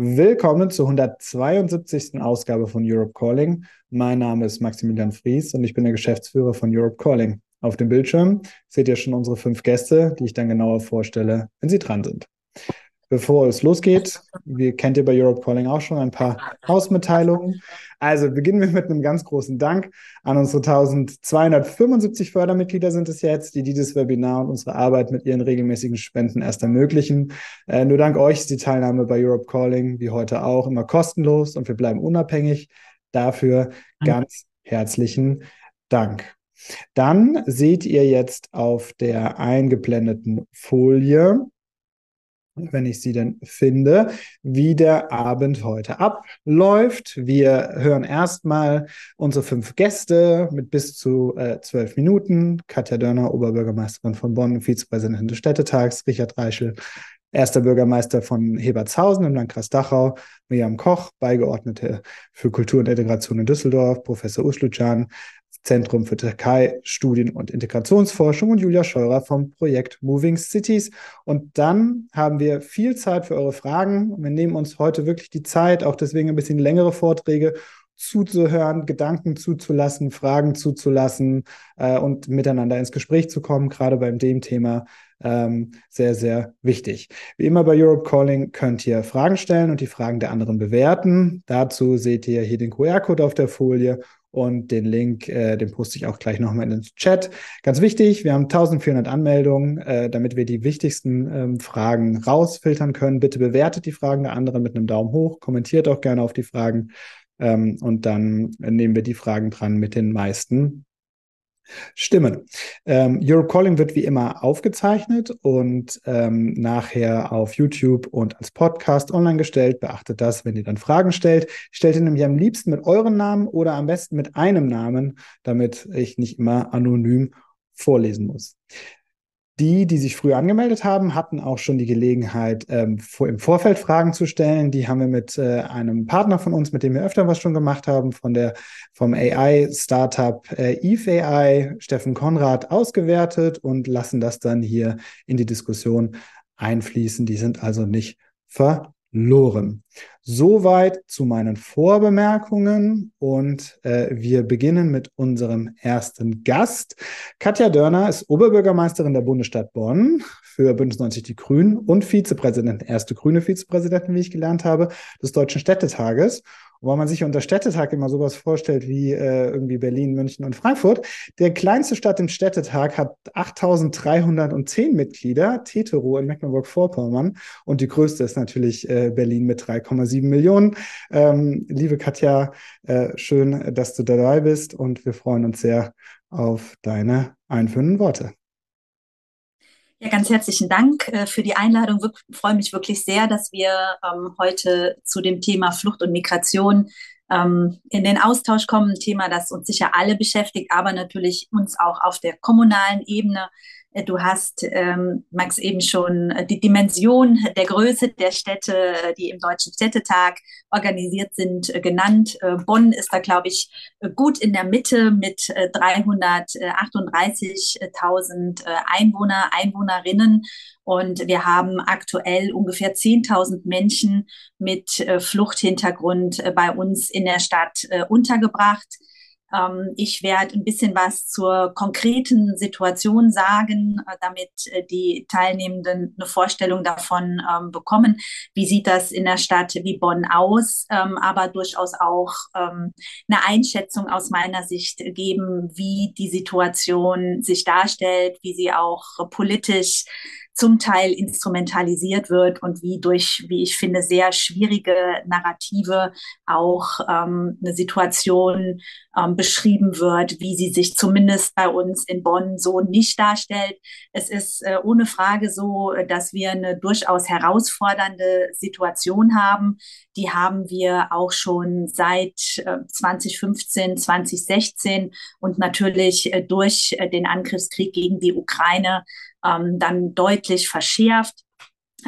Willkommen zur 172. Ausgabe von Europe Calling. Mein Name ist Maximilian Fries und ich bin der Geschäftsführer von Europe Calling. Auf dem Bildschirm seht ihr schon unsere fünf Gäste, die ich dann genauer vorstelle, wenn sie dran sind. Bevor es losgeht, wie kennt ihr bei Europe Calling auch schon ein paar Hausmitteilungen. Also beginnen wir mit einem ganz großen Dank an unsere 1275 Fördermitglieder sind es jetzt, die dieses Webinar und unsere Arbeit mit ihren regelmäßigen Spenden erst ermöglichen. Äh, nur dank euch ist die Teilnahme bei Europe Calling, wie heute auch, immer kostenlos und wir bleiben unabhängig. Dafür ganz herzlichen Dank. Dann seht ihr jetzt auf der eingeblendeten Folie wenn ich sie denn finde, wie der Abend heute abläuft. Wir hören erstmal unsere fünf Gäste mit bis zu äh, zwölf Minuten. Katja Dörner, Oberbürgermeisterin von Bonn, Vizepräsidentin des Städtetags, Richard Reichel, erster Bürgermeister von Hebertshausen im Landkreis Dachau, Miriam Koch, Beigeordnete für Kultur und Integration in Düsseldorf, Professor Uslucan, Zentrum für Türkei, Studien und Integrationsforschung und Julia Scheurer vom Projekt Moving Cities. Und dann haben wir viel Zeit für eure Fragen. Wir nehmen uns heute wirklich die Zeit, auch deswegen ein bisschen längere Vorträge zuzuhören, Gedanken zuzulassen, Fragen zuzulassen äh, und miteinander ins Gespräch zu kommen, gerade beim dem Thema ähm, sehr, sehr wichtig. Wie immer bei Europe Calling könnt ihr Fragen stellen und die Fragen der anderen bewerten. Dazu seht ihr hier den QR-Code auf der Folie und den Link, äh, den poste ich auch gleich nochmal in den Chat. Ganz wichtig, wir haben 1400 Anmeldungen, äh, damit wir die wichtigsten ähm, Fragen rausfiltern können. Bitte bewertet die Fragen der anderen mit einem Daumen hoch, kommentiert auch gerne auf die Fragen ähm, und dann nehmen wir die Fragen dran mit den meisten Stimmen. Ähm, Europe Calling wird wie immer aufgezeichnet und ähm, nachher auf YouTube und als Podcast online gestellt. Beachtet das, wenn ihr dann Fragen stellt. Stellt ihr nämlich am liebsten mit euren Namen oder am besten mit einem Namen, damit ich nicht immer anonym vorlesen muss. Die, die sich früh angemeldet haben, hatten auch schon die Gelegenheit, ähm, im Vorfeld Fragen zu stellen. Die haben wir mit äh, einem Partner von uns, mit dem wir öfter was schon gemacht haben, von der vom AI-Startup äh, Eve AI, Steffen Konrad, ausgewertet und lassen das dann hier in die Diskussion einfließen. Die sind also nicht ver Loren. Soweit zu meinen Vorbemerkungen und äh, wir beginnen mit unserem ersten Gast. Katja Dörner ist Oberbürgermeisterin der Bundesstadt Bonn für Bündnis 90 Die Grünen und Vizepräsidentin, erste grüne Vizepräsidentin, wie ich gelernt habe, des Deutschen Städtetages und weil man sich unter Städtetag immer sowas vorstellt wie äh, irgendwie Berlin, München und Frankfurt, der kleinste Stadt im Städtetag hat 8310 Mitglieder, Tetero in Mecklenburg-Vorpommern. Und die größte ist natürlich äh, Berlin mit 3,7 Millionen. Ähm, liebe Katja, äh, schön, dass du dabei bist und wir freuen uns sehr auf deine einführenden Worte. Ja, ganz herzlichen Dank äh, für die Einladung. Ich freue mich wirklich sehr, dass wir ähm, heute zu dem Thema Flucht und Migration ähm, in den Austausch kommen. Ein Thema, das uns sicher alle beschäftigt, aber natürlich uns auch auf der kommunalen Ebene du hast, ähm, Max, eben schon äh, die Dimension der Größe der Städte, äh, die im Deutschen Städtetag organisiert sind, genannt. Bonn ist da, glaube ich, gut in der Mitte mit 338.000 Einwohner, Einwohnerinnen. Und wir haben aktuell ungefähr 10.000 Menschen mit Fluchthintergrund bei uns in der Stadt untergebracht. Ähm, ich werde ein bisschen was zur konkreten Situation sagen, äh, damit äh, die Teilnehmenden eine Vorstellung davon ähm, bekommen. Wie sieht das in der Stadt wie Bonn aus? Ähm, aber durchaus auch eine Einschätzung aus meiner Sicht geben, wie die Situation sich darstellt, wie sie auch politisch zum Teil instrumentalisiert wird und wie durch, wie ich finde, sehr schwierige Narrative auch ähm, eine Situation ähm, beschrieben wird, wie sie sich zumindest bei uns in Bonn so nicht darstellt. Es ist äh, ohne Frage so, dass wir eine durchaus herausfordernde Situation haben. Die haben wir auch schon seit äh, 2015, 2016 und natürlich äh, durch äh, den Angriffskrieg gegen die Ukraine ähm, dann deutlich verschärft.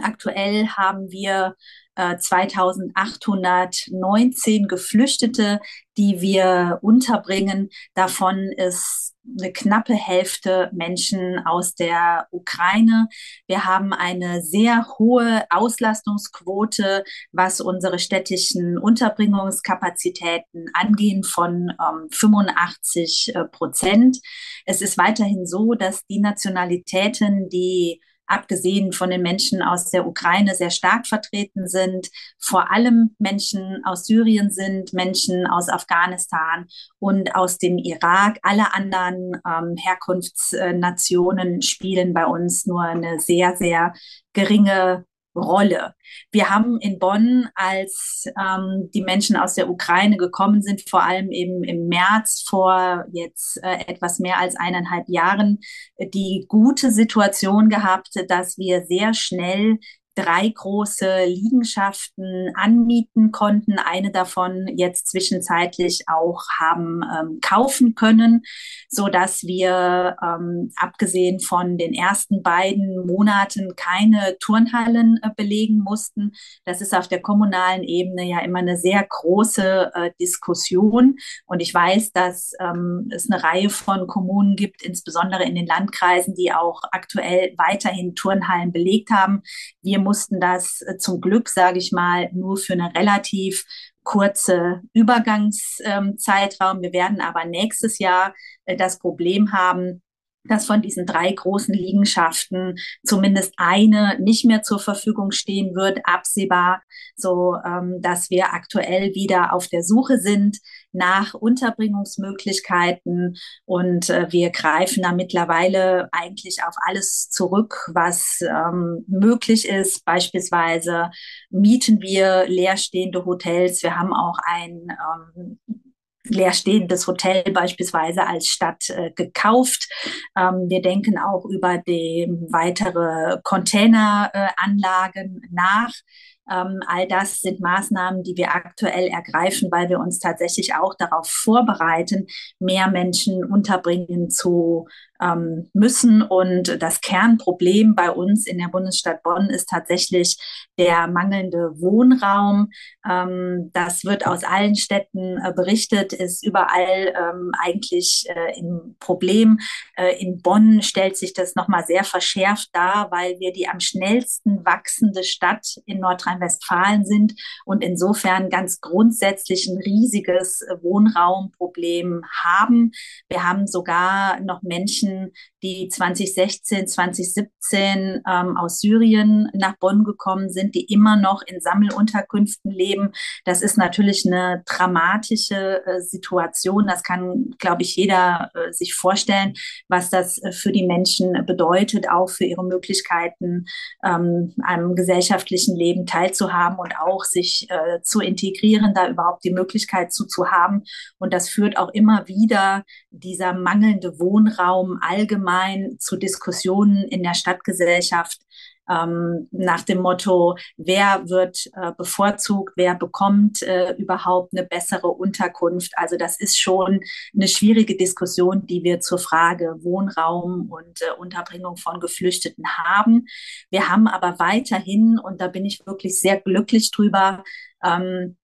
Aktuell haben wir 2819 Geflüchtete, die wir unterbringen. Davon ist eine knappe Hälfte Menschen aus der Ukraine. Wir haben eine sehr hohe Auslastungsquote, was unsere städtischen Unterbringungskapazitäten angehen, von ähm, 85 äh, Prozent. Es ist weiterhin so, dass die Nationalitäten, die abgesehen von den Menschen aus der Ukraine sehr stark vertreten sind, vor allem Menschen aus Syrien sind, Menschen aus Afghanistan und aus dem Irak. Alle anderen ähm, Herkunftsnationen spielen bei uns nur eine sehr, sehr geringe Rolle. Wir haben in Bonn, als ähm, die Menschen aus der Ukraine gekommen sind, vor allem eben im März vor jetzt äh, etwas mehr als eineinhalb Jahren, die gute Situation gehabt, dass wir sehr schnell drei große Liegenschaften anmieten konnten, eine davon jetzt zwischenzeitlich auch haben ähm, kaufen können, so dass wir ähm, abgesehen von den ersten beiden Monaten keine Turnhallen äh, belegen mussten. Das ist auf der kommunalen Ebene ja immer eine sehr große äh, Diskussion und ich weiß, dass ähm, es eine Reihe von Kommunen gibt, insbesondere in den Landkreisen, die auch aktuell weiterhin Turnhallen belegt haben. Wir mussten das äh, zum Glück, sage ich mal, nur für eine relativ kurze Übergangszeitraum. Wir werden aber nächstes Jahr äh, das Problem haben, dass von diesen drei großen Liegenschaften zumindest eine nicht mehr zur Verfügung stehen wird, absehbar, so ähm, dass wir aktuell wieder auf der Suche sind nach Unterbringungsmöglichkeiten und äh, wir greifen da mittlerweile eigentlich auf alles zurück, was ähm, möglich ist. Beispielsweise mieten wir leerstehende Hotels. Wir haben auch ein ähm, leerstehendes Hotel beispielsweise als Stadt äh, gekauft. Ähm, wir denken auch über die weitere Containeranlagen äh, nach. Ähm, all das sind Maßnahmen, die wir aktuell ergreifen, weil wir uns tatsächlich auch darauf vorbereiten, mehr Menschen unterbringen zu ähm, müssen. Und das Kernproblem bei uns in der Bundesstadt Bonn ist tatsächlich der mangelnde Wohnraum. Ähm, das wird aus allen Städten äh, berichtet, ist überall ähm, eigentlich äh, ein Problem. Äh, in Bonn stellt sich das nochmal sehr verschärft dar, weil wir die am schnellsten wachsende Stadt in Nordrhein-Westfalen sind und insofern ganz grundsätzlich ein riesiges Wohnraumproblem haben. Wir haben sogar noch Menschen, Menschen, die 2016, 2017 ähm, aus Syrien nach Bonn gekommen sind, die immer noch in Sammelunterkünften leben. Das ist natürlich eine dramatische äh, Situation. Das kann, glaube ich, jeder äh, sich vorstellen, was das äh, für die Menschen bedeutet, auch für ihre Möglichkeiten, ähm, am gesellschaftlichen Leben teilzuhaben und auch sich äh, zu integrieren, da überhaupt die Möglichkeit zu, zu haben. Und das führt auch immer wieder dieser mangelnde Wohnraum allgemein zu Diskussionen in der Stadtgesellschaft ähm, nach dem Motto, wer wird äh, bevorzugt, wer bekommt äh, überhaupt eine bessere Unterkunft. Also das ist schon eine schwierige Diskussion, die wir zur Frage Wohnraum und äh, Unterbringung von Geflüchteten haben. Wir haben aber weiterhin, und da bin ich wirklich sehr glücklich drüber, ähm,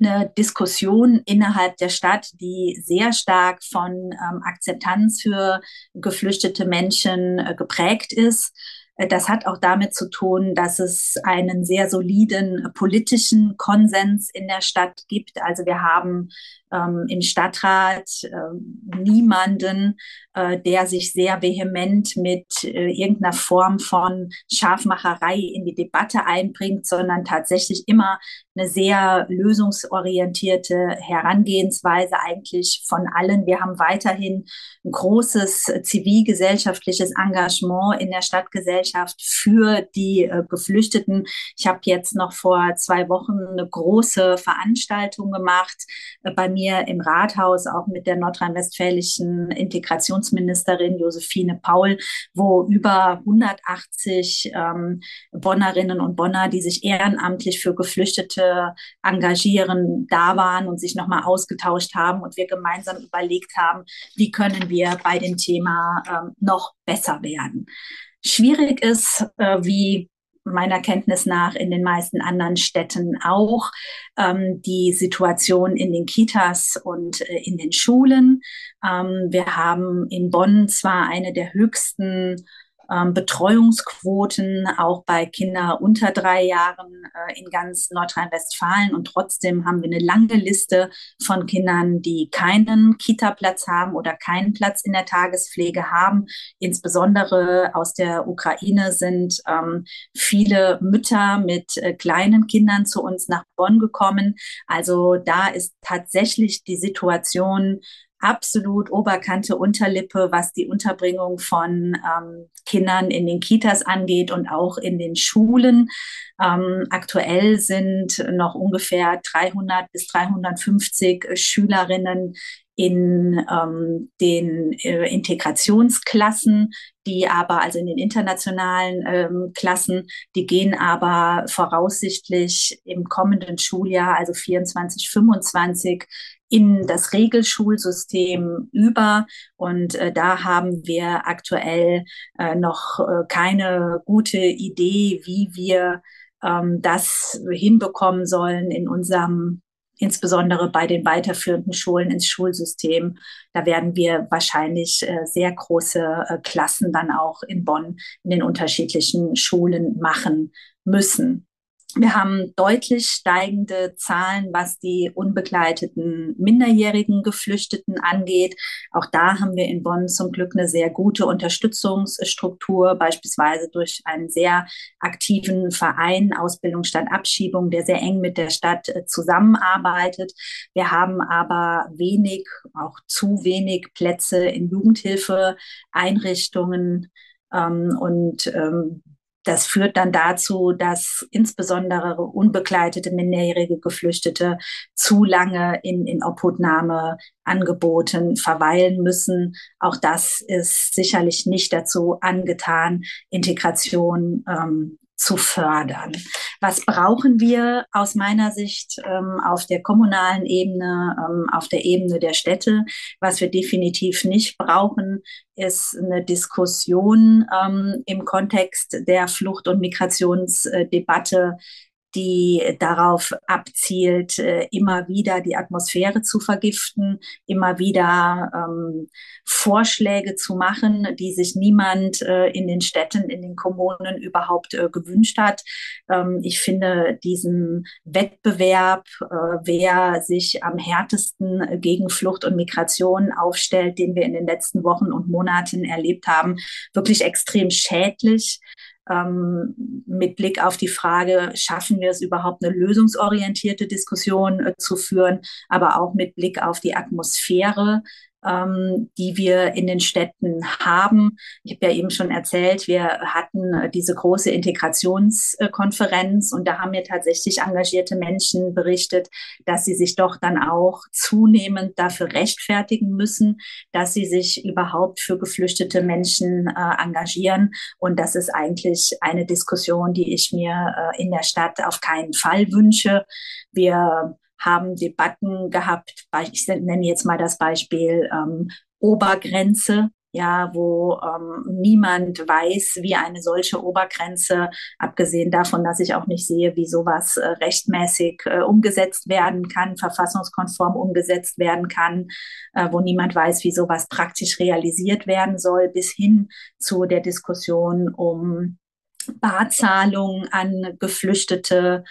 eine Diskussion innerhalb der Stadt, die sehr stark von ähm, Akzeptanz für geflüchtete Menschen äh, geprägt ist. Äh, das hat auch damit zu tun, dass es einen sehr soliden politischen Konsens in der Stadt gibt. Also wir haben ähm, im Stadtrat äh, niemanden, äh, der sich sehr vehement mit äh, irgendeiner Form von Scharfmacherei in die Debatte einbringt, sondern tatsächlich immer eine sehr lösungsorientierte Herangehensweise eigentlich von allen. Wir haben weiterhin ein großes zivilgesellschaftliches Engagement in der Stadtgesellschaft für die äh, Geflüchteten. Ich habe jetzt noch vor zwei Wochen eine große Veranstaltung gemacht äh, bei mir mir im Rathaus auch mit der nordrhein-westfälischen Integrationsministerin Josephine Paul, wo über 180 ähm, Bonnerinnen und Bonner, die sich ehrenamtlich für Geflüchtete engagieren, da waren und sich nochmal ausgetauscht haben und wir gemeinsam überlegt haben, wie können wir bei dem Thema ähm, noch besser werden. Schwierig ist, äh, wie meiner Kenntnis nach in den meisten anderen Städten auch ähm, die Situation in den Kitas und äh, in den Schulen. Ähm, wir haben in Bonn zwar eine der höchsten ähm, Betreuungsquoten auch bei Kindern unter drei Jahren äh, in ganz Nordrhein-Westfalen. Und trotzdem haben wir eine lange Liste von Kindern, die keinen Kita-Platz haben oder keinen Platz in der Tagespflege haben. Insbesondere aus der Ukraine sind ähm, viele Mütter mit äh, kleinen Kindern zu uns nach Bonn gekommen. Also da ist tatsächlich die Situation absolut Oberkante, Unterlippe, was die Unterbringung von ähm, Kindern in den Kitas angeht und auch in den Schulen. Ähm, aktuell sind noch ungefähr 300 bis 350 Schülerinnen in ähm, den äh, Integrationsklassen, die aber, also in den internationalen ähm, Klassen, die gehen aber voraussichtlich im kommenden Schuljahr, also 24, 25, in das Regelschulsystem über. Und äh, da haben wir aktuell äh, noch äh, keine gute Idee, wie wir ähm, das hinbekommen sollen in unserem insbesondere bei den weiterführenden Schulen ins Schulsystem. Da werden wir wahrscheinlich äh, sehr große äh, Klassen dann auch in Bonn in den unterschiedlichen Schulen machen müssen. Wir haben deutlich steigende Zahlen, was die unbegleiteten minderjährigen Geflüchteten angeht. Auch da haben wir in Bonn zum Glück eine sehr gute Unterstützungsstruktur, beispielsweise durch einen sehr aktiven Verein Ausbildung statt Abschiebung, der sehr eng mit der Stadt äh, zusammenarbeitet. Wir haben aber wenig, auch zu wenig Plätze in Jugendhilfeeinrichtungen. Ähm, und ähm, das führt dann dazu, dass insbesondere unbegleitete minderjährige Geflüchtete zu lange in, in Obhutnahme angeboten verweilen müssen. Auch das ist sicherlich nicht dazu angetan, Integration ähm, zu fördern. Was brauchen wir aus meiner Sicht ähm, auf der kommunalen Ebene, ähm, auf der Ebene der Städte? Was wir definitiv nicht brauchen, ist eine Diskussion ähm, im Kontext der Flucht- und Migrationsdebatte die darauf abzielt, äh, immer wieder die Atmosphäre zu vergiften, immer wieder ähm, Vorschläge zu machen, die sich niemand äh, in den Städten, in den Kommunen überhaupt äh, gewünscht hat. Ähm, ich finde diesen Wettbewerb, äh, wer sich am härtesten gegen Flucht und Migration aufstellt, den wir in den letzten Wochen und Monaten erlebt haben, wirklich extrem schädlich ähm, mit Blick auf die Frage, schaffen wir es überhaupt eine lösungsorientierte Diskussion äh, zu führen, aber auch mit Blick auf die Atmosphäre, ähm, die wir in den Städten haben. Ich habe ja eben schon erzählt, wir hatten äh, diese große Integrationskonferenz und da haben mir tatsächlich engagierte Menschen berichtet, dass sie sich doch dann auch zunehmend dafür rechtfertigen müssen, dass sie sich überhaupt für geflüchtete Menschen äh, engagieren. Und das ist eigentlich eine Diskussion, die ich mir äh, in der Stadt auf keinen Fall wünsche. Wir haben Debatten gehabt, ich nenne jetzt mal das Beispiel ähm, Obergrenze, ja, wo ähm, niemand weiß, wie eine solche Obergrenze, abgesehen davon, dass ich auch nicht sehe, wie sowas äh, rechtmäßig äh, umgesetzt werden kann, verfassungskonform umgesetzt werden kann, äh, wo niemand weiß, wie sowas praktisch realisiert werden soll, bis hin zu der Diskussion um Barzahlungen an Geflüchtete,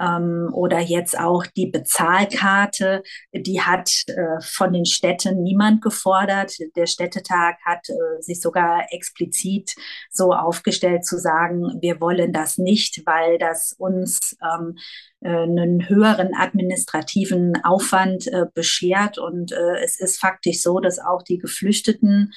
ähm, oder jetzt auch die Bezahlkarte, die hat äh, von den Städten niemand gefordert. Der Städtetag hat äh, sich sogar explizit so aufgestellt zu sagen, wir wollen das nicht, weil das uns ähm, äh, einen höheren administrativen Aufwand äh, beschert. Und äh, es ist faktisch so, dass auch die Geflüchteten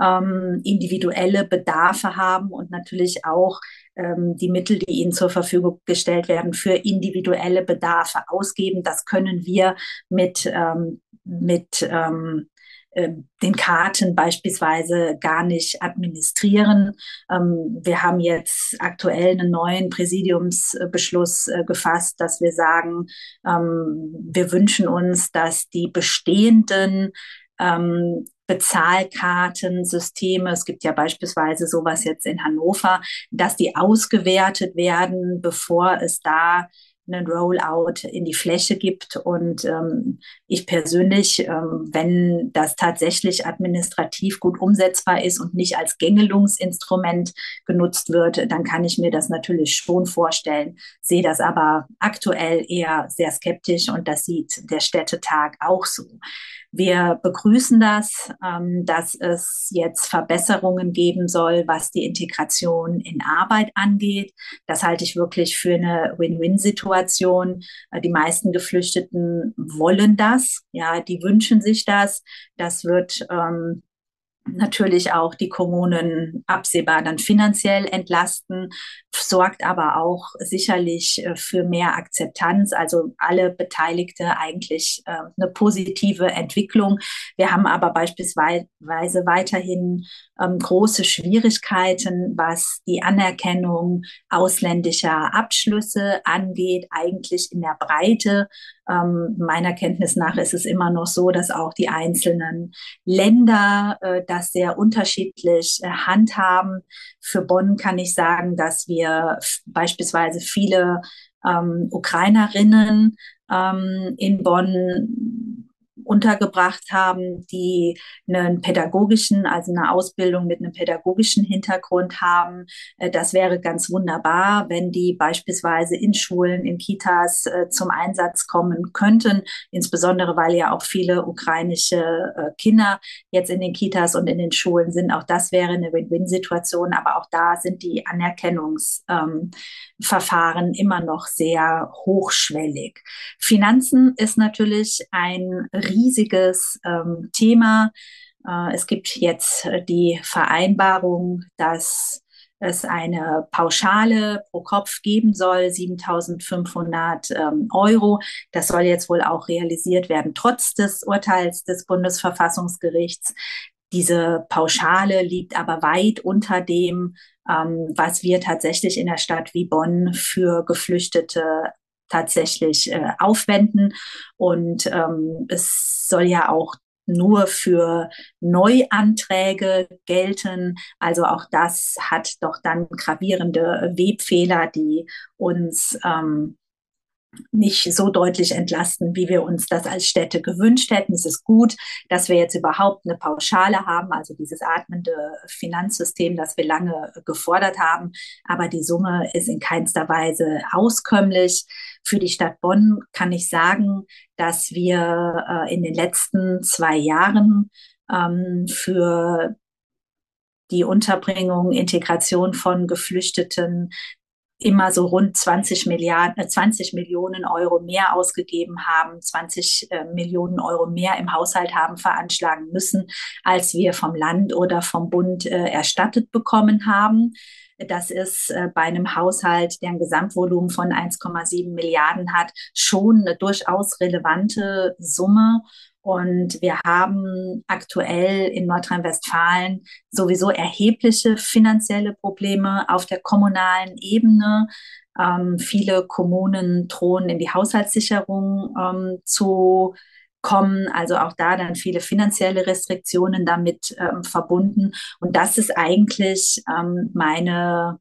ähm, individuelle Bedarfe haben und natürlich auch die Mittel, die ihnen zur Verfügung gestellt werden, für individuelle Bedarfe ausgeben. Das können wir mit, ähm, mit ähm, äh, den Karten beispielsweise gar nicht administrieren. Ähm, wir haben jetzt aktuell einen neuen Präsidiumsbeschluss äh, gefasst, dass wir sagen, ähm, wir wünschen uns, dass die bestehenden ähm, Bezahlkartensysteme. Es gibt ja beispielsweise sowas jetzt in Hannover, dass die ausgewertet werden, bevor es da einen Rollout in die Fläche gibt. Und ähm, ich persönlich, ähm, wenn das tatsächlich administrativ gut umsetzbar ist und nicht als Gängelungsinstrument genutzt wird, dann kann ich mir das natürlich schon vorstellen, sehe das aber aktuell eher sehr skeptisch und das sieht der Städtetag auch so. Wir begrüßen das, ähm, dass es jetzt Verbesserungen geben soll, was die Integration in Arbeit angeht. Das halte ich wirklich für eine Win-Win-Situation. Äh, die meisten Geflüchteten wollen das, ja, die wünschen sich das. Das wird ähm, natürlich auch die Kommunen absehbar dann finanziell entlasten, sorgt aber auch sicherlich äh, für mehr Akzeptanz, also alle Beteiligte eigentlich äh, eine positive Entwicklung. Wir haben aber beispielsweise weiterhin ähm, große Schwierigkeiten, was die Anerkennung ausländischer Abschlüsse angeht, eigentlich in der Breite. Ähm, meiner Kenntnis nach ist es immer noch so, dass auch die einzelnen Länder äh, das sehr unterschiedlich äh, handhaben. Für Bonn kann ich sagen, dass wir beispielsweise viele ähm, Ukrainerinnen ähm, in Bonn untergebracht haben, die einen pädagogischen, also eine Ausbildung mit einem pädagogischen Hintergrund haben. Äh, das wäre ganz wunderbar, wenn die beispielsweise in Schulen, in Kitas äh, zum Einsatz kommen könnten, insbesondere weil ja auch viele ukrainische äh, Kinder jetzt in den Kitas und in den Schulen sind. Auch das wäre eine Win-Win-Situation, aber auch da sind die Anerkennungsverfahren ähm, immer noch sehr hochschwellig. Finanzen ist natürlich ein riesiges ähm, Thema. Äh, es gibt jetzt die Vereinbarung, dass es eine Pauschale pro Kopf geben soll, 7.500 ähm, Euro. Das soll jetzt wohl auch realisiert werden, trotz des Urteils des Bundesverfassungsgerichts. Diese Pauschale liegt aber weit unter dem, ähm, was wir tatsächlich in der Stadt wie Bonn für Geflüchtete tatsächlich äh, aufwenden. Und ähm, es soll ja auch nur für Neuanträge gelten. Also auch das hat doch dann gravierende Webfehler, die uns ähm, nicht so deutlich entlasten, wie wir uns das als Städte gewünscht hätten. Es ist gut, dass wir jetzt überhaupt eine Pauschale haben, also dieses atmende Finanzsystem, das wir lange gefordert haben. Aber die Summe ist in keinster Weise auskömmlich. Für die Stadt Bonn kann ich sagen, dass wir äh, in den letzten zwei Jahren ähm, für die Unterbringung, Integration von Geflüchteten immer so rund 20 Milliarden, 20 äh, Millionen Euro mehr ausgegeben haben, 20 äh, Millionen Euro mehr im Haushalt haben veranschlagen müssen, als wir vom Land oder vom Bund äh, erstattet bekommen haben. Das ist äh, bei einem Haushalt, der ein Gesamtvolumen von 1,7 Milliarden hat, schon eine durchaus relevante Summe. Und wir haben aktuell in Nordrhein-Westfalen sowieso erhebliche finanzielle Probleme auf der kommunalen Ebene. Ähm, viele Kommunen drohen in die Haushaltssicherung ähm, zu kommen. Also auch da dann viele finanzielle Restriktionen damit ähm, verbunden. Und das ist eigentlich ähm, meine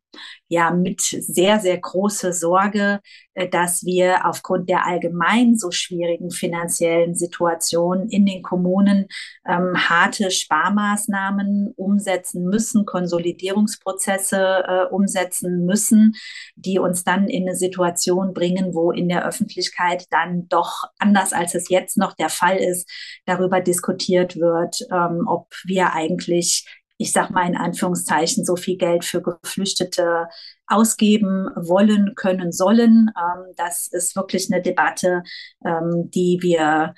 ja mit sehr, sehr große Sorge, äh, dass wir aufgrund der allgemein so schwierigen finanziellen Situation in den Kommunen ähm, harte Sparmaßnahmen umsetzen müssen, Konsolidierungsprozesse äh, umsetzen müssen, die uns dann in eine Situation bringen, wo in der Öffentlichkeit dann doch anders als es jetzt noch der Fall ist, darüber diskutiert wird, ähm, ob wir eigentlich ich sag mal in Anführungszeichen, so viel Geld für Geflüchtete ausgeben wollen, können, sollen. Ähm, das ist wirklich eine Debatte, ähm, die wir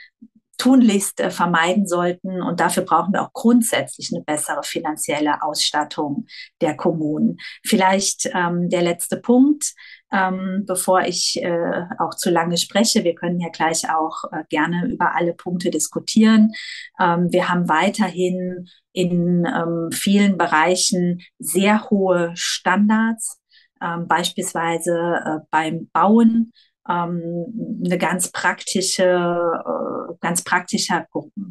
tunlichst vermeiden sollten. Und dafür brauchen wir auch grundsätzlich eine bessere finanzielle Ausstattung der Kommunen. Vielleicht ähm, der letzte Punkt, ähm, bevor ich äh, auch zu lange spreche. Wir können ja gleich auch äh, gerne über alle Punkte diskutieren. Ähm, wir haben weiterhin in ähm, vielen Bereichen sehr hohe Standards, ähm, beispielsweise äh, beim Bauen eine ganz praktische, äh, ganz praktischer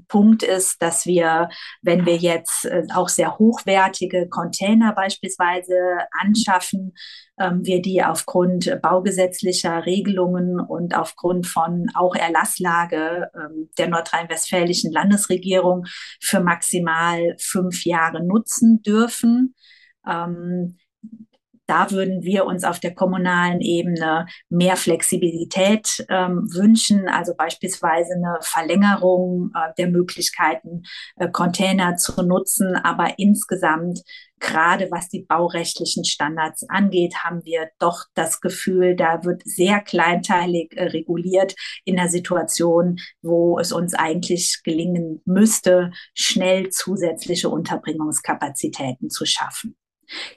Punkt ist, dass wir, wenn wir jetzt äh, auch sehr hochwertige Container beispielsweise anschaffen, ähm, wir die aufgrund baugesetzlicher Regelungen und aufgrund von auch Erlasslage ähm, der nordrhein-westfälischen Landesregierung für maximal fünf Jahre nutzen dürfen. Ähm, da würden wir uns auf der kommunalen Ebene mehr Flexibilität ähm, wünschen, also beispielsweise eine Verlängerung äh, der Möglichkeiten, äh, Container zu nutzen. Aber insgesamt, gerade was die baurechtlichen Standards angeht, haben wir doch das Gefühl, da wird sehr kleinteilig äh, reguliert in der Situation, wo es uns eigentlich gelingen müsste, schnell zusätzliche Unterbringungskapazitäten zu schaffen.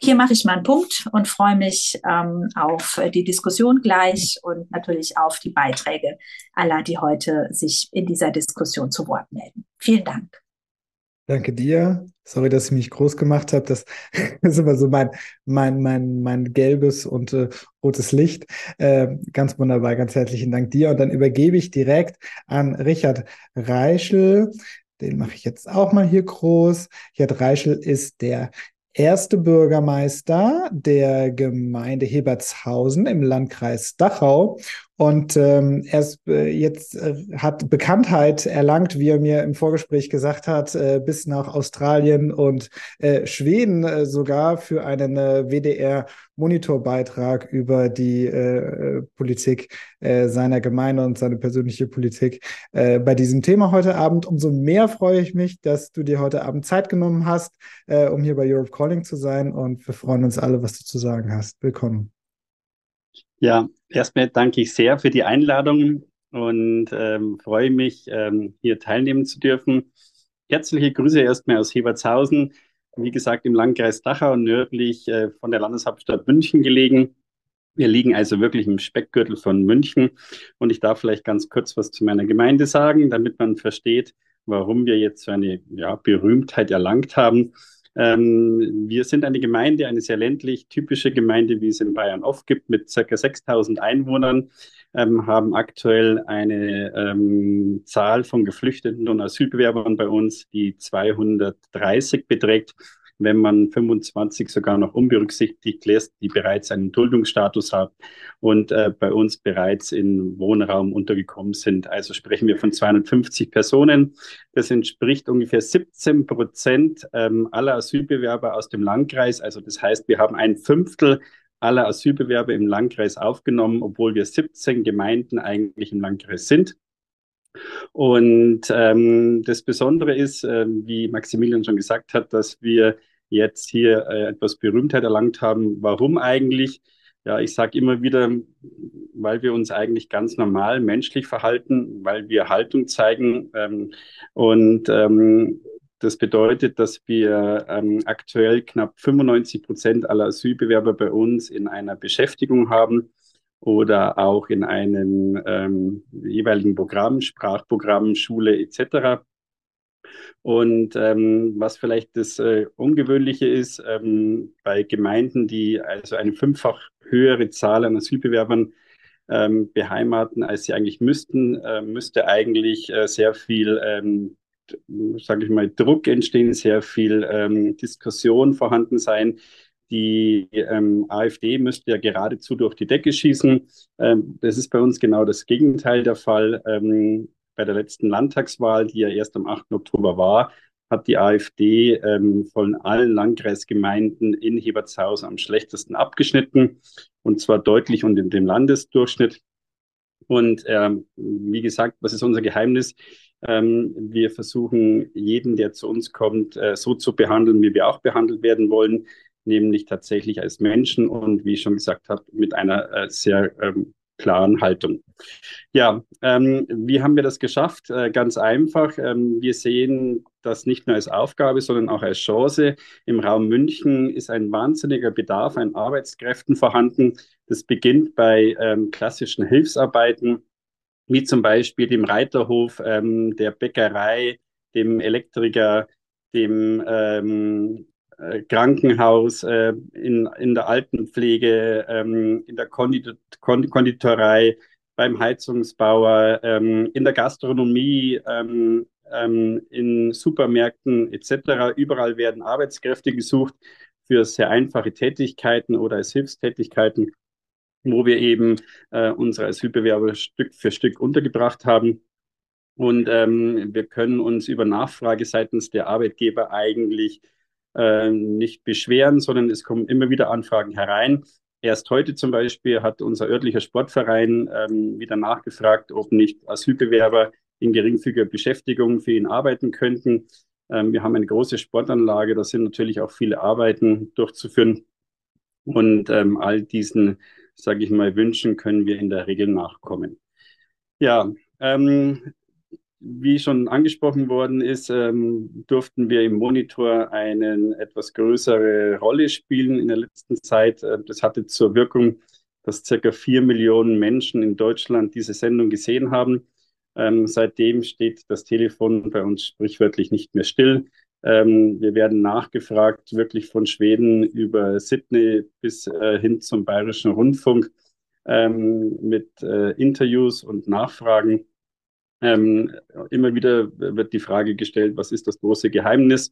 Hier mache ich mal einen Punkt und freue mich ähm, auf die Diskussion gleich und natürlich auf die Beiträge aller, die heute sich in dieser Diskussion zu Wort melden. Vielen Dank. Danke dir. Sorry, dass ich mich groß gemacht habe. Das ist immer so mein, mein, mein, mein gelbes und äh, rotes Licht. Äh, ganz wunderbar, ganz herzlichen Dank dir. Und dann übergebe ich direkt an Richard Reischel. Den mache ich jetzt auch mal hier groß. Richard Reischel ist der erste Bürgermeister der Gemeinde Hebertshausen im Landkreis Dachau. Und ähm, er ist, äh, jetzt äh, hat Bekanntheit erlangt, wie er mir im Vorgespräch gesagt hat, äh, bis nach Australien und äh, Schweden äh, sogar für einen äh, WDR Monitorbeitrag über die äh, Politik äh, seiner Gemeinde und seine persönliche Politik äh, bei diesem Thema heute Abend. Umso mehr freue ich mich, dass du dir heute Abend Zeit genommen hast, äh, um hier bei Europe Calling zu sein. Und wir freuen uns alle, was du zu sagen hast. Willkommen. Ja, erstmal danke ich sehr für die Einladung und ähm, freue mich, ähm, hier teilnehmen zu dürfen. Herzliche Grüße erstmal aus Hebertshausen wie gesagt, im Landkreis Dachau nördlich äh, von der Landeshauptstadt München gelegen. Wir liegen also wirklich im Speckgürtel von München. Und ich darf vielleicht ganz kurz was zu meiner Gemeinde sagen, damit man versteht, warum wir jetzt so eine ja, Berühmtheit erlangt haben. Ähm, wir sind eine Gemeinde, eine sehr ländlich typische Gemeinde, wie es in Bayern oft gibt, mit circa 6000 Einwohnern, ähm, haben aktuell eine ähm, Zahl von Geflüchteten und Asylbewerbern bei uns, die 230 beträgt wenn man 25 sogar noch unberücksichtigt lässt, die bereits einen Duldungsstatus haben und äh, bei uns bereits in Wohnraum untergekommen sind. Also sprechen wir von 250 Personen. Das entspricht ungefähr 17 Prozent ähm, aller Asylbewerber aus dem Landkreis. Also das heißt, wir haben ein Fünftel aller Asylbewerber im Landkreis aufgenommen, obwohl wir 17 Gemeinden eigentlich im Landkreis sind. Und ähm, das Besondere ist, äh, wie Maximilian schon gesagt hat, dass wir jetzt hier äh, etwas Berühmtheit erlangt haben. Warum eigentlich? Ja, ich sage immer wieder, weil wir uns eigentlich ganz normal menschlich verhalten, weil wir Haltung zeigen. Ähm, und ähm, das bedeutet, dass wir ähm, aktuell knapp 95 Prozent aller Asylbewerber bei uns in einer Beschäftigung haben oder auch in einem ähm, jeweiligen Programm, Sprachprogramm, Schule etc. Und ähm, was vielleicht das äh, Ungewöhnliche ist, ähm, bei Gemeinden, die also eine fünffach höhere Zahl an Asylbewerbern ähm, beheimaten, als sie eigentlich müssten, äh, müsste eigentlich äh, sehr viel, ähm, sage ich mal, Druck entstehen, sehr viel ähm, Diskussion vorhanden sein. Die ähm, AfD müsste ja geradezu durch die Decke schießen. Ähm, das ist bei uns genau das Gegenteil der Fall. Ähm, bei der letzten Landtagswahl, die ja erst am 8. Oktober war, hat die AfD ähm, von allen Landkreisgemeinden in Hebertshausen am schlechtesten abgeschnitten und zwar deutlich unter dem Landesdurchschnitt. Und ähm, wie gesagt, was ist unser Geheimnis? Ähm, wir versuchen, jeden, der zu uns kommt, äh, so zu behandeln, wie wir auch behandelt werden wollen nämlich tatsächlich als Menschen und wie ich schon gesagt habe, mit einer äh, sehr ähm, klaren Haltung. Ja, ähm, wie haben wir das geschafft? Äh, ganz einfach. Ähm, wir sehen das nicht nur als Aufgabe, sondern auch als Chance. Im Raum München ist ein wahnsinniger Bedarf an Arbeitskräften vorhanden. Das beginnt bei ähm, klassischen Hilfsarbeiten, wie zum Beispiel dem Reiterhof, ähm, der Bäckerei, dem Elektriker, dem ähm, äh, Krankenhaus, äh, in, in der Altenpflege, ähm, in der Kondit Konditorei, beim Heizungsbauer, ähm, in der Gastronomie, ähm, in Supermärkten etc. Überall werden Arbeitskräfte gesucht für sehr einfache Tätigkeiten oder als Hilfstätigkeiten, wo wir eben äh, unsere Asylbewerber Stück für Stück untergebracht haben. Und wir können uns über Nachfrage seitens der Arbeitgeber eigentlich äh, nicht beschweren, sondern es kommen immer wieder Anfragen herein. Erst heute zum Beispiel hat unser örtlicher Sportverein ähm, wieder nachgefragt, ob nicht Asylbewerber in geringfügiger Beschäftigung für ihn arbeiten könnten. Ähm, wir haben eine große Sportanlage, da sind natürlich auch viele Arbeiten durchzuführen. Und ähm, all diesen, sage ich mal, Wünschen können wir in der Regel nachkommen. Ja, ähm, wie schon angesprochen worden ist, ähm, durften wir im Monitor eine etwas größere Rolle spielen in der letzten Zeit. Äh, das hatte zur Wirkung, dass circa vier Millionen Menschen in Deutschland diese Sendung gesehen haben. Ähm, seitdem steht das Telefon bei uns sprichwörtlich nicht mehr still. Ähm, wir werden nachgefragt, wirklich von Schweden über Sydney bis äh, hin zum Bayerischen Rundfunk ähm, mit äh, Interviews und Nachfragen. Ähm, immer wieder wird die Frage gestellt, was ist das große Geheimnis?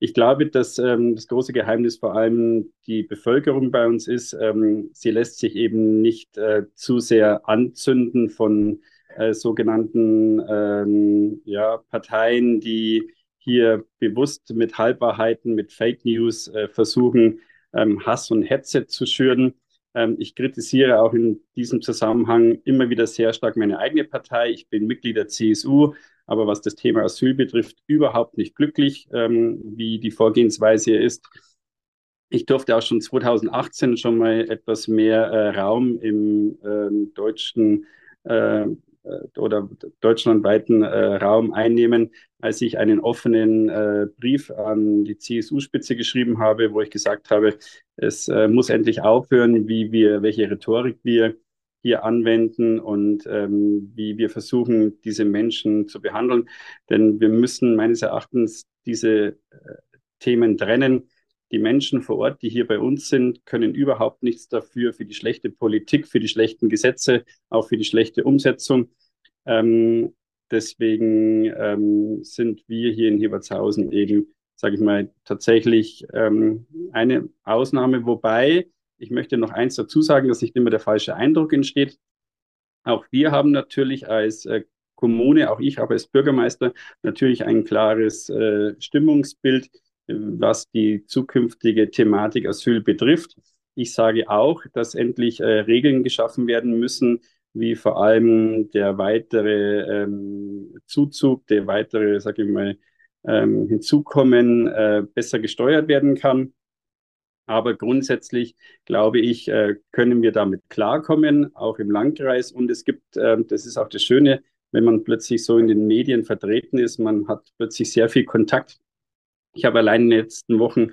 Ich glaube, dass ähm, das große Geheimnis vor allem die Bevölkerung bei uns ist. Ähm, sie lässt sich eben nicht äh, zu sehr anzünden von äh, sogenannten ähm, ja, Parteien, die hier bewusst mit Halbwahrheiten, mit Fake News äh, versuchen, ähm, Hass und Hetze zu schüren. Ähm, ich kritisiere auch in diesem Zusammenhang immer wieder sehr stark meine eigene Partei. Ich bin Mitglied der CSU, aber was das Thema Asyl betrifft, überhaupt nicht glücklich, ähm, wie die Vorgehensweise hier ist. Ich durfte auch schon 2018 schon mal etwas mehr äh, Raum im ähm, deutschen äh, oder deutschlandweiten äh, Raum einnehmen, als ich einen offenen äh, Brief an die CSU-Spitze geschrieben habe, wo ich gesagt habe, es äh, muss endlich aufhören, wie wir, welche Rhetorik wir hier anwenden und ähm, wie wir versuchen, diese Menschen zu behandeln. Denn wir müssen meines Erachtens diese äh, Themen trennen. Die Menschen vor Ort, die hier bei uns sind, können überhaupt nichts dafür, für die schlechte Politik, für die schlechten Gesetze, auch für die schlechte Umsetzung. Ähm, deswegen ähm, sind wir hier in Hebertshausen eben, sage ich mal, tatsächlich ähm, eine Ausnahme, wobei ich möchte noch eins dazu sagen, dass nicht immer der falsche Eindruck entsteht. Auch wir haben natürlich als äh, Kommune, auch ich habe als Bürgermeister natürlich ein klares äh, Stimmungsbild, was die zukünftige Thematik Asyl betrifft. Ich sage auch, dass endlich äh, Regeln geschaffen werden müssen, wie vor allem der weitere ähm, Zuzug, der weitere, sage ich mal, ähm, Hinzukommen äh, besser gesteuert werden kann. Aber grundsätzlich, glaube ich, äh, können wir damit klarkommen, auch im Landkreis. Und es gibt, äh, das ist auch das Schöne, wenn man plötzlich so in den Medien vertreten ist, man hat plötzlich sehr viel Kontakt. Ich habe allein in den letzten Wochen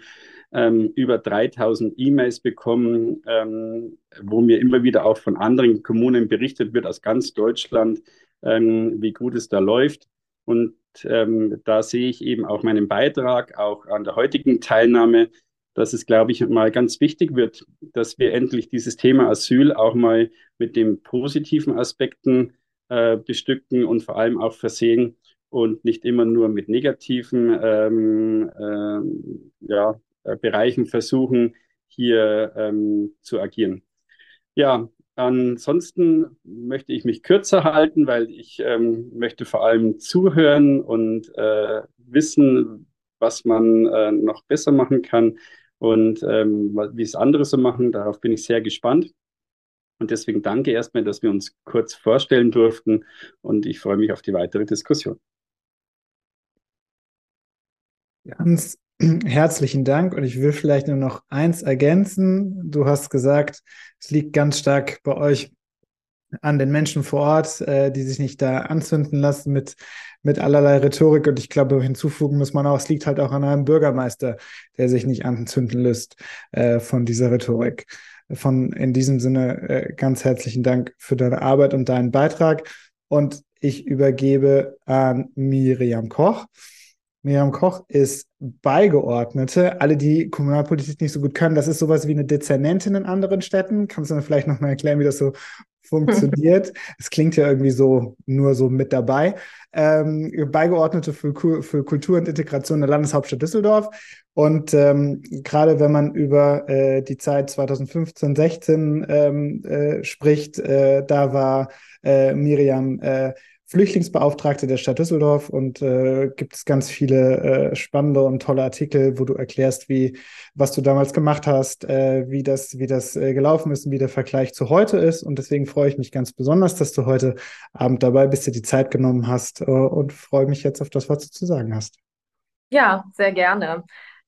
ähm, über 3000 E-Mails bekommen, ähm, wo mir immer wieder auch von anderen Kommunen berichtet wird aus ganz Deutschland, ähm, wie gut es da läuft. Und ähm, da sehe ich eben auch meinen Beitrag, auch an der heutigen Teilnahme, dass es, glaube ich, mal ganz wichtig wird, dass wir endlich dieses Thema Asyl auch mal mit den positiven Aspekten äh, bestücken und vor allem auch versehen und nicht immer nur mit negativen ähm, ähm, ja, äh, Bereichen versuchen, hier ähm, zu agieren. Ja, ansonsten möchte ich mich kürzer halten, weil ich ähm, möchte vor allem zuhören und äh, wissen, was man äh, noch besser machen kann und ähm, wie es andere so machen. Darauf bin ich sehr gespannt. Und deswegen danke erstmal, dass wir uns kurz vorstellen durften und ich freue mich auf die weitere Diskussion. Ganz herzlichen Dank und ich will vielleicht nur noch eins ergänzen. Du hast gesagt, es liegt ganz stark bei euch an den Menschen vor Ort, äh, die sich nicht da anzünden lassen mit, mit allerlei Rhetorik. Und ich glaube, hinzufügen muss man auch, es liegt halt auch an einem Bürgermeister, der sich nicht anzünden lässt äh, von dieser Rhetorik. Von in diesem Sinne äh, ganz herzlichen Dank für deine Arbeit und deinen Beitrag. Und ich übergebe an Miriam Koch. Miriam Koch ist Beigeordnete. Alle, die Kommunalpolitik nicht so gut können, das ist sowas wie eine Dezernentin in anderen Städten. Kannst du mir vielleicht nochmal erklären, wie das so funktioniert. Es klingt ja irgendwie so nur so mit dabei. Ähm, Beigeordnete für, für Kultur und Integration der Landeshauptstadt Düsseldorf. Und ähm, gerade wenn man über äh, die Zeit 2015, 16 ähm, äh, spricht, äh, da war äh, Miriam äh, Flüchtlingsbeauftragte der Stadt Düsseldorf und äh, gibt es ganz viele äh, spannende und tolle Artikel, wo du erklärst, wie was du damals gemacht hast, äh, wie das wie das äh, gelaufen ist und wie der Vergleich zu heute ist. Und deswegen freue ich mich ganz besonders, dass du heute Abend dabei bist, dir die Zeit genommen hast äh, und freue mich jetzt auf das, was du zu sagen hast. Ja, sehr gerne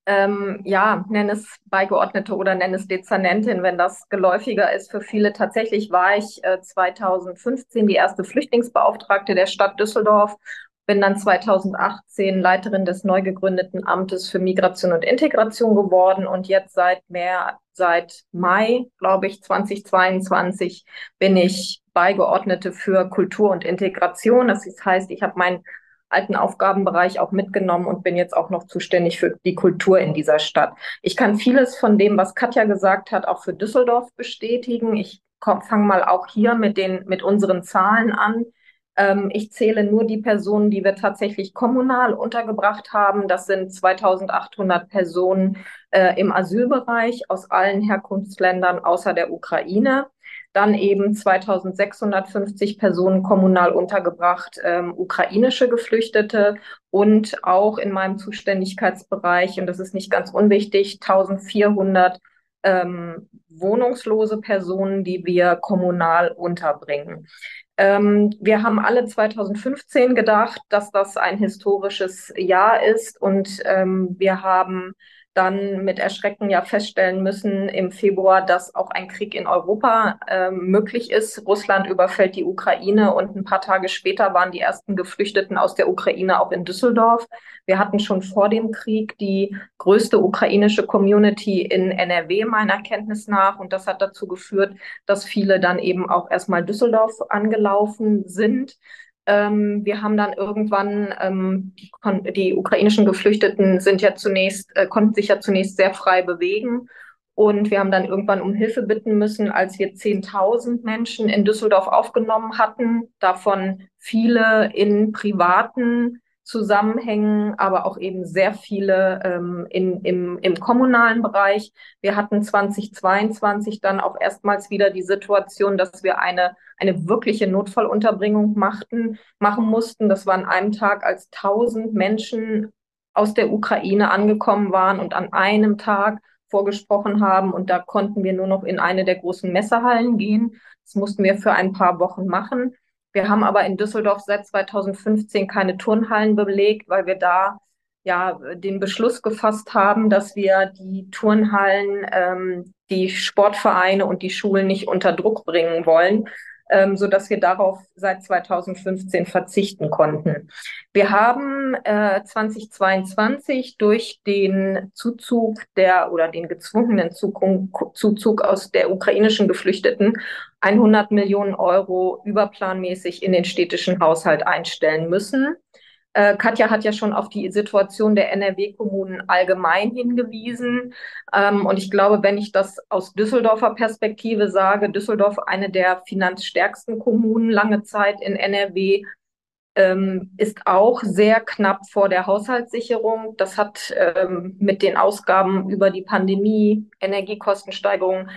ähm, ja, nenn es Beigeordnete oder nenn es Dezernentin, wenn das geläufiger ist für viele. Tatsächlich war ich äh, 2015 die erste Flüchtlingsbeauftragte der Stadt Düsseldorf, bin dann 2018 Leiterin des neu gegründeten Amtes für Migration und Integration geworden und jetzt seit mehr, seit Mai, glaube ich, 2022 bin ich Beigeordnete für Kultur und Integration. Das heißt, ich habe mein alten Aufgabenbereich auch mitgenommen und bin jetzt auch noch zuständig für die Kultur in dieser Stadt. Ich kann vieles von dem, was Katja gesagt hat, auch für Düsseldorf bestätigen. Ich fange mal auch hier mit den, mit unseren Zahlen an. Ähm, ich zähle nur die Personen, die wir tatsächlich kommunal untergebracht haben. Das sind 2800 Personen äh, im Asylbereich aus allen Herkunftsländern außer der Ukraine dann eben 2650 Personen kommunal untergebracht, ähm, ukrainische Geflüchtete und auch in meinem Zuständigkeitsbereich, und das ist nicht ganz unwichtig, 1400 ähm, wohnungslose Personen, die wir kommunal unterbringen. Ähm, wir haben alle 2015 gedacht, dass das ein historisches Jahr ist und ähm, wir haben dann mit Erschrecken ja feststellen müssen im Februar, dass auch ein Krieg in Europa äh, möglich ist. Russland überfällt die Ukraine und ein paar Tage später waren die ersten Geflüchteten aus der Ukraine auch in Düsseldorf. Wir hatten schon vor dem Krieg die größte ukrainische Community in NRW meiner Kenntnis nach und das hat dazu geführt, dass viele dann eben auch erstmal Düsseldorf angelaufen sind. Ähm, wir haben dann irgendwann, ähm, die, die, ukrainischen Geflüchteten sind ja zunächst, äh, konnten sich ja zunächst sehr frei bewegen. Und wir haben dann irgendwann um Hilfe bitten müssen, als wir 10.000 Menschen in Düsseldorf aufgenommen hatten, davon viele in privaten Zusammenhängen, aber auch eben sehr viele ähm, in, im, im kommunalen Bereich. Wir hatten 2022 dann auch erstmals wieder die Situation, dass wir eine, eine wirkliche Notfallunterbringung machten, machen mussten. Das war an einem Tag, als 1000 Menschen aus der Ukraine angekommen waren und an einem Tag vorgesprochen haben. Und da konnten wir nur noch in eine der großen Messehallen gehen. Das mussten wir für ein paar Wochen machen. Wir haben aber in Düsseldorf seit 2015 keine Turnhallen belegt, weil wir da ja den Beschluss gefasst haben, dass wir die Turnhallen, ähm, die Sportvereine und die Schulen nicht unter Druck bringen wollen ähm, so dass wir darauf seit 2015 verzichten konnten. Wir haben äh, 2022 durch den Zuzug der oder den gezwungenen Zuzug, Zuzug aus der ukrainischen Geflüchteten 100 Millionen Euro überplanmäßig in den städtischen Haushalt einstellen müssen. Äh, Katja hat ja schon auf die Situation der NRW-Kommunen allgemein hingewiesen. Ähm, und ich glaube, wenn ich das aus Düsseldorfer Perspektive sage, Düsseldorf eine der finanzstärksten Kommunen lange Zeit in NRW, ähm, ist auch sehr knapp vor der Haushaltssicherung. Das hat ähm, mit den Ausgaben über die Pandemie, Energiekostensteigerungen,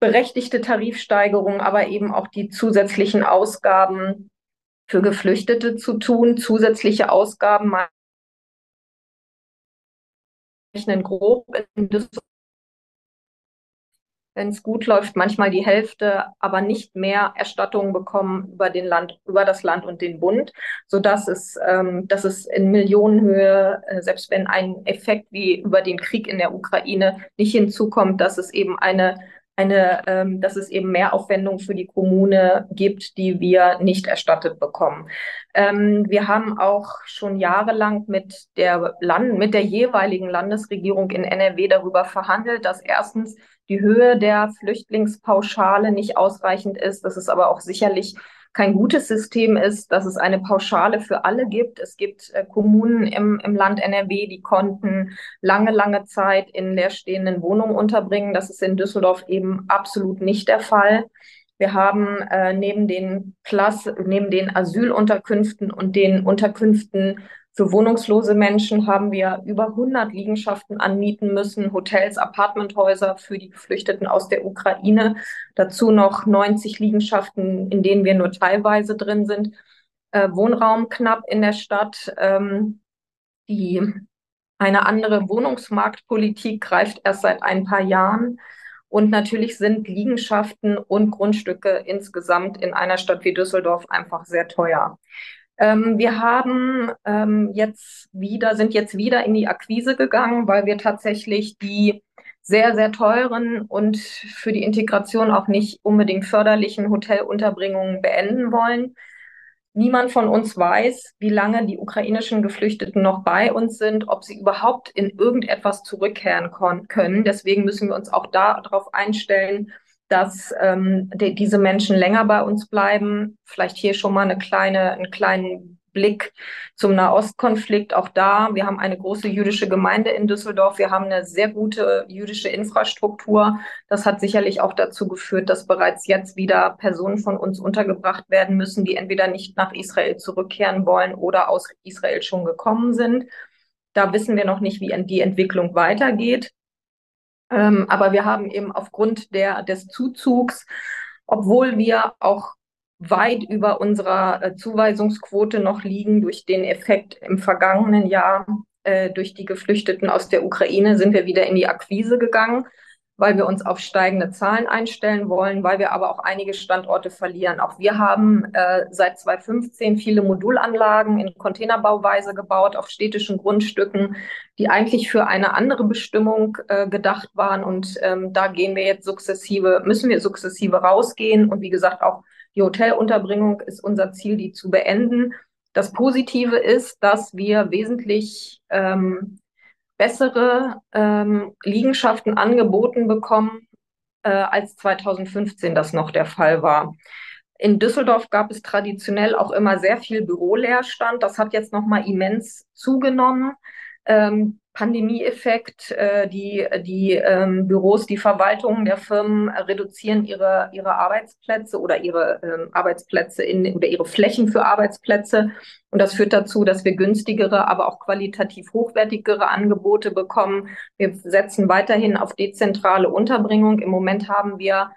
berechtigte Tarifsteigerungen, aber eben auch die zusätzlichen Ausgaben für Geflüchtete zu tun, zusätzliche Ausgaben rechnen grob in wenn es gut läuft, manchmal die Hälfte, aber nicht mehr Erstattungen bekommen über den Land, über das Land und den Bund, so dass es, ähm, dass es in Millionenhöhe, äh, selbst wenn ein Effekt wie über den Krieg in der Ukraine nicht hinzukommt, dass es eben eine eine, ähm, dass es eben mehr Aufwendungen für die Kommune gibt, die wir nicht erstattet bekommen. Ähm, wir haben auch schon jahrelang mit der Land mit der jeweiligen Landesregierung in NRW darüber verhandelt, dass erstens die Höhe der Flüchtlingspauschale nicht ausreichend ist. Das ist aber auch sicherlich kein gutes System ist, dass es eine Pauschale für alle gibt. Es gibt äh, Kommunen im, im Land NRW, die konnten lange, lange Zeit in leerstehenden Wohnungen unterbringen. Das ist in Düsseldorf eben absolut nicht der Fall. Wir haben äh, neben den Plus, neben den Asylunterkünften und den Unterkünften für wohnungslose Menschen haben wir über 100 Liegenschaften anmieten müssen, Hotels, Apartmenthäuser für die Geflüchteten aus der Ukraine. Dazu noch 90 Liegenschaften, in denen wir nur teilweise drin sind. Äh, Wohnraum knapp in der Stadt. Ähm, die eine andere Wohnungsmarktpolitik greift erst seit ein paar Jahren. Und natürlich sind Liegenschaften und Grundstücke insgesamt in einer Stadt wie Düsseldorf einfach sehr teuer. Ähm, wir haben ähm, jetzt wieder, sind jetzt wieder in die Akquise gegangen, weil wir tatsächlich die sehr, sehr teuren und für die Integration auch nicht unbedingt förderlichen Hotelunterbringungen beenden wollen. Niemand von uns weiß, wie lange die ukrainischen Geflüchteten noch bei uns sind, ob sie überhaupt in irgendetwas zurückkehren können. Deswegen müssen wir uns auch darauf einstellen, dass ähm, die, diese Menschen länger bei uns bleiben. Vielleicht hier schon mal eine kleine, einen kleinen Blick zum Nahostkonflikt. Auch da, wir haben eine große jüdische Gemeinde in Düsseldorf. Wir haben eine sehr gute jüdische Infrastruktur. Das hat sicherlich auch dazu geführt, dass bereits jetzt wieder Personen von uns untergebracht werden müssen, die entweder nicht nach Israel zurückkehren wollen oder aus Israel schon gekommen sind. Da wissen wir noch nicht, wie die Entwicklung weitergeht. Ähm, aber wir haben eben aufgrund der, des Zuzugs, obwohl wir auch weit über unserer äh, Zuweisungsquote noch liegen durch den Effekt im vergangenen Jahr äh, durch die Geflüchteten aus der Ukraine, sind wir wieder in die Akquise gegangen weil wir uns auf steigende Zahlen einstellen wollen, weil wir aber auch einige Standorte verlieren. Auch wir haben äh, seit 2015 viele Modulanlagen in Containerbauweise gebaut auf städtischen Grundstücken, die eigentlich für eine andere Bestimmung äh, gedacht waren. Und ähm, da gehen wir jetzt sukzessive, müssen wir sukzessive rausgehen. Und wie gesagt, auch die Hotelunterbringung ist unser Ziel, die zu beenden. Das Positive ist, dass wir wesentlich ähm, bessere ähm, Liegenschaften angeboten bekommen, äh, als 2015 das noch der Fall war. In Düsseldorf gab es traditionell auch immer sehr viel Büroleerstand. Das hat jetzt nochmal immens zugenommen. Ähm, Pandemieeffekt. Äh, die die ähm, Büros, die Verwaltungen der Firmen reduzieren ihre, ihre Arbeitsplätze oder ihre ähm, Arbeitsplätze in, oder ihre Flächen für Arbeitsplätze. Und das führt dazu, dass wir günstigere, aber auch qualitativ hochwertigere Angebote bekommen. Wir setzen weiterhin auf dezentrale Unterbringung. Im Moment haben wir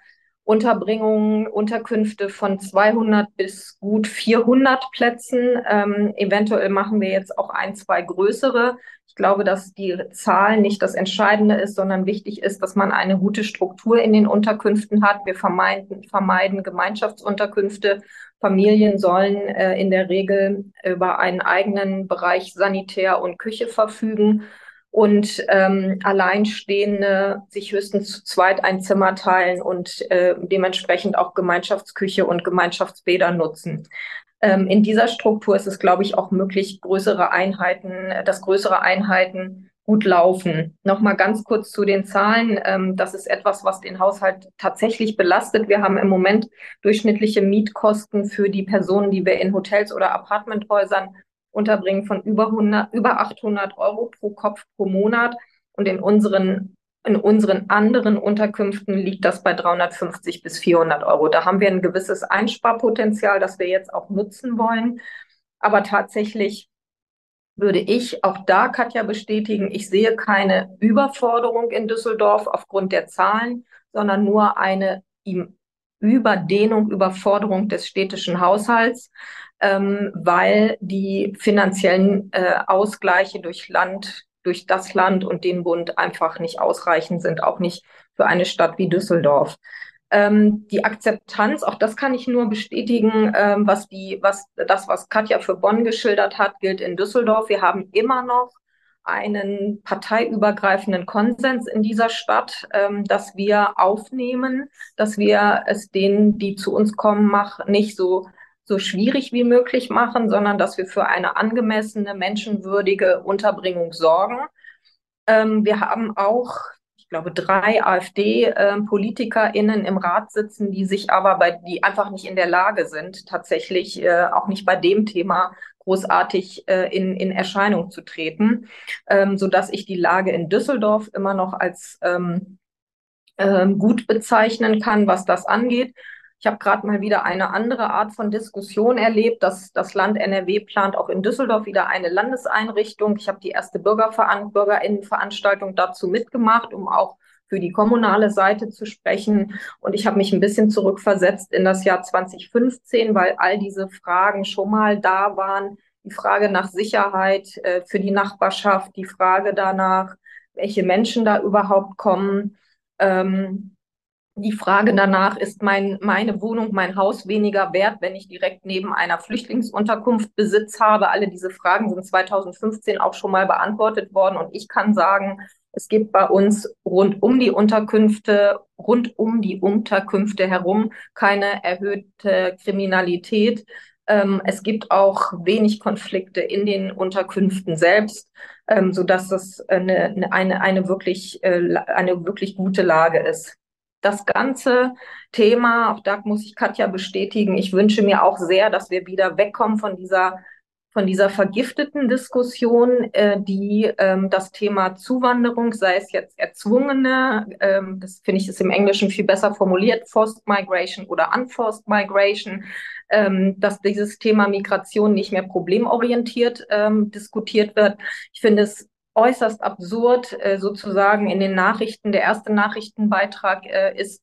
Unterbringungen, Unterkünfte von 200 bis gut 400 Plätzen. Ähm, eventuell machen wir jetzt auch ein, zwei größere. Ich glaube, dass die Zahl nicht das Entscheidende ist, sondern wichtig ist, dass man eine gute Struktur in den Unterkünften hat. Wir vermeiden, vermeiden Gemeinschaftsunterkünfte. Familien sollen äh, in der Regel über einen eigenen Bereich Sanitär und Küche verfügen und ähm, Alleinstehende sich höchstens zu zweit ein Zimmer teilen und äh, dementsprechend auch Gemeinschaftsküche und Gemeinschaftsbäder nutzen. Ähm, in dieser Struktur ist es, glaube ich, auch möglich, größere Einheiten, dass größere Einheiten gut laufen. Nochmal ganz kurz zu den Zahlen. Ähm, das ist etwas, was den Haushalt tatsächlich belastet. Wir haben im Moment durchschnittliche Mietkosten für die Personen, die wir in Hotels oder Apartmenthäusern unterbringen von über 100, über 800 Euro pro Kopf pro Monat. Und in unseren, in unseren anderen Unterkünften liegt das bei 350 bis 400 Euro. Da haben wir ein gewisses Einsparpotenzial, das wir jetzt auch nutzen wollen. Aber tatsächlich würde ich auch da, Katja, bestätigen, ich sehe keine Überforderung in Düsseldorf aufgrund der Zahlen, sondern nur eine Überdehnung, Überforderung des städtischen Haushalts ähm, weil die finanziellen äh, Ausgleiche durch Land, durch das Land und den Bund einfach nicht ausreichend sind, auch nicht für eine Stadt wie Düsseldorf. Ähm, die Akzeptanz, auch das kann ich nur bestätigen, ähm, was die, was das, was Katja für Bonn geschildert hat, gilt in Düsseldorf. Wir haben immer noch einen parteiübergreifenden Konsens in dieser Stadt, ähm, dass wir aufnehmen, dass wir es denen, die zu uns kommen, mach, nicht so so schwierig wie möglich machen, sondern dass wir für eine angemessene, menschenwürdige Unterbringung sorgen. Ähm, wir haben auch, ich glaube, drei AfD-PolitikerInnen ähm, im Rat sitzen, die sich aber bei, die einfach nicht in der Lage sind, tatsächlich äh, auch nicht bei dem Thema großartig äh, in, in Erscheinung zu treten, ähm, so dass ich die Lage in Düsseldorf immer noch als ähm, ähm, gut bezeichnen kann, was das angeht. Ich habe gerade mal wieder eine andere Art von Diskussion erlebt, dass das Land NRW plant auch in Düsseldorf wieder eine Landeseinrichtung. Ich habe die erste Bürgerveran Bürgerinnenveranstaltung dazu mitgemacht, um auch für die kommunale Seite zu sprechen. Und ich habe mich ein bisschen zurückversetzt in das Jahr 2015, weil all diese Fragen schon mal da waren. Die Frage nach Sicherheit äh, für die Nachbarschaft, die Frage danach, welche Menschen da überhaupt kommen. Ähm, die Frage danach, ist mein, meine Wohnung, mein Haus weniger wert, wenn ich direkt neben einer Flüchtlingsunterkunft Besitz habe? Alle diese Fragen sind 2015 auch schon mal beantwortet worden. Und ich kann sagen, es gibt bei uns rund um die Unterkünfte, rund um die Unterkünfte herum keine erhöhte Kriminalität. Ähm, es gibt auch wenig Konflikte in den Unterkünften selbst, ähm, so dass das eine, eine, eine wirklich, äh, eine wirklich gute Lage ist das ganze Thema, auch da muss ich Katja bestätigen, ich wünsche mir auch sehr, dass wir wieder wegkommen von dieser von dieser vergifteten Diskussion, äh, die ähm, das Thema Zuwanderung, sei es jetzt erzwungene, ähm, das finde ich ist im Englischen viel besser formuliert, Forced Migration oder Unforced Migration, ähm, dass dieses Thema Migration nicht mehr problemorientiert ähm, diskutiert wird. Ich finde es äußerst absurd, äh, sozusagen in den Nachrichten. Der erste Nachrichtenbeitrag äh, ist,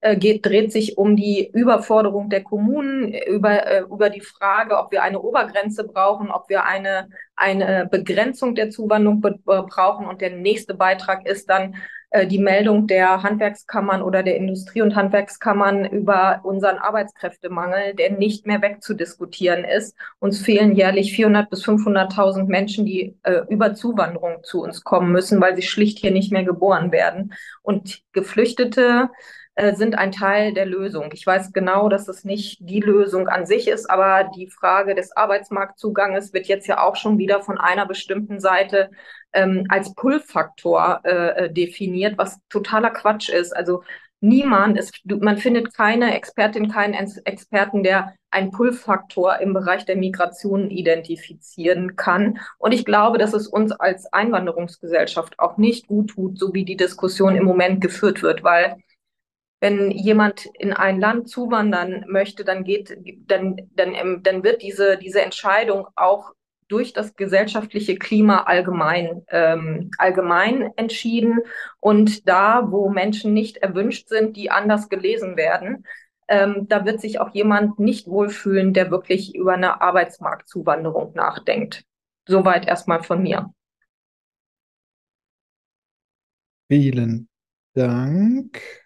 äh, geht, dreht sich um die Überforderung der Kommunen, über, über die Frage, ob wir eine Obergrenze brauchen, ob wir eine, eine Begrenzung der Zuwanderung brauchen. Und der nächste Beitrag ist dann, die Meldung der Handwerkskammern oder der Industrie- und Handwerkskammern über unseren Arbeitskräftemangel, der nicht mehr wegzudiskutieren ist. Uns fehlen jährlich 400 bis 500.000 Menschen, die äh, über Zuwanderung zu uns kommen müssen, weil sie schlicht hier nicht mehr geboren werden. Und Geflüchtete äh, sind ein Teil der Lösung. Ich weiß genau, dass es nicht die Lösung an sich ist, aber die Frage des Arbeitsmarktzuganges wird jetzt ja auch schon wieder von einer bestimmten Seite ähm, als Pull-Faktor äh, äh definiert, was totaler Quatsch ist. Also niemand ist, man findet keine Expertin, keinen Experten, der einen Pull-Faktor im Bereich der Migration identifizieren kann. Und ich glaube, dass es uns als Einwanderungsgesellschaft auch nicht gut tut, so wie die Diskussion im Moment geführt wird, weil wenn jemand in ein Land zuwandern möchte, dann geht, dann, dann, ähm, dann wird diese, diese Entscheidung auch durch das gesellschaftliche Klima allgemein, ähm, allgemein entschieden. Und da, wo Menschen nicht erwünscht sind, die anders gelesen werden, ähm, da wird sich auch jemand nicht wohlfühlen, der wirklich über eine Arbeitsmarktzuwanderung nachdenkt. Soweit erstmal von mir. Vielen Dank.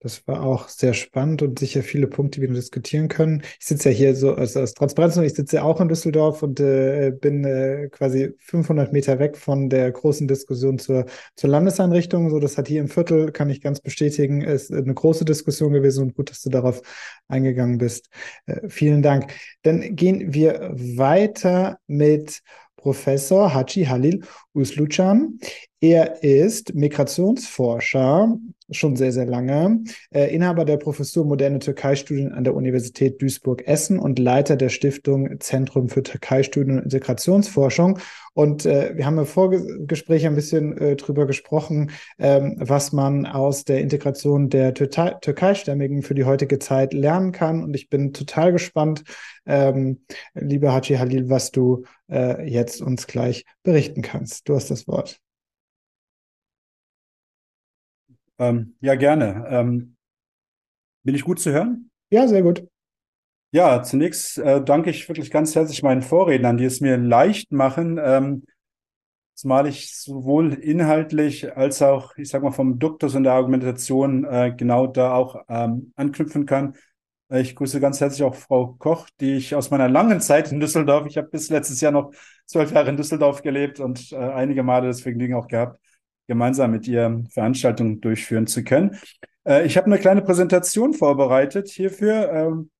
Das war auch sehr spannend und sicher viele Punkte, die wir diskutieren können. Ich sitze ja hier so also aus Transparenz und ich sitze ja auch in Düsseldorf und äh, bin äh, quasi 500 Meter weg von der großen Diskussion zur, zur Landeseinrichtung. So, das hat hier im Viertel, kann ich ganz bestätigen, ist eine große Diskussion gewesen und gut, dass du darauf eingegangen bist. Äh, vielen Dank. Dann gehen wir weiter mit Professor Haji Halil Uslucan. Er ist Migrationsforscher, schon sehr, sehr lange, äh, Inhaber der Professur Moderne Türkei-Studien an der Universität Duisburg-Essen und Leiter der Stiftung Zentrum für Türkei-Studien und Integrationsforschung. Und äh, wir haben im Vorgespräch ein bisschen äh, drüber gesprochen, ähm, was man aus der Integration der Türkei-Stämmigen für die heutige Zeit lernen kann. Und ich bin total gespannt, ähm, lieber Haji Halil, was du äh, jetzt uns gleich berichten kannst. Du hast das Wort. Ähm, ja, gerne. Ähm, bin ich gut zu hören? Ja, sehr gut. Ja, zunächst äh, danke ich wirklich ganz herzlich meinen Vorrednern, die es mir leicht machen, ähm, zumal ich sowohl inhaltlich als auch, ich sag mal, vom Duktus und der Argumentation äh, genau da auch ähm, anknüpfen kann. Ich grüße ganz herzlich auch Frau Koch, die ich aus meiner langen Zeit in Düsseldorf, ich habe bis letztes Jahr noch zwölf Jahre in Düsseldorf gelebt und äh, einige Male das Vergnügen auch gehabt, gemeinsam mit ihr Veranstaltungen durchführen zu können. Äh, ich habe eine kleine Präsentation vorbereitet hierfür. Ähm,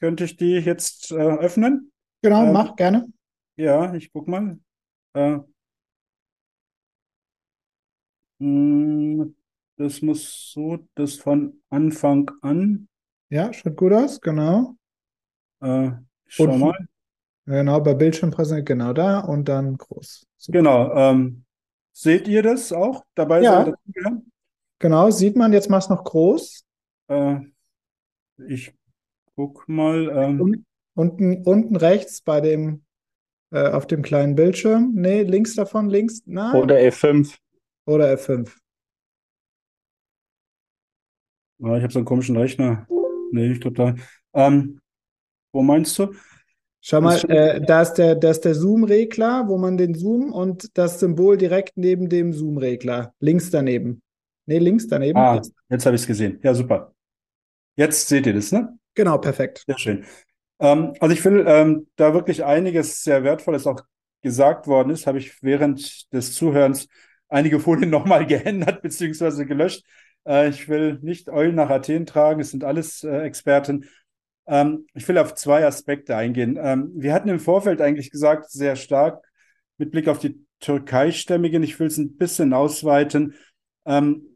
könnte ich die jetzt äh, öffnen? Genau, ähm, mach gerne. Ja, ich guck mal. Äh, hm, das muss so, das von Anfang an. Ja, schaut gut aus, genau. Äh, schau und, mal. Genau, bei Bildschirmpräsentation, genau da und dann groß. Super. Genau. Ähm, Seht ihr das auch dabei? Ja. Genau, sieht man. Jetzt machst du noch groß. Äh, Ich guck mal. Ähm, unten, unten rechts bei dem, äh, auf dem kleinen Bildschirm. Nee, links davon, links. Nein. Oder F5. Oder F5. Ah, ich habe so einen komischen Rechner. Nee, ich glaube da. Ähm, wo meinst du? Schau mal, äh, da ist der, da ist der Zoom-Regler, wo man den Zoom und das Symbol direkt neben dem Zoom-Regler. Links daneben. Nee, links daneben. Ah, jetzt habe ich es gesehen. Ja, super. Jetzt seht ihr das, ne? Genau, perfekt. Sehr schön. Ähm, also ich will ähm, da wirklich einiges sehr Wertvolles auch gesagt worden ist, habe ich während des Zuhörens einige Folien nochmal geändert bzw. gelöscht. Äh, ich will nicht Eulen nach Athen tragen, es sind alles äh, Experten. Ähm, ich will auf zwei Aspekte eingehen. Ähm, wir hatten im Vorfeld eigentlich gesagt, sehr stark mit Blick auf die Türkeistämmigen. Ich will es ein bisschen ausweiten. Ähm,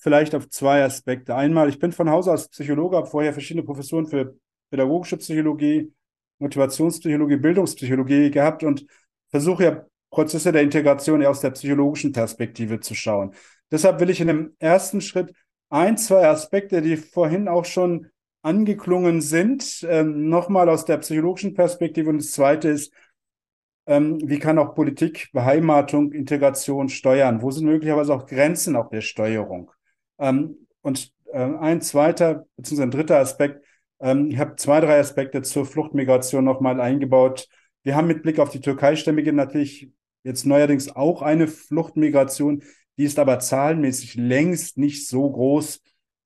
vielleicht auf zwei Aspekte. Einmal, ich bin von Haus aus Psychologe, habe vorher verschiedene Professuren für pädagogische Psychologie, Motivationspsychologie, Bildungspsychologie gehabt und versuche ja Prozesse der Integration eher aus der psychologischen Perspektive zu schauen. Deshalb will ich in dem ersten Schritt ein, zwei Aspekte, die vorhin auch schon angeklungen sind, ähm, nochmal aus der psychologischen Perspektive. Und das zweite ist, ähm, wie kann auch Politik Beheimatung, Integration steuern? Wo sind möglicherweise auch Grenzen auch der Steuerung? Ähm, und ein zweiter, beziehungsweise ein dritter Aspekt, ich habe zwei, drei Aspekte zur Fluchtmigration nochmal eingebaut. Wir haben mit Blick auf die Türkeistämmige natürlich jetzt neuerdings auch eine Fluchtmigration, die ist aber zahlenmäßig längst nicht so groß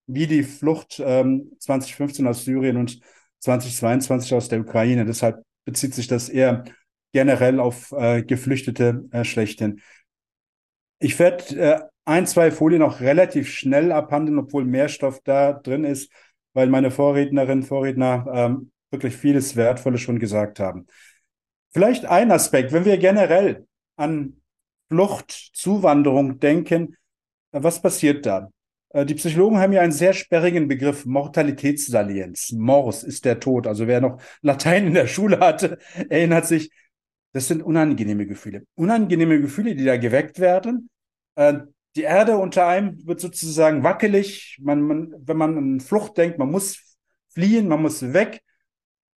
wie die Flucht ähm, 2015 aus Syrien und 2022 aus der Ukraine. Deshalb bezieht sich das eher generell auf äh, Geflüchtete äh, schlechthin. Ich werde äh, ein, zwei Folien auch relativ schnell abhandeln, obwohl mehr Stoff da drin ist, weil meine Vorrednerinnen, Vorredner ähm, wirklich vieles Wertvolles schon gesagt haben. Vielleicht ein Aspekt, wenn wir generell an Flucht, Zuwanderung denken, äh, was passiert da? Äh, die Psychologen haben ja einen sehr sperrigen Begriff, Mortalitätssalienz. Mors ist der Tod. Also wer noch Latein in der Schule hatte, erinnert sich, das sind unangenehme Gefühle. Unangenehme Gefühle, die da geweckt werden. Äh, die Erde unter einem wird sozusagen wackelig. Man, man, wenn man an Flucht denkt, man muss fliehen, man muss weg.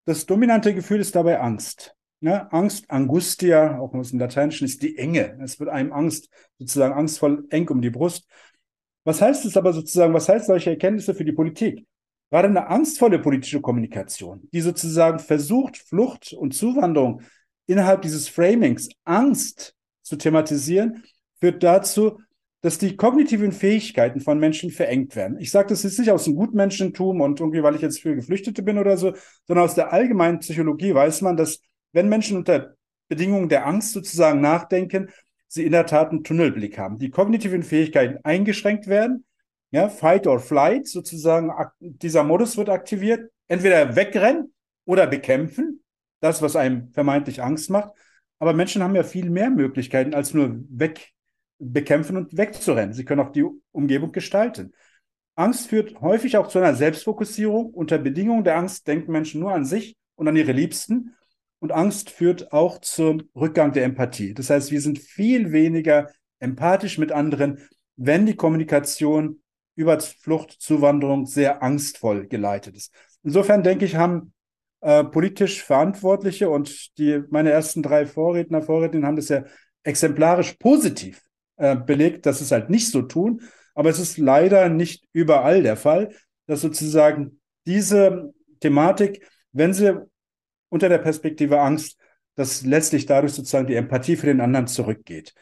Das dominante Gefühl ist dabei Angst. Ja, Angst, Angustia, auch aus dem Lateinischen, ist die Enge. Es wird einem Angst, sozusagen angstvoll eng um die Brust. Was heißt es aber sozusagen, was heißt solche Erkenntnisse für die Politik? Gerade eine angstvolle politische Kommunikation, die sozusagen versucht, Flucht und Zuwanderung innerhalb dieses Framings Angst zu thematisieren, führt dazu, dass die kognitiven Fähigkeiten von Menschen verengt werden. Ich sage das jetzt nicht aus dem Gutmenschentum und irgendwie, weil ich jetzt für Geflüchtete bin oder so, sondern aus der allgemeinen Psychologie weiß man, dass wenn Menschen unter Bedingungen der Angst sozusagen nachdenken, sie in der Tat einen Tunnelblick haben. Die kognitiven Fähigkeiten eingeschränkt werden, ja, Fight or Flight sozusagen, dieser Modus wird aktiviert, entweder wegrennen oder bekämpfen, das, was einem vermeintlich Angst macht. Aber Menschen haben ja viel mehr Möglichkeiten, als nur weg bekämpfen und wegzurennen. Sie können auch die Umgebung gestalten. Angst führt häufig auch zu einer Selbstfokussierung. Unter Bedingungen der Angst denken Menschen nur an sich und an ihre Liebsten und Angst führt auch zum Rückgang der Empathie. Das heißt, wir sind viel weniger empathisch mit anderen, wenn die Kommunikation über Flucht, Zuwanderung sehr angstvoll geleitet ist. Insofern denke ich, haben äh, politisch Verantwortliche und die, meine ersten drei Vorredner, Vorrednerinnen haben das ja exemplarisch positiv äh, belegt, dass es halt nicht so tun. Aber es ist leider nicht überall der Fall, dass sozusagen diese Thematik, wenn sie unter der Perspektive Angst, dass letztlich dadurch sozusagen die Empathie für den anderen zurückgeht.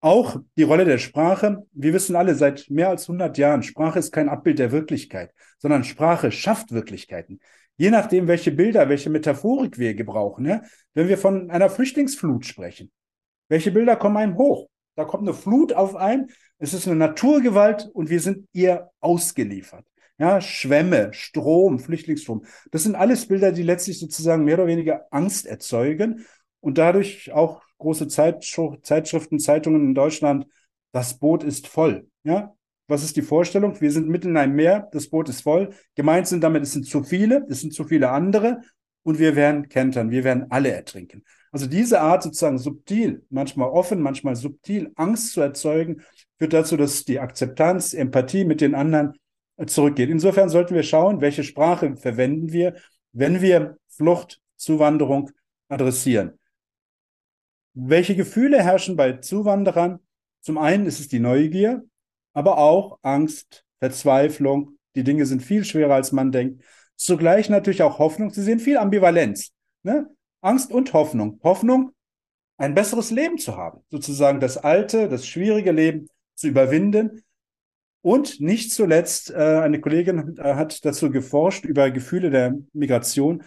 Auch die Rolle der Sprache. Wir wissen alle seit mehr als 100 Jahren, Sprache ist kein Abbild der Wirklichkeit, sondern Sprache schafft Wirklichkeiten. Je nachdem, welche Bilder, welche Metaphorik wir gebrauchen. Ja? Wenn wir von einer Flüchtlingsflut sprechen, welche Bilder kommen einem hoch? Da kommt eine Flut auf einen. Es ist eine Naturgewalt und wir sind ihr ausgeliefert. Ja, Schwämme, Strom, Flüchtlingsstrom. Das sind alles Bilder, die letztlich sozusagen mehr oder weniger Angst erzeugen und dadurch auch große Zeitschriften, Zeitungen in Deutschland, das Boot ist voll. Ja, was ist die Vorstellung? Wir sind mitten in einem Meer, das Boot ist voll. Gemeint sind damit, es sind zu viele, es sind zu viele andere und wir werden kentern, wir werden alle ertrinken. Also diese Art sozusagen subtil, manchmal offen, manchmal subtil Angst zu erzeugen, führt dazu, dass die Akzeptanz, Empathie mit den anderen zurückgeht. Insofern sollten wir schauen, welche Sprache verwenden wir, wenn wir Flucht, Zuwanderung adressieren. Welche Gefühle herrschen bei Zuwanderern? Zum einen ist es die Neugier, aber auch Angst, Verzweiflung. Die Dinge sind viel schwerer, als man denkt. Zugleich natürlich auch Hoffnung. Sie sehen viel Ambivalenz. Ne? Angst und Hoffnung. Hoffnung, ein besseres Leben zu haben, sozusagen das alte, das schwierige Leben zu überwinden. Und nicht zuletzt, äh, eine Kollegin äh, hat dazu geforscht über Gefühle der Migration,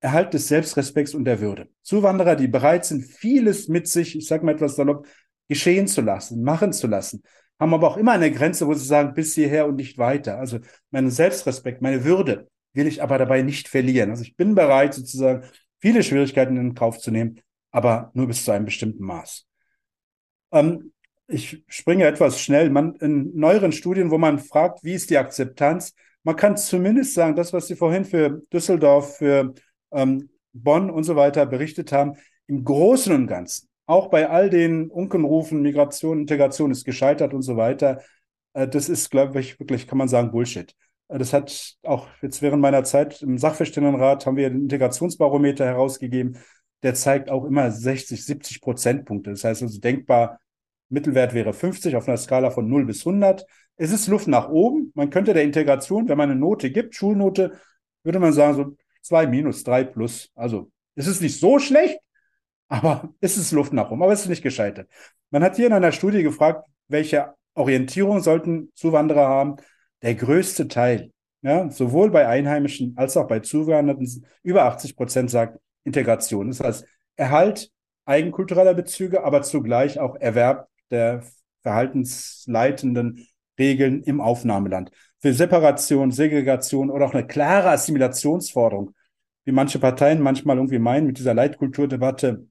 Erhalt des Selbstrespekts und der Würde. Zuwanderer, die bereit sind, vieles mit sich, ich sage mal etwas salopp, geschehen zu lassen, machen zu lassen, haben aber auch immer eine Grenze, wo sie sagen, bis hierher und nicht weiter. Also meinen Selbstrespekt, meine Würde will ich aber dabei nicht verlieren. Also ich bin bereit, sozusagen viele Schwierigkeiten in Kauf zu nehmen, aber nur bis zu einem bestimmten Maß. Ähm, ich springe etwas schnell. Man, in neueren Studien, wo man fragt, wie ist die Akzeptanz, man kann zumindest sagen, das, was Sie vorhin für Düsseldorf, für ähm, Bonn und so weiter berichtet haben, im Großen und Ganzen, auch bei all den Unkenrufen, Migration, Integration ist gescheitert und so weiter, äh, das ist, glaube ich, wirklich, kann man sagen, Bullshit. Äh, das hat auch jetzt während meiner Zeit im Sachverständigenrat haben wir den Integrationsbarometer herausgegeben. Der zeigt auch immer 60, 70 Prozentpunkte. Das heißt also denkbar, Mittelwert wäre 50 auf einer Skala von 0 bis 100. Es ist Luft nach oben. Man könnte der Integration, wenn man eine Note gibt, Schulnote, würde man sagen, so 2 minus, 3 plus. Also es ist nicht so schlecht, aber es ist Luft nach oben, aber es ist nicht gescheitert. Man hat hier in einer Studie gefragt, welche Orientierung sollten Zuwanderer haben. Der größte Teil, ja, sowohl bei Einheimischen als auch bei Zuwandernden, über 80 Prozent sagt Integration. Das heißt, Erhalt eigenkultureller Bezüge, aber zugleich auch Erwerb der verhaltensleitenden Regeln im Aufnahmeland für Separation, Segregation oder auch eine klare Assimilationsforderung, wie manche Parteien manchmal irgendwie meinen mit dieser Leitkulturdebatte,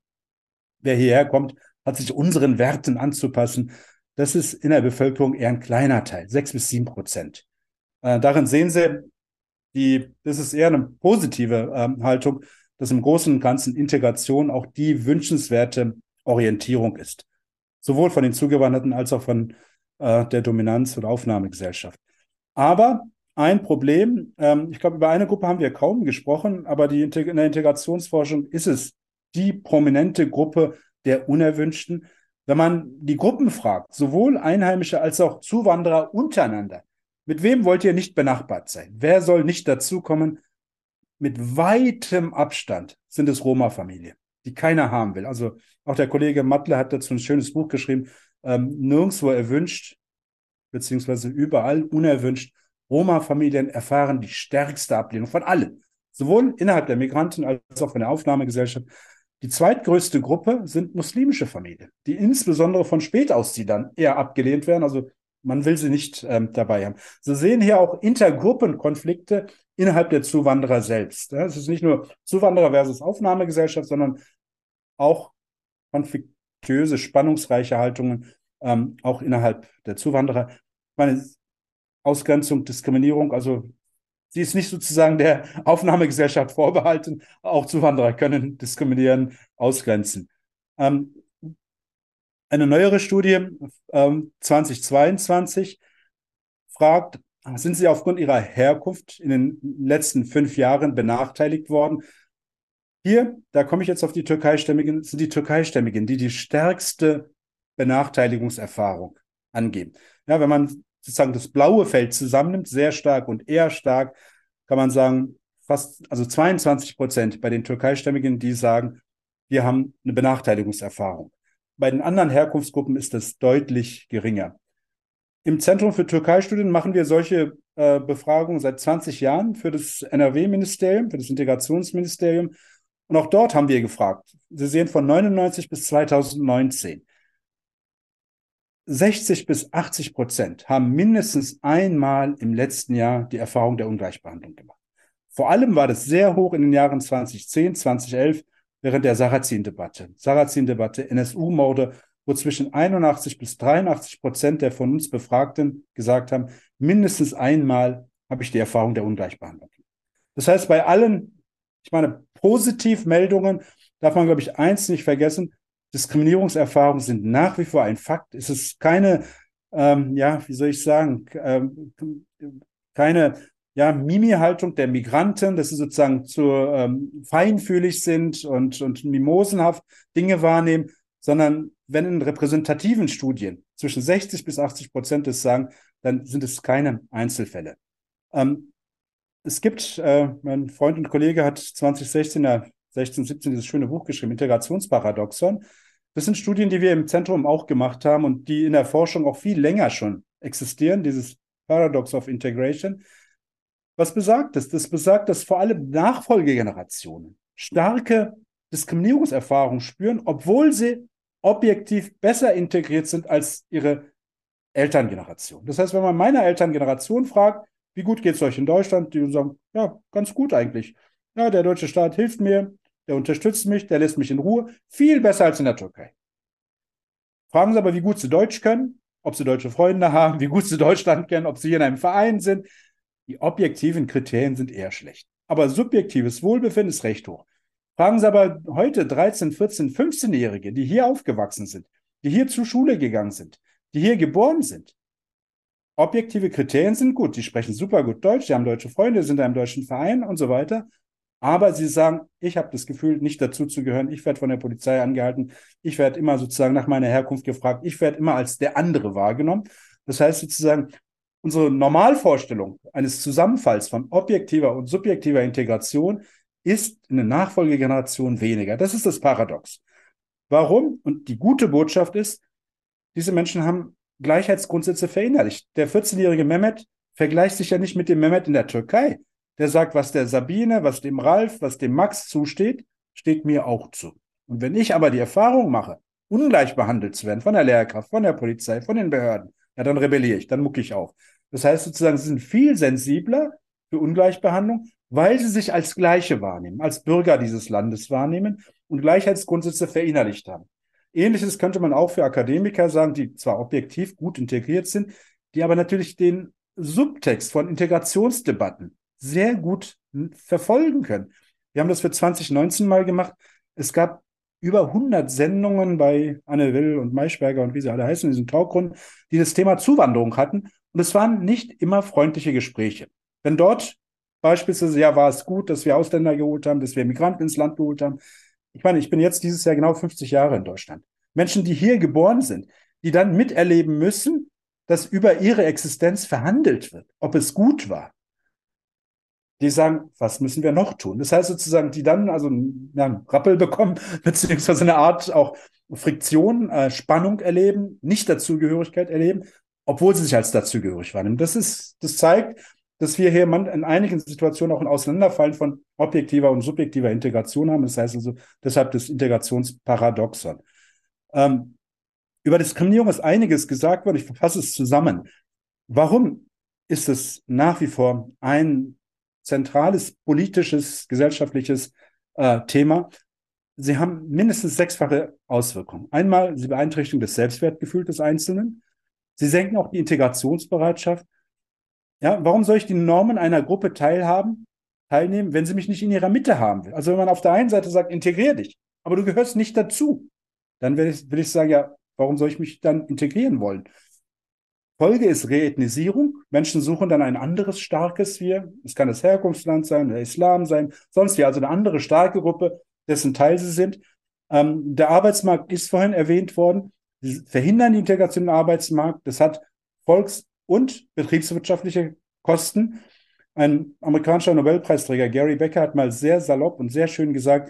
wer hierher kommt, hat sich unseren Werten anzupassen. Das ist in der Bevölkerung eher ein kleiner Teil, sechs bis sieben Prozent. Äh, darin sehen Sie, die, das ist eher eine positive äh, Haltung, dass im Großen und Ganzen Integration auch die wünschenswerte Orientierung ist. Sowohl von den Zugewanderten als auch von äh, der Dominanz- oder Aufnahmegesellschaft. Aber ein Problem, ähm, ich glaube, über eine Gruppe haben wir kaum gesprochen, aber die, in der Integrationsforschung ist es die prominente Gruppe der Unerwünschten. Wenn man die Gruppen fragt, sowohl Einheimische als auch Zuwanderer untereinander, mit wem wollt ihr nicht benachbart sein? Wer soll nicht dazukommen? Mit weitem Abstand sind es Roma-Familien, die keiner haben will. Also auch der Kollege Matle hat dazu ein schönes Buch geschrieben, ähm, nirgendwo erwünscht, beziehungsweise überall unerwünscht. Roma-Familien erfahren die stärkste Ablehnung von allen, sowohl innerhalb der Migranten als auch von der Aufnahmegesellschaft. Die zweitgrößte Gruppe sind muslimische Familien, die insbesondere von Spätaussiedlern eher abgelehnt werden. Also man will sie nicht ähm, dabei haben. Sie sehen hier auch Intergruppenkonflikte innerhalb der Zuwanderer selbst. Es ist nicht nur Zuwanderer versus Aufnahmegesellschaft, sondern auch konfliktöse, spannungsreiche Haltungen ähm, auch innerhalb der Zuwanderer. Meine Ausgrenzung, Diskriminierung, also sie ist nicht sozusagen der Aufnahmegesellschaft vorbehalten. Auch Zuwanderer können diskriminieren, ausgrenzen. Ähm, eine neuere Studie ähm, 2022 fragt, sind Sie aufgrund Ihrer Herkunft in den letzten fünf Jahren benachteiligt worden? Hier, da komme ich jetzt auf die Türkeistämmigen, sind die Türkeistämmigen, die die stärkste Benachteiligungserfahrung angeben. Ja, wenn man sozusagen das blaue Feld zusammennimmt, sehr stark und eher stark, kann man sagen, fast, also 22 Prozent bei den Türkeistämmigen, die sagen, wir haben eine Benachteiligungserfahrung. Bei den anderen Herkunftsgruppen ist das deutlich geringer. Im Zentrum für Türkei-Studien machen wir solche äh, Befragungen seit 20 Jahren für das NRW-Ministerium, für das Integrationsministerium. Und auch dort haben wir gefragt. Sie sehen von 99 bis 2019. 60 bis 80 Prozent haben mindestens einmal im letzten Jahr die Erfahrung der Ungleichbehandlung gemacht. Vor allem war das sehr hoch in den Jahren 2010, 2011 während der Sarrazin-Debatte. Sarrazin-Debatte, NSU-Morde, wo zwischen 81 bis 83 Prozent der von uns Befragten gesagt haben, mindestens einmal habe ich die Erfahrung der Ungleichbehandlung. Das heißt, bei allen, ich meine, Positivmeldungen darf man, glaube ich, eins nicht vergessen, Diskriminierungserfahrungen sind nach wie vor ein Fakt. Es ist keine, ähm, ja, wie soll ich sagen, ähm, keine ja, Mimi-Haltung der Migranten, dass sie sozusagen zu ähm, feinfühlig sind und, und mimosenhaft Dinge wahrnehmen, sondern wenn in repräsentativen Studien zwischen 60 bis 80 Prozent es sagen, dann sind es keine Einzelfälle. Ähm, es gibt, äh, mein Freund und Kollege hat 2016, ja, 16, 17 dieses schöne Buch geschrieben, Integrationsparadoxon. Das sind Studien, die wir im Zentrum auch gemacht haben und die in der Forschung auch viel länger schon existieren, dieses Paradox of Integration. Was besagt das? Das besagt, dass vor allem Nachfolgegenerationen starke Diskriminierungserfahrungen spüren, obwohl sie objektiv besser integriert sind als ihre Elterngeneration. Das heißt, wenn man meine Elterngeneration fragt, wie gut geht es euch in Deutschland, die sagen, ja, ganz gut eigentlich. Ja, der deutsche Staat hilft mir, der unterstützt mich, der lässt mich in Ruhe, viel besser als in der Türkei. Fragen Sie aber, wie gut Sie Deutsch können, ob Sie deutsche Freunde haben, wie gut Sie Deutschland kennen, ob Sie hier in einem Verein sind. Die objektiven Kriterien sind eher schlecht. Aber subjektives Wohlbefinden ist recht hoch. Fragen Sie aber heute 13, 14, 15-Jährige, die hier aufgewachsen sind, die hier zur Schule gegangen sind, die hier geboren sind. Objektive Kriterien sind gut. Die sprechen super gut Deutsch, die haben deutsche Freunde, sind in einem deutschen Verein und so weiter. Aber sie sagen, ich habe das Gefühl, nicht dazu zu gehören. Ich werde von der Polizei angehalten. Ich werde immer sozusagen nach meiner Herkunft gefragt. Ich werde immer als der andere wahrgenommen. Das heißt sozusagen, unsere Normalvorstellung eines Zusammenfalls von objektiver und subjektiver Integration ist in der Nachfolgegeneration weniger. Das ist das Paradox. Warum? Und die gute Botschaft ist, diese Menschen haben Gleichheitsgrundsätze verinnerlicht. Der 14-jährige Mehmet vergleicht sich ja nicht mit dem Mehmet in der Türkei. Der sagt, was der Sabine, was dem Ralf, was dem Max zusteht, steht mir auch zu. Und wenn ich aber die Erfahrung mache, ungleich behandelt zu werden von der Lehrkraft, von der Polizei, von den Behörden, ja, dann rebelliere ich, dann mucke ich auf. Das heißt sozusagen, sie sind viel sensibler für Ungleichbehandlung, weil sie sich als Gleiche wahrnehmen, als Bürger dieses Landes wahrnehmen und Gleichheitsgrundsätze verinnerlicht haben. Ähnliches könnte man auch für Akademiker sagen, die zwar objektiv gut integriert sind, die aber natürlich den Subtext von Integrationsdebatten sehr gut verfolgen können. Wir haben das für 2019 mal gemacht. Es gab über 100 Sendungen bei Anne Will und Maischberger und wie sie alle heißen, in diesen Talkrunden, die das Thema Zuwanderung hatten. Und es waren nicht immer freundliche Gespräche. Wenn dort beispielsweise, ja, war es gut, dass wir Ausländer geholt haben, dass wir Migranten ins Land geholt haben, ich meine, ich bin jetzt dieses Jahr genau 50 Jahre in Deutschland. Menschen, die hier geboren sind, die dann miterleben müssen, dass über ihre Existenz verhandelt wird, ob es gut war. Die sagen, was müssen wir noch tun? Das heißt sozusagen, die dann also ja, einen Rappel bekommen, beziehungsweise eine Art auch Friktion, äh, Spannung erleben, nicht Dazugehörigkeit erleben, obwohl sie sich als dazugehörig wahrnehmen. Das ist, das zeigt, dass wir hier in einigen Situationen auch ein Auseinanderfallen von objektiver und subjektiver Integration haben. Das heißt also deshalb das Integrationsparadoxon. Ähm, über Diskriminierung ist einiges gesagt worden. Ich fasse es zusammen. Warum ist es nach wie vor ein zentrales politisches, gesellschaftliches äh, Thema? Sie haben mindestens sechsfache Auswirkungen. Einmal, sie beeinträchtigen das Selbstwertgefühl des Einzelnen. Sie senken auch die Integrationsbereitschaft ja, warum soll ich die Normen einer Gruppe teilhaben, teilnehmen, wenn sie mich nicht in ihrer Mitte haben will? Also wenn man auf der einen Seite sagt, integrier dich, aber du gehörst nicht dazu, dann will ich, will ich sagen, ja, warum soll ich mich dann integrieren wollen? Folge ist Reethnisierung. Menschen suchen dann ein anderes starkes Wir. Es kann das Herkunftsland sein, der Islam sein, sonst wie, also eine andere starke Gruppe, dessen Teil sie sind. Ähm, der Arbeitsmarkt ist vorhin erwähnt worden. Sie verhindern die Integration im Arbeitsmarkt. Das hat Volks- und betriebswirtschaftliche Kosten. Ein amerikanischer Nobelpreisträger, Gary Becker, hat mal sehr salopp und sehr schön gesagt,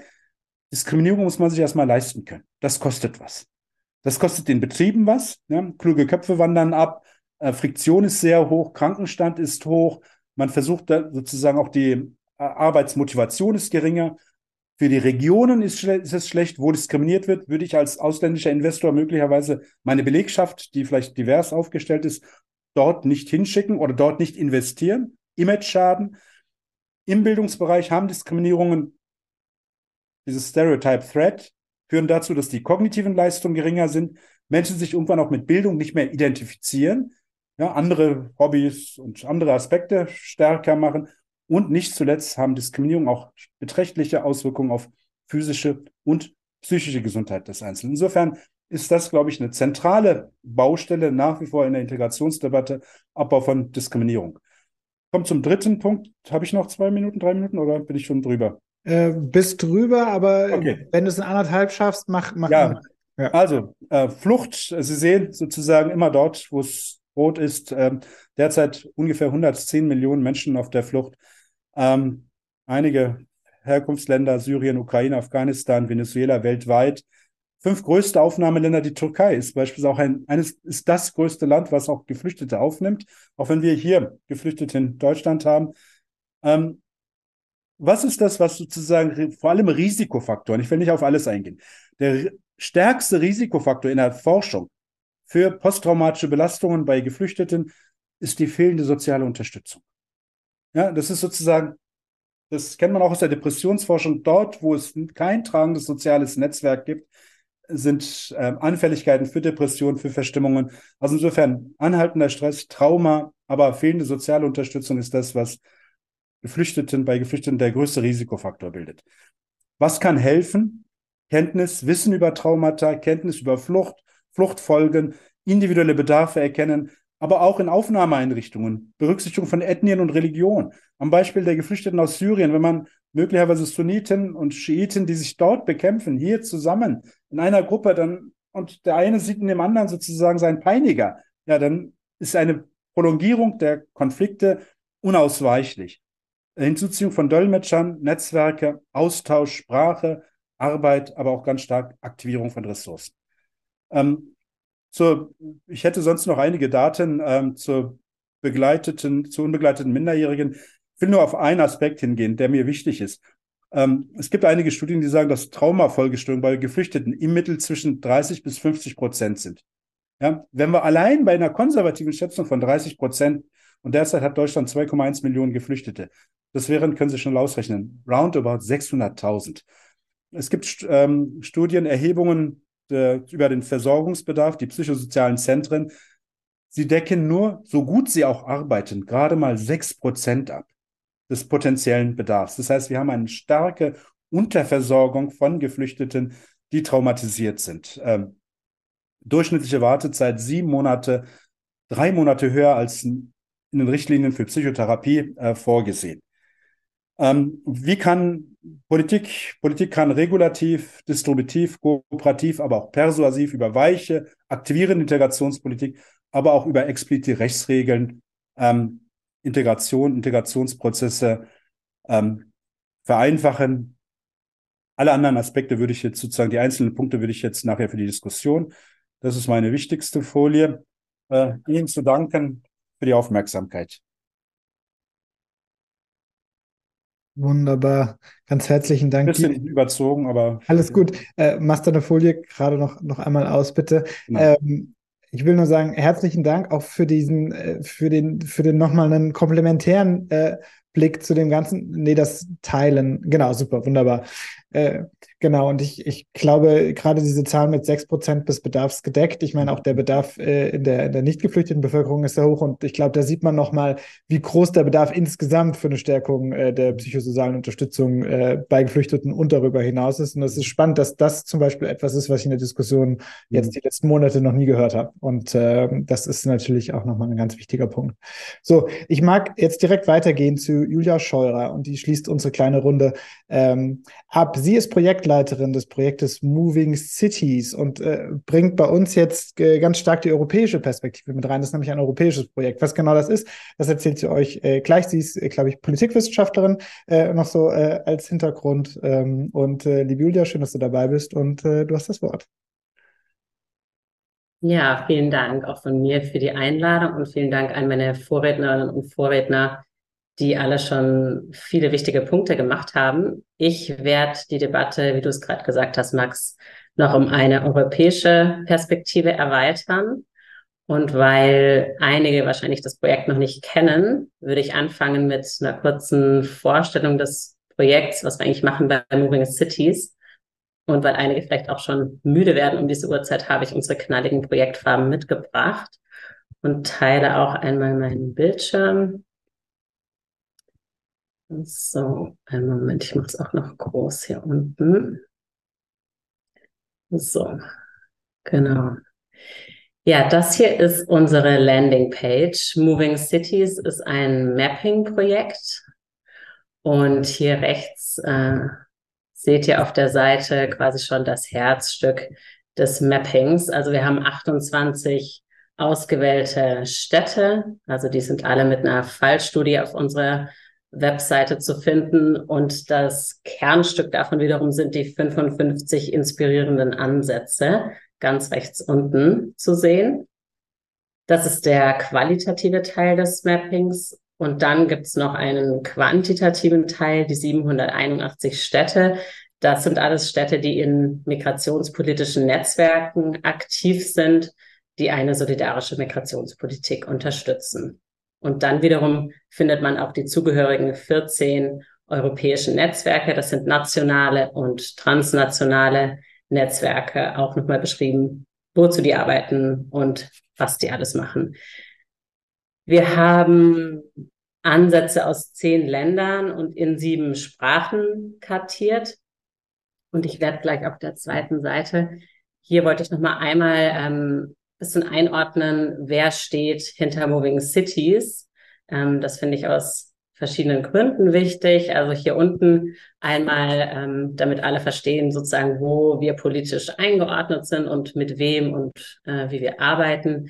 Diskriminierung muss man sich erstmal leisten können. Das kostet was. Das kostet den Betrieben was. Ja? Kluge Köpfe wandern ab, äh, Friktion ist sehr hoch, Krankenstand ist hoch. Man versucht da sozusagen auch die äh, Arbeitsmotivation ist geringer. Für die Regionen ist, ist, es schlecht, wo diskriminiert wird, würde ich als ausländischer Investor möglicherweise meine Belegschaft, die vielleicht divers aufgestellt ist, dort nicht hinschicken oder dort nicht investieren. Image-Schaden. Im Bildungsbereich haben Diskriminierungen, dieses Stereotype Threat, führen dazu, dass die kognitiven Leistungen geringer sind, Menschen sich irgendwann auch mit Bildung nicht mehr identifizieren, ja, andere Hobbys und andere Aspekte stärker machen. Und nicht zuletzt haben Diskriminierungen auch beträchtliche Auswirkungen auf physische und psychische Gesundheit des Einzelnen. Insofern ist das, glaube ich, eine zentrale Baustelle nach wie vor in der Integrationsdebatte, Abbau von Diskriminierung. komme zum dritten Punkt. Habe ich noch zwei Minuten, drei Minuten oder bin ich schon drüber? Äh, bist drüber, aber okay. wenn du es in anderthalb schaffst, mach, mach ja. ja. Also, äh, Flucht, Sie sehen sozusagen immer dort, wo es rot ist, äh, derzeit ungefähr 110 Millionen Menschen auf der Flucht. Ähm, einige Herkunftsländer, Syrien, Ukraine, Afghanistan, Venezuela weltweit. Fünf größte Aufnahmeländer, die Türkei ist beispielsweise auch ein, eines, ist das größte Land, was auch Geflüchtete aufnimmt, auch wenn wir hier Geflüchtete in Deutschland haben. Ähm, was ist das, was sozusagen vor allem Risikofaktoren, ich will nicht auf alles eingehen, der stärkste Risikofaktor in der Forschung für posttraumatische Belastungen bei Geflüchteten ist die fehlende soziale Unterstützung. Ja, das ist sozusagen, das kennt man auch aus der Depressionsforschung. Dort, wo es kein tragendes soziales Netzwerk gibt, sind äh, Anfälligkeiten für Depressionen, für Verstimmungen. Also insofern anhaltender Stress, Trauma, aber fehlende soziale Unterstützung ist das, was Geflüchteten, bei Geflüchteten der größte Risikofaktor bildet. Was kann helfen? Kenntnis, Wissen über Traumata, Kenntnis über Flucht, Fluchtfolgen, individuelle Bedarfe erkennen, aber auch in Aufnahmeeinrichtungen, Berücksichtigung von Ethnien und Religion. Am Beispiel der Geflüchteten aus Syrien, wenn man möglicherweise Sunniten und Schiiten, die sich dort bekämpfen, hier zusammen in einer Gruppe, dann und der eine sieht in dem anderen sozusagen seinen Peiniger, ja, dann ist eine Prolongierung der Konflikte unausweichlich. Hinzuziehung von Dolmetschern, Netzwerke, Austausch, Sprache, Arbeit, aber auch ganz stark Aktivierung von Ressourcen. Ähm, zur, ich hätte sonst noch einige Daten ähm, zur begleiteten, zu unbegleiteten Minderjährigen. Ich will nur auf einen Aspekt hingehen, der mir wichtig ist. Ähm, es gibt einige Studien, die sagen, dass Traumafolgestörungen bei Geflüchteten im Mittel zwischen 30 bis 50 Prozent sind. Ja, wenn wir allein bei einer konservativen Schätzung von 30 Prozent und derzeit hat Deutschland 2,1 Millionen Geflüchtete. Das wären, können Sie schon ausrechnen, roundabout 600.000. Es gibt ähm, Studien, Erhebungen äh, über den Versorgungsbedarf, die psychosozialen Zentren. Sie decken nur, so gut sie auch arbeiten, gerade mal 6 Prozent ab des potenziellen Bedarfs. Das heißt, wir haben eine starke Unterversorgung von Geflüchteten, die traumatisiert sind. Ähm, durchschnittliche Wartezeit sieben Monate, drei Monate höher als in den Richtlinien für Psychotherapie äh, vorgesehen. Ähm, wie kann Politik, Politik kann regulativ, distributiv, kooperativ, aber auch persuasiv über weiche, aktivierende Integrationspolitik, aber auch über explizite Rechtsregeln ähm, Integration, Integrationsprozesse ähm, vereinfachen. Alle anderen Aspekte würde ich jetzt sozusagen, die einzelnen Punkte würde ich jetzt nachher für die Diskussion. Das ist meine wichtigste Folie. Äh, Ihnen zu danken für die Aufmerksamkeit. Wunderbar. Ganz herzlichen Dank. Ein bisschen überzogen, aber. Alles gut. Äh, machst du eine Folie gerade noch, noch einmal aus, bitte. Genau. Ähm, ich will nur sagen, herzlichen Dank auch für diesen, äh, für den, für den nochmal einen komplementären äh, Blick zu dem Ganzen. Nee, das Teilen. Genau, super, wunderbar. Äh, genau, und ich, ich glaube, gerade diese Zahl mit 6% bis bedarfsgedeckt, ich meine, auch der Bedarf äh, in der, in der nicht geflüchteten Bevölkerung ist sehr hoch und ich glaube, da sieht man nochmal, wie groß der Bedarf insgesamt für eine Stärkung äh, der psychosozialen Unterstützung äh, bei Geflüchteten und darüber hinaus ist. Und es ist spannend, dass das zum Beispiel etwas ist, was ich in der Diskussion jetzt mhm. die letzten Monate noch nie gehört habe. Und äh, das ist natürlich auch nochmal ein ganz wichtiger Punkt. So, ich mag jetzt direkt weitergehen zu Julia Scheurer und die schließt unsere kleine Runde ähm, ab. Sie ist Projektleiterin des Projektes Moving Cities und äh, bringt bei uns jetzt äh, ganz stark die europäische Perspektive mit rein. Das ist nämlich ein europäisches Projekt. Was genau das ist, das erzählt sie euch äh, gleich. Sie ist, äh, glaube ich, Politikwissenschaftlerin äh, noch so äh, als Hintergrund. Ähm, und liebe Julia, schön, dass du dabei bist und du hast das Wort. Ja, vielen Dank auch von mir für die Einladung und vielen Dank an meine Vorrednerinnen und Vorredner die alle schon viele wichtige Punkte gemacht haben. Ich werde die Debatte, wie du es gerade gesagt hast, Max, noch um eine europäische Perspektive erweitern. Und weil einige wahrscheinlich das Projekt noch nicht kennen, würde ich anfangen mit einer kurzen Vorstellung des Projekts, was wir eigentlich machen bei Moving Cities. Und weil einige vielleicht auch schon müde werden um diese Uhrzeit, habe ich unsere knalligen Projektfarben mitgebracht und teile auch einmal meinen Bildschirm. So, einen Moment, ich mache es auch noch groß hier unten. So, genau. Ja, das hier ist unsere Landingpage. Moving Cities ist ein Mapping-Projekt. Und hier rechts äh, seht ihr auf der Seite quasi schon das Herzstück des Mappings. Also wir haben 28 ausgewählte Städte. Also die sind alle mit einer Fallstudie auf unserer Webseite zu finden. Und das Kernstück davon wiederum sind die 55 inspirierenden Ansätze, ganz rechts unten zu sehen. Das ist der qualitative Teil des Mappings. Und dann gibt's noch einen quantitativen Teil, die 781 Städte. Das sind alles Städte, die in migrationspolitischen Netzwerken aktiv sind, die eine solidarische Migrationspolitik unterstützen. Und dann wiederum findet man auch die zugehörigen 14 europäischen Netzwerke. Das sind nationale und transnationale Netzwerke, auch nochmal beschrieben, wozu die arbeiten und was die alles machen. Wir haben Ansätze aus zehn Ländern und in sieben Sprachen kartiert. Und ich werde gleich auf der zweiten Seite. Hier wollte ich nochmal einmal ähm, bisschen einordnen, wer steht hinter Moving Cities. Ähm, das finde ich aus verschiedenen Gründen wichtig. Also hier unten einmal, ähm, damit alle verstehen sozusagen, wo wir politisch eingeordnet sind und mit wem und äh, wie wir arbeiten.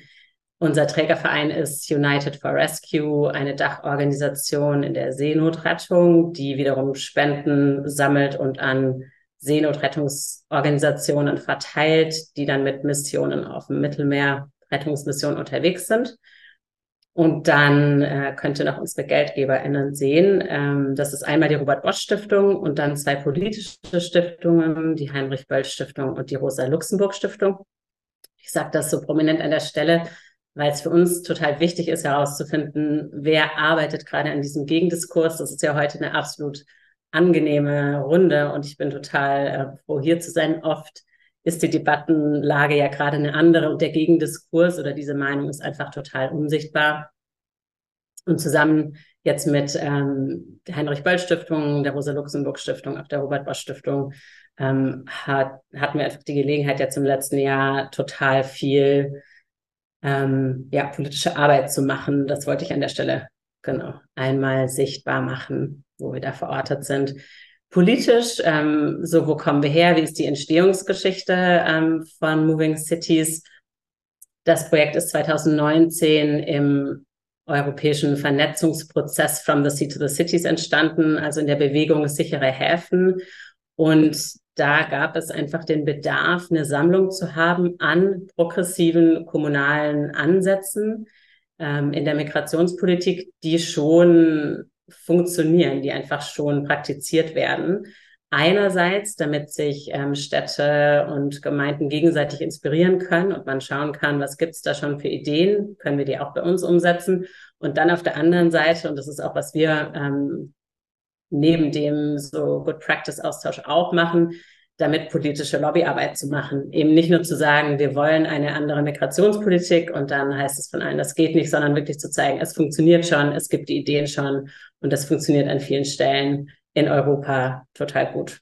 Unser Trägerverein ist United for Rescue, eine Dachorganisation in der Seenotrettung, die wiederum Spenden sammelt und an Seenotrettungsorganisationen verteilt, die dann mit Missionen auf dem Mittelmeer, Rettungsmissionen unterwegs sind. Und dann äh, könnt ihr noch unsere GeldgeberInnen sehen. Ähm, das ist einmal die Robert-Bosch-Stiftung und dann zwei politische Stiftungen, die Heinrich-Böll-Stiftung und die Rosa-Luxemburg-Stiftung. Ich sage das so prominent an der Stelle, weil es für uns total wichtig ist, herauszufinden, wer arbeitet gerade an diesem Gegendiskurs. Das ist ja heute eine absolut angenehme Runde und ich bin total äh, froh, hier zu sein. Oft ist die Debattenlage ja gerade eine andere und der Gegendiskurs oder diese Meinung ist einfach total unsichtbar. Und zusammen jetzt mit ähm, der Heinrich-Böll-Stiftung, der Rosa-Luxemburg-Stiftung, auch der Robert-Bosch-Stiftung, ähm, hat, hatten wir einfach die Gelegenheit, jetzt im letzten Jahr total viel ähm, ja, politische Arbeit zu machen. Das wollte ich an der Stelle genau einmal sichtbar machen, wo wir da verortet sind. Politisch, ähm, so wo kommen wir her? Wie ist die Entstehungsgeschichte ähm, von Moving Cities? Das Projekt ist 2019 im europäischen Vernetzungsprozess From the Sea to the Cities entstanden, also in der Bewegung sichere Häfen. Und da gab es einfach den Bedarf, eine Sammlung zu haben an progressiven kommunalen Ansätzen ähm, in der Migrationspolitik, die schon funktionieren, die einfach schon praktiziert werden. Einerseits, damit sich ähm, Städte und Gemeinden gegenseitig inspirieren können und man schauen kann, was gibt's da schon für Ideen, können wir die auch bei uns umsetzen. Und dann auf der anderen Seite, und das ist auch, was wir ähm, neben dem so Good Practice Austausch auch machen, damit politische Lobbyarbeit zu machen. Eben nicht nur zu sagen, wir wollen eine andere Migrationspolitik und dann heißt es von allen, das geht nicht, sondern wirklich zu zeigen, es funktioniert schon, es gibt die Ideen schon und das funktioniert an vielen Stellen in Europa total gut.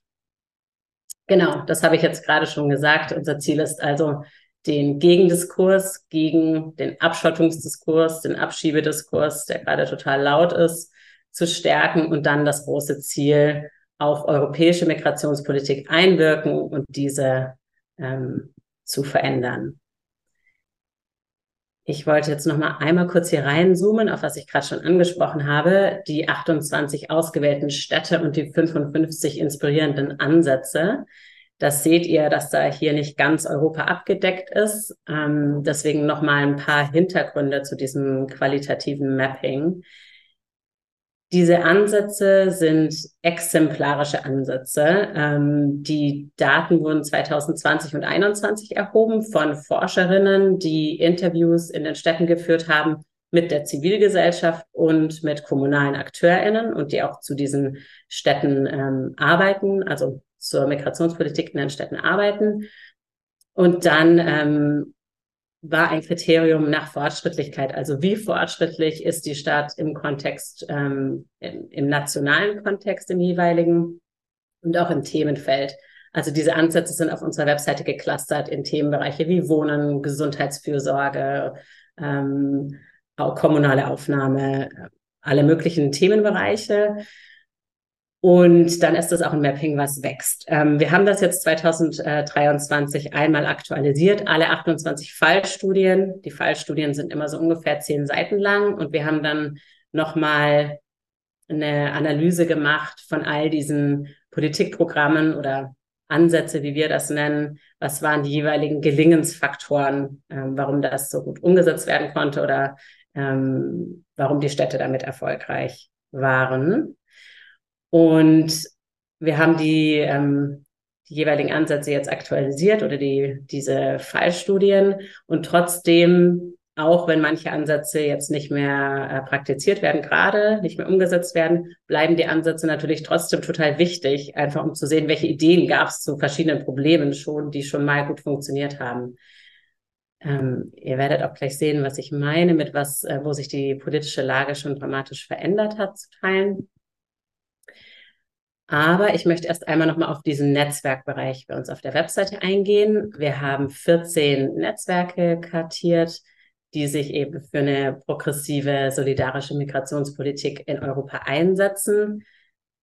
Genau, das habe ich jetzt gerade schon gesagt. Unser Ziel ist also, den Gegendiskurs gegen den Abschottungsdiskurs, den Abschiebediskurs, der gerade total laut ist, zu stärken und dann das große Ziel, auf europäische Migrationspolitik einwirken und diese ähm, zu verändern. Ich wollte jetzt noch mal einmal kurz hier reinzoomen, auf was ich gerade schon angesprochen habe, die 28 ausgewählten Städte und die 55 inspirierenden Ansätze. Das seht ihr, dass da hier nicht ganz Europa abgedeckt ist. Ähm, deswegen noch mal ein paar Hintergründe zu diesem qualitativen Mapping. Diese Ansätze sind exemplarische Ansätze. Ähm, die Daten wurden 2020 und 2021 erhoben von Forscherinnen, die Interviews in den Städten geführt haben mit der Zivilgesellschaft und mit kommunalen AkteurInnen und die auch zu diesen Städten ähm, arbeiten, also zur Migrationspolitik in den Städten arbeiten. Und dann ähm, war ein Kriterium nach Fortschrittlichkeit. Also wie fortschrittlich ist die Stadt im Kontext, ähm, im, im nationalen Kontext im jeweiligen und auch im Themenfeld. Also diese Ansätze sind auf unserer Webseite geclustert in Themenbereiche wie Wohnen, Gesundheitsfürsorge, ähm, auch kommunale Aufnahme, alle möglichen Themenbereiche. Und dann ist das auch ein Mapping, was wächst. Ähm, wir haben das jetzt 2023 einmal aktualisiert, alle 28 Fallstudien. Die Fallstudien sind immer so ungefähr zehn Seiten lang und wir haben dann nochmal eine Analyse gemacht von all diesen Politikprogrammen oder Ansätze, wie wir das nennen. Was waren die jeweiligen Gelingensfaktoren, ähm, warum das so gut umgesetzt werden konnte oder ähm, warum die Städte damit erfolgreich waren. Und wir haben die, ähm, die jeweiligen Ansätze jetzt aktualisiert oder die, diese Fallstudien und trotzdem auch wenn manche Ansätze jetzt nicht mehr äh, praktiziert werden, gerade nicht mehr umgesetzt werden, bleiben die Ansätze natürlich trotzdem total wichtig, einfach um zu sehen, welche Ideen gab es zu verschiedenen Problemen schon, die schon mal gut funktioniert haben. Ähm, ihr werdet auch gleich sehen, was ich meine, mit was, äh, wo sich die politische Lage schon dramatisch verändert hat zu teilen. Aber ich möchte erst einmal nochmal auf diesen Netzwerkbereich bei uns auf der Webseite eingehen. Wir haben 14 Netzwerke kartiert die sich eben für eine progressive, solidarische Migrationspolitik in Europa einsetzen.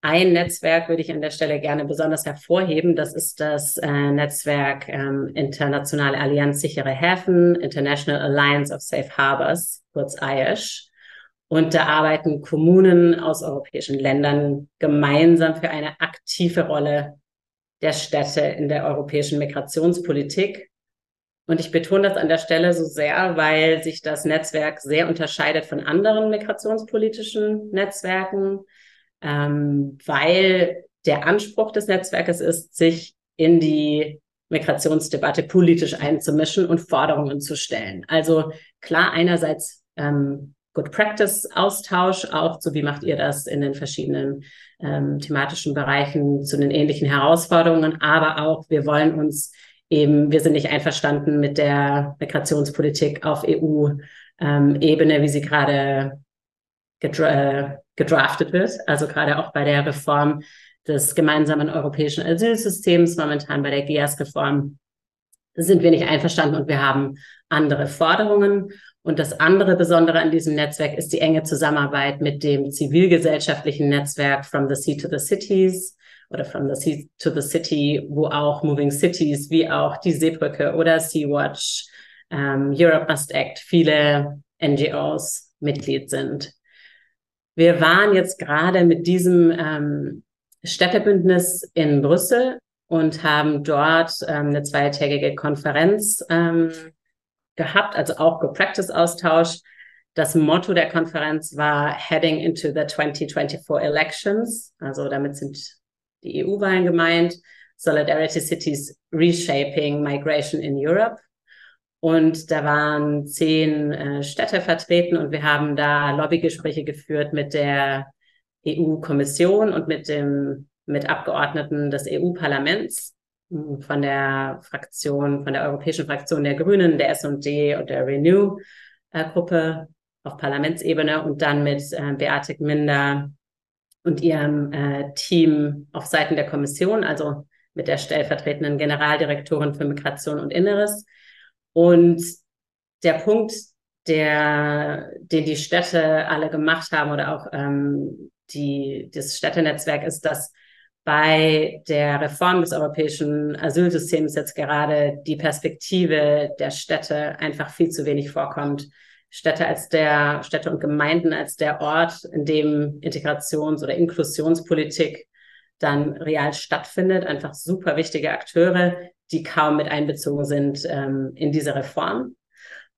Ein Netzwerk würde ich an der Stelle gerne besonders hervorheben. Das ist das äh, Netzwerk ähm, Internationale Allianz sichere Häfen, International Alliance of Safe Harbors, kurz IASH. Und da arbeiten Kommunen aus europäischen Ländern gemeinsam für eine aktive Rolle der Städte in der europäischen Migrationspolitik und ich betone das an der Stelle so sehr, weil sich das Netzwerk sehr unterscheidet von anderen migrationspolitischen Netzwerken, ähm, weil der Anspruch des Netzwerkes ist, sich in die Migrationsdebatte politisch einzumischen und Forderungen zu stellen. Also klar, einerseits ähm, Good Practice Austausch, auch so wie macht ihr das in den verschiedenen ähm, thematischen Bereichen zu den ähnlichen Herausforderungen, aber auch wir wollen uns eben, wir sind nicht einverstanden mit der Migrationspolitik auf EU-Ebene, ähm, wie sie gerade gedra äh, gedraftet wird. Also gerade auch bei der Reform des gemeinsamen europäischen Asylsystems, momentan bei der GIAS-Reform, sind wir nicht einverstanden und wir haben andere Forderungen. Und das andere Besondere an diesem Netzwerk ist die enge Zusammenarbeit mit dem zivilgesellschaftlichen Netzwerk From the Sea to the Cities, oder From the Sea to the City, wo auch Moving Cities wie auch die Seebrücke oder Sea-Watch, ähm, Europe Must Act, viele NGOs Mitglied sind. Wir waren jetzt gerade mit diesem ähm, Städtebündnis in Brüssel und haben dort ähm, eine zweitägige Konferenz ähm, gehabt, also auch Go-Practice-Austausch. Das Motto der Konferenz war Heading into the 2024 Elections. Also damit sind die EU-Wahlen gemeint, Solidarity Cities Reshaping Migration in Europe. Und da waren zehn äh, Städte vertreten und wir haben da Lobbygespräche geführt mit der EU-Kommission und mit dem, mit Abgeordneten des EU-Parlaments von der Fraktion, von der europäischen Fraktion der Grünen, der S&D und der Renew-Gruppe auf Parlamentsebene und dann mit äh, Beate Minder, und ihrem äh, Team auf Seiten der Kommission, also mit der stellvertretenden Generaldirektorin für Migration und Inneres. Und der Punkt, der, den die Städte alle gemacht haben oder auch ähm, die, das Städtenetzwerk ist, dass bei der Reform des europäischen Asylsystems jetzt gerade die Perspektive der Städte einfach viel zu wenig vorkommt. Städte als der, Städte und Gemeinden als der Ort, in dem Integrations- oder Inklusionspolitik dann real stattfindet. Einfach super wichtige Akteure, die kaum mit einbezogen sind ähm, in diese Reform.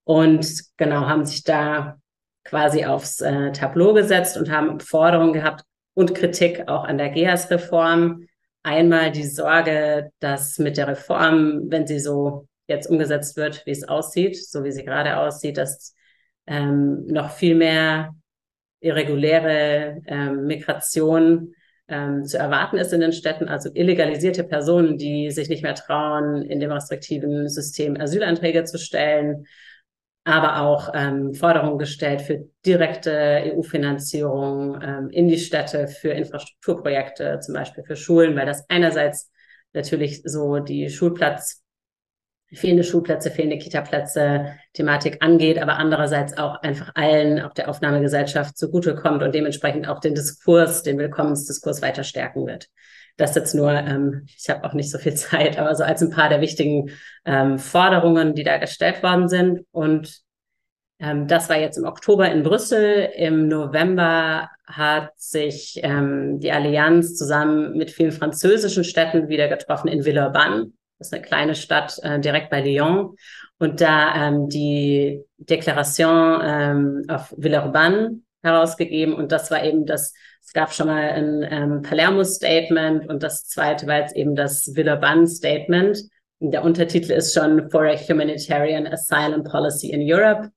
Und genau, haben sich da quasi aufs äh, Tableau gesetzt und haben Forderungen gehabt und Kritik auch an der GEAS-Reform. Einmal die Sorge, dass mit der Reform, wenn sie so jetzt umgesetzt wird, wie es aussieht, so wie sie gerade aussieht, dass ähm, noch viel mehr irreguläre ähm, Migration ähm, zu erwarten ist in den Städten, also illegalisierte Personen, die sich nicht mehr trauen, in dem restriktiven System Asylanträge zu stellen, aber auch ähm, Forderungen gestellt für direkte EU-Finanzierung ähm, in die Städte, für Infrastrukturprojekte, zum Beispiel für Schulen, weil das einerseits natürlich so die Schulplatz, fehlende Schulplätze, fehlende Kitaplätze Thematik angeht, aber andererseits auch einfach allen, auch der Aufnahmegesellschaft zugutekommt und dementsprechend auch den Diskurs, den Willkommensdiskurs weiter stärken wird. Das jetzt nur, ähm, ich habe auch nicht so viel Zeit, aber so als ein paar der wichtigen ähm, Forderungen, die da gestellt worden sind. Und ähm, das war jetzt im Oktober in Brüssel. Im November hat sich ähm, die Allianz zusammen mit vielen französischen Städten wieder getroffen in Villeurbanne. Das ist eine kleine Stadt äh, direkt bei Lyon. Und da ähm, die Deklaration ähm, auf Villeurbanne herausgegeben. Und das war eben das, es gab schon mal ein ähm, Palermo-Statement und das zweite war jetzt eben das Villeurbanne-Statement. Der Untertitel ist schon For a Humanitarian Asylum Policy in Europe.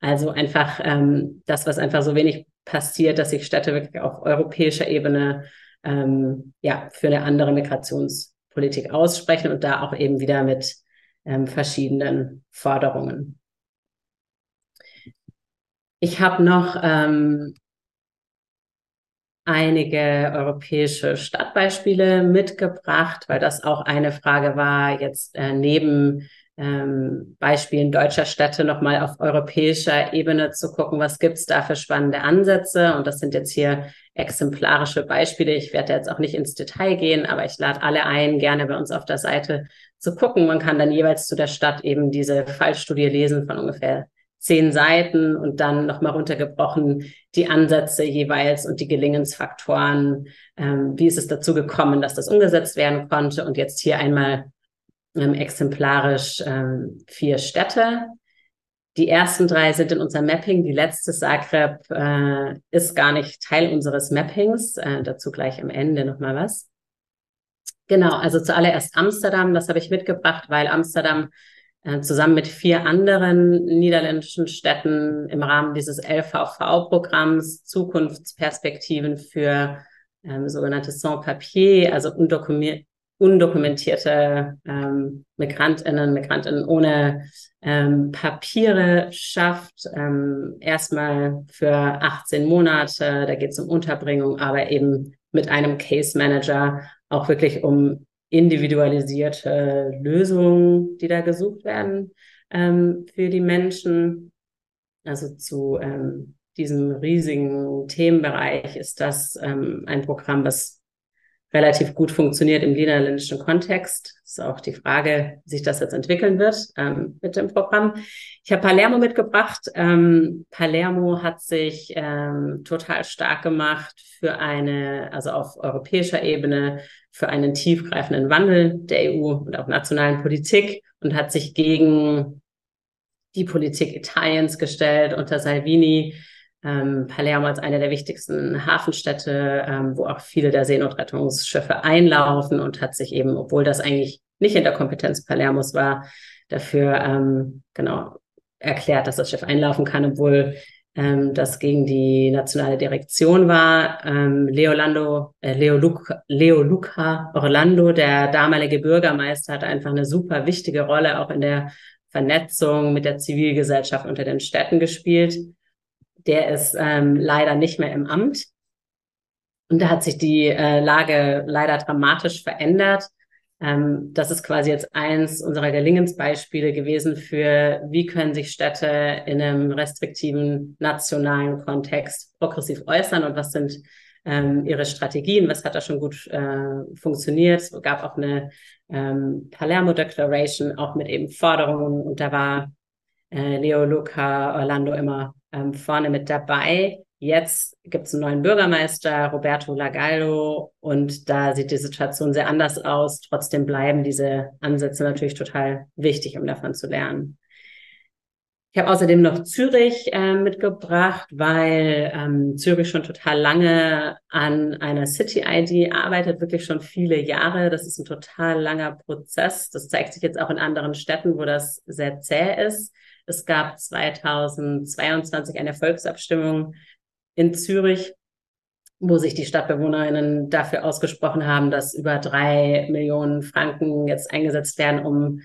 Also einfach ähm, das, was einfach so wenig passiert, dass sich Städte wirklich auf europäischer Ebene ähm, ja für eine andere Migrationspolitik aussprechen und da auch eben wieder mit ähm, verschiedenen Forderungen. Ich habe noch ähm, einige europäische Stadtbeispiele mitgebracht, weil das auch eine Frage war, jetzt äh, neben ähm, Beispielen deutscher Städte nochmal auf europäischer Ebene zu gucken, was gibt's da für spannende Ansätze. Und das sind jetzt hier exemplarische Beispiele. Ich werde jetzt auch nicht ins Detail gehen, aber ich lade alle ein, gerne bei uns auf der Seite zu gucken. Man kann dann jeweils zu der Stadt eben diese Fallstudie lesen von ungefähr zehn Seiten und dann nochmal runtergebrochen die Ansätze jeweils und die Gelingensfaktoren. Ähm, wie ist es dazu gekommen, dass das umgesetzt werden konnte? Und jetzt hier einmal ähm, exemplarisch ähm, vier Städte. Die ersten drei sind in unserem Mapping. Die letzte Zagreb äh, ist gar nicht Teil unseres Mappings. Äh, dazu gleich am Ende nochmal was. Genau, also zuallererst Amsterdam. Das habe ich mitgebracht, weil Amsterdam zusammen mit vier anderen niederländischen Städten im Rahmen dieses LVV-Programms Zukunftsperspektiven für ähm, sogenannte Sans-Papier, also undokumentierte ähm, Migrantinnen, Migrantinnen ohne ähm, Papiere schafft. Ähm, erstmal für 18 Monate, da geht es um Unterbringung, aber eben mit einem Case Manager auch wirklich um individualisierte Lösungen, die da gesucht werden ähm, für die Menschen. Also zu ähm, diesem riesigen Themenbereich ist das ähm, ein Programm, was relativ gut funktioniert im niederländischen Kontext. ist auch die Frage, wie sich das jetzt entwickeln wird ähm, mit dem Programm. Ich habe Palermo mitgebracht. Ähm, Palermo hat sich ähm, total stark gemacht für eine, also auf europäischer Ebene, für einen tiefgreifenden Wandel der EU und auch nationalen Politik und hat sich gegen die Politik Italiens gestellt unter Salvini, ähm, Palermo als eine der wichtigsten Hafenstädte, ähm, wo auch viele der Seenotrettungsschiffe einlaufen und hat sich eben, obwohl das eigentlich nicht in der Kompetenz Palermos war, dafür ähm, genau erklärt, dass das Schiff einlaufen kann, obwohl ähm, das gegen die nationale Direktion war. Ähm, Leolando, äh, Leo, Luca, Leo Luca Orlando, der damalige Bürgermeister, hat einfach eine super wichtige Rolle auch in der Vernetzung mit der Zivilgesellschaft unter den Städten gespielt der ist ähm, leider nicht mehr im Amt. Und da hat sich die äh, Lage leider dramatisch verändert. Ähm, das ist quasi jetzt eins unserer Gelingensbeispiele gewesen für, wie können sich Städte in einem restriktiven nationalen Kontext progressiv äußern und was sind ähm, ihre Strategien, was hat da schon gut äh, funktioniert. Es gab auch eine ähm, Palermo Declaration, auch mit eben Forderungen und da war äh, Leo Luca Orlando immer ähm, vorne mit dabei. Jetzt gibt es einen neuen Bürgermeister, Roberto Lagallo, und da sieht die Situation sehr anders aus. Trotzdem bleiben diese Ansätze natürlich total wichtig, um davon zu lernen. Ich habe außerdem noch Zürich äh, mitgebracht, weil ähm, Zürich schon total lange an einer City-ID arbeitet, wirklich schon viele Jahre. Das ist ein total langer Prozess. Das zeigt sich jetzt auch in anderen Städten, wo das sehr zäh ist. Es gab 2022 eine Volksabstimmung in Zürich, wo sich die Stadtbewohnerinnen dafür ausgesprochen haben, dass über drei Millionen Franken jetzt eingesetzt werden, um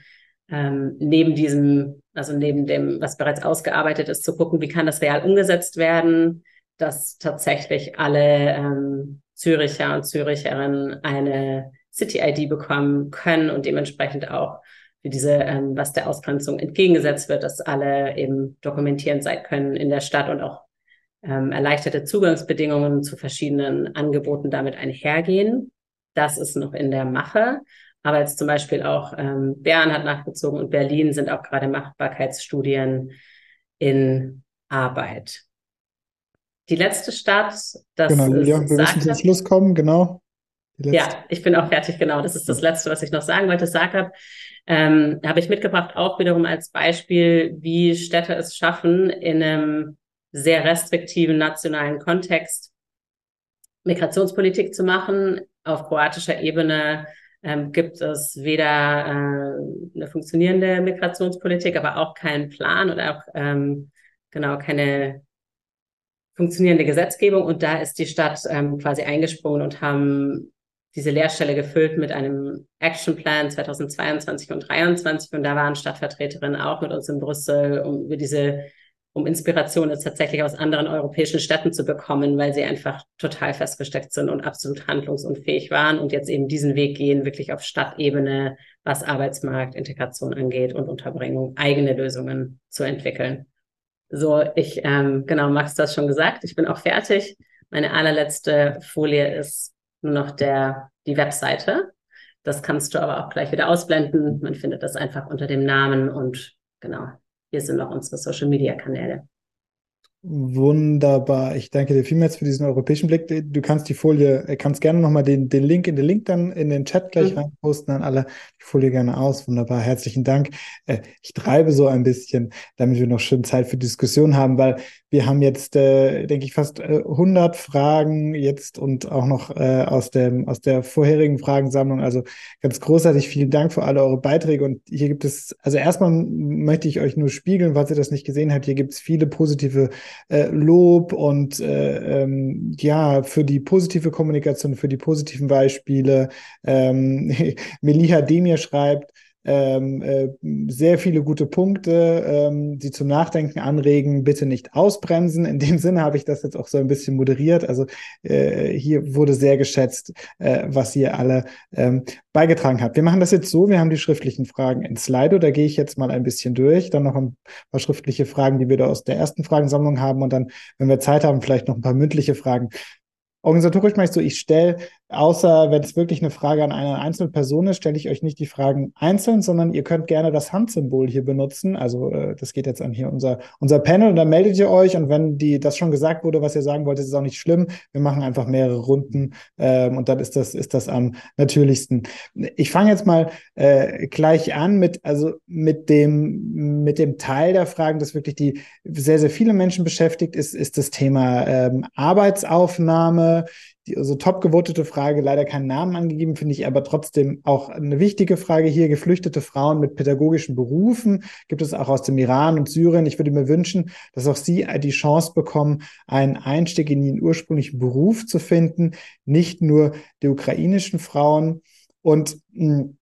ähm, neben diesem, also neben dem, was bereits ausgearbeitet ist, zu gucken, wie kann das real umgesetzt werden, dass tatsächlich alle ähm, Züricher und Züricherinnen eine City-ID bekommen können und dementsprechend auch für diese, ähm, was der Ausgrenzung entgegengesetzt wird, dass alle eben dokumentierend sein können in der Stadt und auch ähm, erleichterte Zugangsbedingungen zu verschiedenen Angeboten damit einhergehen. Das ist noch in der Mache. Aber jetzt zum Beispiel auch ähm, Bern hat nachgezogen und Berlin sind auch gerade Machbarkeitsstudien in Arbeit. Die letzte Stadt, das genau, Julia, wir müssen zum Schluss kommen, genau. Ja, ich bin auch fertig, genau. Das ist das Letzte, was ich noch sagen wollte. Zagreb ähm, habe ich mitgebracht, auch wiederum als Beispiel, wie Städte es schaffen, in einem sehr restriktiven nationalen Kontext Migrationspolitik zu machen. Auf kroatischer Ebene ähm, gibt es weder äh, eine funktionierende Migrationspolitik, aber auch keinen Plan oder auch ähm, genau keine funktionierende Gesetzgebung. Und da ist die Stadt ähm, quasi eingesprungen und haben diese Lehrstelle gefüllt mit einem Actionplan 2022 und 2023. Und da waren Stadtvertreterinnen auch mit uns in Brüssel, um über diese um Inspiration jetzt tatsächlich aus anderen europäischen Städten zu bekommen, weil sie einfach total festgesteckt sind und absolut handlungsunfähig waren und jetzt eben diesen Weg gehen, wirklich auf Stadtebene, was Arbeitsmarkt, Integration angeht und Unterbringung, eigene Lösungen zu entwickeln. So, ich, ähm, genau, Max das schon gesagt, ich bin auch fertig. Meine allerletzte Folie ist nur noch der, die Webseite. Das kannst du aber auch gleich wieder ausblenden. Man findet das einfach unter dem Namen und genau, hier sind noch unsere Social Media Kanäle. Wunderbar. Ich danke dir vielmals für diesen europäischen Blick. Du kannst die Folie, äh, kannst gerne nochmal den, den Link in den Link dann in den Chat gleich mhm. reinposten, dann alle die Folie gerne aus. Wunderbar. Herzlichen Dank. Äh, ich treibe so ein bisschen, damit wir noch schön Zeit für Diskussion haben, weil wir haben jetzt, äh, denke ich, fast äh, 100 Fragen jetzt und auch noch äh, aus, dem, aus der vorherigen Fragensammlung. Also ganz großartig. Vielen Dank für alle eure Beiträge. Und hier gibt es, also erstmal möchte ich euch nur spiegeln, falls ihr das nicht gesehen habt. Hier gibt es viele positive äh, Lob und äh, ähm, ja, für die positive Kommunikation, für die positiven Beispiele. Ähm, Meliha Demir schreibt, ähm, äh, sehr viele gute Punkte, ähm, die zum Nachdenken anregen, bitte nicht ausbremsen. In dem Sinne habe ich das jetzt auch so ein bisschen moderiert. Also äh, hier wurde sehr geschätzt, äh, was ihr alle ähm, beigetragen habt. Wir machen das jetzt so, wir haben die schriftlichen Fragen in Slido, da gehe ich jetzt mal ein bisschen durch, dann noch ein paar schriftliche Fragen, die wir da aus der ersten Fragensammlung haben und dann, wenn wir Zeit haben, vielleicht noch ein paar mündliche Fragen. Organisatorisch mache ich so, ich stelle Außer wenn es wirklich eine Frage an eine einzelne Person ist, stelle ich euch nicht die Fragen einzeln, sondern ihr könnt gerne das Handsymbol hier benutzen. Also äh, das geht jetzt an hier unser, unser Panel und dann meldet ihr euch und wenn die das schon gesagt wurde, was ihr sagen wollt, ist es auch nicht schlimm. Wir machen einfach mehrere Runden ähm, und dann ist das, ist das am natürlichsten. Ich fange jetzt mal äh, gleich an mit, also mit dem, mit dem Teil der Fragen, das wirklich die sehr, sehr viele Menschen beschäftigt, ist, ist das Thema ähm, Arbeitsaufnahme die so top gewotete Frage, leider keinen Namen angegeben, finde ich aber trotzdem auch eine wichtige Frage hier. Geflüchtete Frauen mit pädagogischen Berufen gibt es auch aus dem Iran und Syrien. Ich würde mir wünschen, dass auch sie die Chance bekommen, einen Einstieg in ihren ursprünglichen Beruf zu finden, nicht nur die ukrainischen Frauen. Und mh, hm,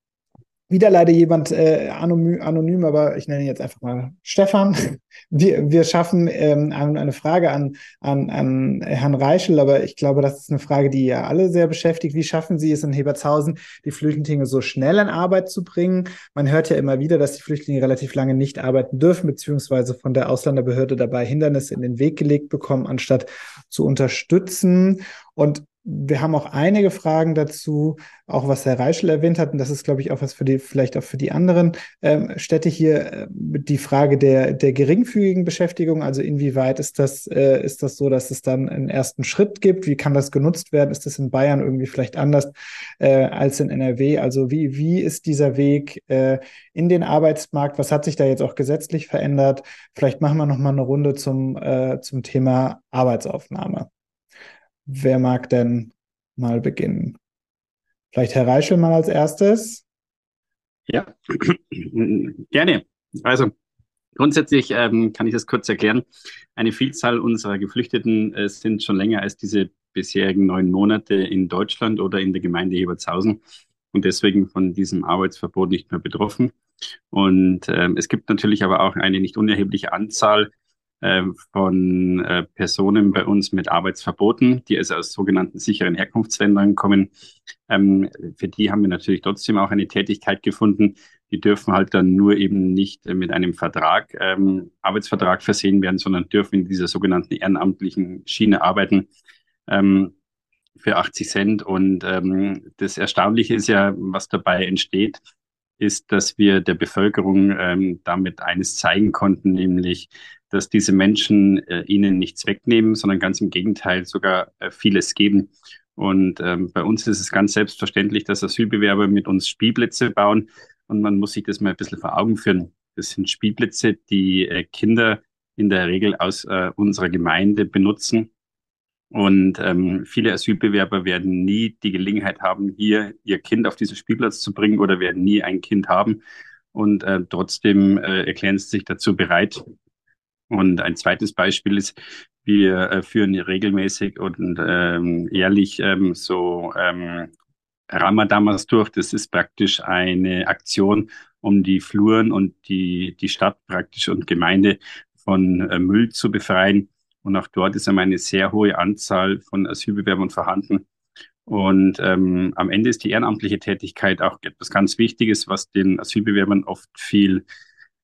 wieder leider jemand äh, anonym, anonym, aber ich nenne ihn jetzt einfach mal Stefan. Wir, wir schaffen ähm, eine Frage an, an, an Herrn Reichel, aber ich glaube, das ist eine Frage, die ja alle sehr beschäftigt. Wie schaffen Sie es in Hebertshausen, die Flüchtlinge so schnell in Arbeit zu bringen? Man hört ja immer wieder, dass die Flüchtlinge relativ lange nicht arbeiten dürfen, beziehungsweise von der Ausländerbehörde dabei Hindernisse in den Weg gelegt bekommen, anstatt zu unterstützen. Und wir haben auch einige Fragen dazu, auch was Herr Reischel erwähnt hat, und das ist, glaube ich, auch was für die, vielleicht auch für die anderen ähm, Städte hier, äh, die Frage der, der geringfügigen Beschäftigung. Also inwieweit ist das, äh, ist das so, dass es dann einen ersten Schritt gibt? Wie kann das genutzt werden? Ist das in Bayern irgendwie vielleicht anders äh, als in NRW? Also wie, wie ist dieser Weg äh, in den Arbeitsmarkt? Was hat sich da jetzt auch gesetzlich verändert? Vielleicht machen wir noch mal eine Runde zum, äh, zum Thema Arbeitsaufnahme. Wer mag denn mal beginnen? Vielleicht Herr Reichel mal als erstes. Ja, gerne. Also grundsätzlich ähm, kann ich das kurz erklären. Eine Vielzahl unserer Geflüchteten äh, sind schon länger als diese bisherigen neun Monate in Deutschland oder in der Gemeinde Hebertshausen und deswegen von diesem Arbeitsverbot nicht mehr betroffen. Und ähm, es gibt natürlich aber auch eine nicht unerhebliche Anzahl von äh, Personen bei uns mit Arbeitsverboten, die also aus sogenannten sicheren Herkunftsländern kommen. Ähm, für die haben wir natürlich trotzdem auch eine Tätigkeit gefunden. Die dürfen halt dann nur eben nicht mit einem Vertrag, ähm, Arbeitsvertrag versehen werden, sondern dürfen in dieser sogenannten ehrenamtlichen Schiene arbeiten. Ähm, für 80 Cent. Und das Erstaunliche ist ja, was dabei entsteht, ist, dass wir der Bevölkerung damit eines zeigen konnten, nämlich, dass diese Menschen äh, ihnen nichts wegnehmen, sondern ganz im Gegenteil sogar äh, vieles geben. Und ähm, bei uns ist es ganz selbstverständlich, dass Asylbewerber mit uns Spielplätze bauen. Und man muss sich das mal ein bisschen vor Augen führen. Das sind Spielplätze, die äh, Kinder in der Regel aus äh, unserer Gemeinde benutzen und ähm, viele Asylbewerber werden nie die Gelegenheit haben, hier ihr Kind auf diesen Spielplatz zu bringen oder werden nie ein Kind haben. Und äh, trotzdem äh, erklären sie sich dazu bereit. Und ein zweites Beispiel ist, wir äh, führen regelmäßig und ähm, jährlich ähm, so ähm, Ramadamas durch. Das ist praktisch eine Aktion, um die Fluren und die, die Stadt praktisch und Gemeinde von äh, Müll zu befreien. Und auch dort ist eine sehr hohe Anzahl von Asylbewerbern vorhanden. Und ähm, am Ende ist die ehrenamtliche Tätigkeit auch etwas ganz Wichtiges, was den Asylbewerbern oft viel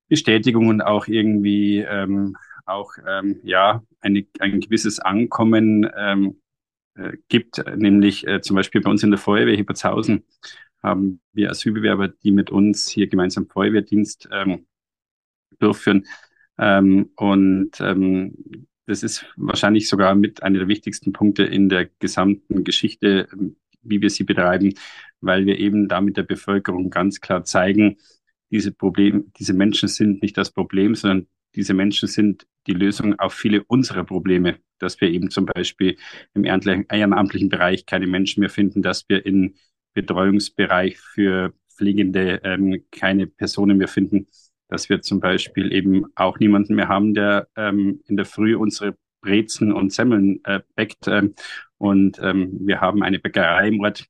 Bestätigung und auch irgendwie ähm, auch ähm, ja eine, ein gewisses Ankommen ähm, äh, gibt, nämlich äh, zum Beispiel bei uns in der Feuerwehr Hipperzhausen haben wir Asylbewerber, die mit uns hier gemeinsam Feuerwehrdienst ähm, durchführen. Ähm, und ähm, das ist wahrscheinlich sogar mit einer der wichtigsten Punkte in der gesamten Geschichte, wie wir sie betreiben, weil wir eben damit der Bevölkerung ganz klar zeigen, diese Problem, diese Menschen sind nicht das Problem, sondern diese Menschen sind die Lösung auf viele unserer Probleme, dass wir eben zum Beispiel im ehrenamtlichen Bereich keine Menschen mehr finden, dass wir im Betreuungsbereich für Pflegende ähm, keine Personen mehr finden, dass wir zum Beispiel eben auch niemanden mehr haben, der ähm, in der Früh unsere Brezen und Semmeln äh, bäckt. Ähm, und ähm, wir haben eine Bäckerei im Ort,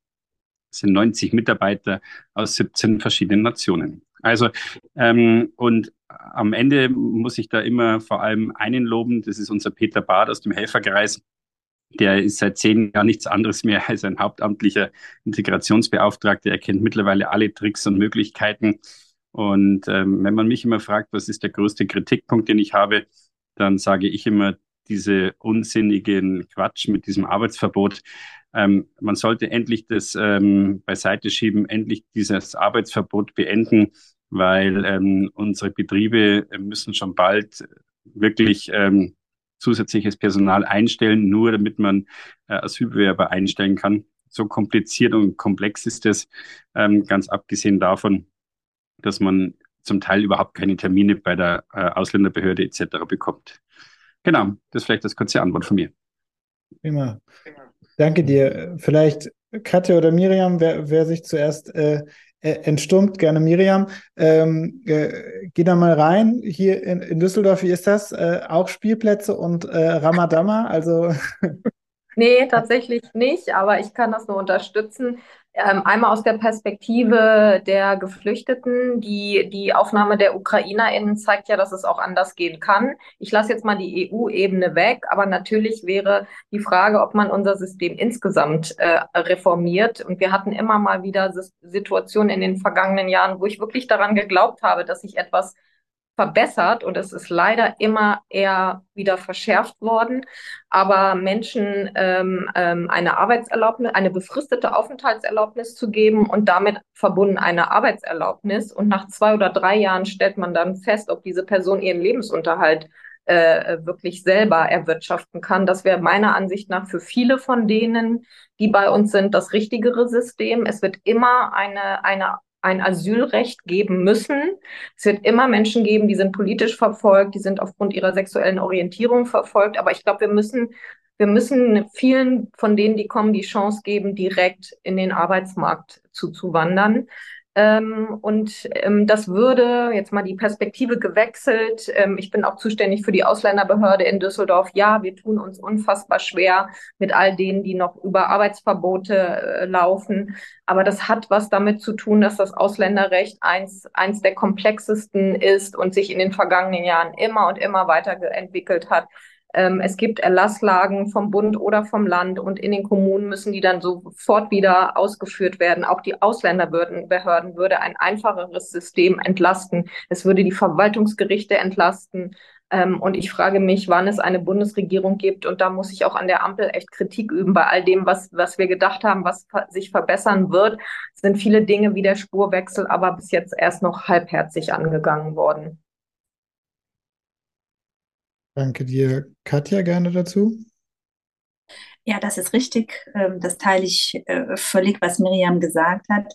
sind 90 Mitarbeiter aus 17 verschiedenen Nationen. Also, ähm, und am Ende muss ich da immer vor allem einen loben, das ist unser Peter Bad aus dem Helferkreis. Der ist seit zehn Jahren nichts anderes mehr als ein hauptamtlicher Integrationsbeauftragter. Er kennt mittlerweile alle Tricks und Möglichkeiten, und ähm, wenn man mich immer fragt, was ist der größte Kritikpunkt, den ich habe, dann sage ich immer diese unsinnigen Quatsch mit diesem Arbeitsverbot. Ähm, man sollte endlich das ähm, beiseite schieben, endlich dieses Arbeitsverbot beenden, weil ähm, unsere Betriebe müssen schon bald wirklich ähm, zusätzliches Personal einstellen, nur damit man äh, Asylbewerber einstellen kann. So kompliziert und komplex ist es, ähm, ganz abgesehen davon, dass man zum Teil überhaupt keine Termine bei der äh, Ausländerbehörde etc. bekommt. Genau, das ist vielleicht das kurze Antwort von mir. Prima. Danke dir. Vielleicht Katja oder Miriam, wer, wer sich zuerst äh, äh entstummt, gerne Miriam. Ähm, äh, geh da mal rein. Hier in, in Düsseldorf, wie ist das? Äh, auch Spielplätze und äh, Ramadama? Also. Nee, tatsächlich nicht, aber ich kann das nur unterstützen. Ähm, einmal aus der Perspektive der Geflüchteten. Die, die Aufnahme der UkrainerInnen zeigt ja, dass es auch anders gehen kann. Ich lasse jetzt mal die EU-Ebene weg, aber natürlich wäre die Frage, ob man unser System insgesamt äh, reformiert. Und wir hatten immer mal wieder Situationen in den vergangenen Jahren, wo ich wirklich daran geglaubt habe, dass sich etwas verbessert und es ist leider immer eher wieder verschärft worden. Aber Menschen ähm, ähm, eine Arbeitserlaubnis, eine befristete Aufenthaltserlaubnis zu geben und damit verbunden eine Arbeitserlaubnis und nach zwei oder drei Jahren stellt man dann fest, ob diese Person ihren Lebensunterhalt äh, wirklich selber erwirtschaften kann. Das wäre meiner Ansicht nach für viele von denen, die bei uns sind, das richtigere System. Es wird immer eine, eine ein Asylrecht geben müssen. Es wird immer Menschen geben, die sind politisch verfolgt, die sind aufgrund ihrer sexuellen Orientierung verfolgt. Aber ich glaube, wir müssen, wir müssen vielen von denen, die kommen, die Chance geben, direkt in den Arbeitsmarkt zuzuwandern. Ähm, und ähm, das würde jetzt mal die Perspektive gewechselt. Ähm, ich bin auch zuständig für die Ausländerbehörde in Düsseldorf. Ja, wir tun uns unfassbar schwer mit all denen, die noch über Arbeitsverbote äh, laufen. Aber das hat was damit zu tun, dass das Ausländerrecht eins, eins der komplexesten ist und sich in den vergangenen Jahren immer und immer weiterentwickelt hat. Ähm, es gibt Erlasslagen vom Bund oder vom Land und in den Kommunen müssen die dann sofort wieder ausgeführt werden. Auch die Ausländerbehörden würde ein einfacheres System entlasten. Es würde die Verwaltungsgerichte entlasten. Ähm, und ich frage mich, wann es eine Bundesregierung gibt. Und da muss ich auch an der Ampel echt Kritik üben bei all dem, was, was wir gedacht haben, was sich verbessern wird. Sind viele Dinge wie der Spurwechsel, aber bis jetzt erst noch halbherzig angegangen worden. Danke dir. Katja, gerne dazu. Ja, das ist richtig. Ähm, das teile ich äh, völlig, was Miriam gesagt hat.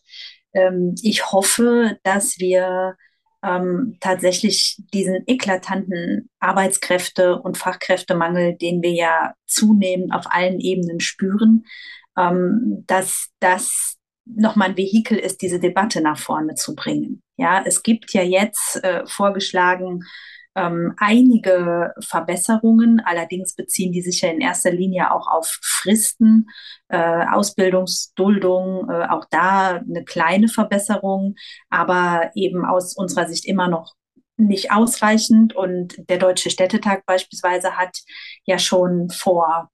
Ähm, ich hoffe, dass wir ähm, tatsächlich diesen eklatanten Arbeitskräfte- und Fachkräftemangel, den wir ja zunehmend auf allen Ebenen spüren, dass das nochmal ein Vehikel ist, diese Debatte nach vorne zu bringen. Ja, es gibt ja jetzt äh, vorgeschlagen, ähm, einige Verbesserungen. Allerdings beziehen die sich ja in erster Linie auch auf Fristen, äh, Ausbildungsduldung, äh, auch da eine kleine Verbesserung, aber eben aus unserer Sicht immer noch nicht ausreichend. Und der Deutsche Städtetag beispielsweise hat ja schon vor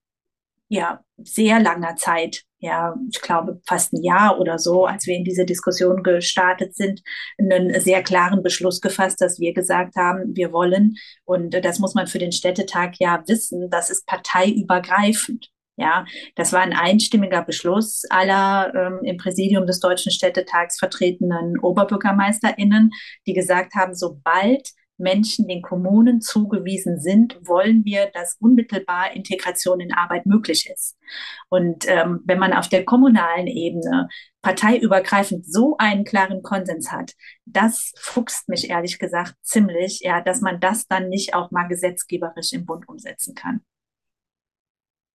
ja, sehr langer Zeit ja, ich glaube, fast ein Jahr oder so, als wir in diese Diskussion gestartet sind, einen sehr klaren Beschluss gefasst, dass wir gesagt haben, wir wollen, und das muss man für den Städtetag ja wissen, das ist parteiübergreifend. Ja, das war ein einstimmiger Beschluss aller ähm, im Präsidium des Deutschen Städtetags vertretenen OberbürgermeisterInnen, die gesagt haben, sobald Menschen den Kommunen zugewiesen sind, wollen wir, dass unmittelbar Integration in Arbeit möglich ist. Und ähm, wenn man auf der kommunalen Ebene parteiübergreifend so einen klaren Konsens hat, das fuchst mich ehrlich gesagt ziemlich, ja, dass man das dann nicht auch mal gesetzgeberisch im Bund umsetzen kann.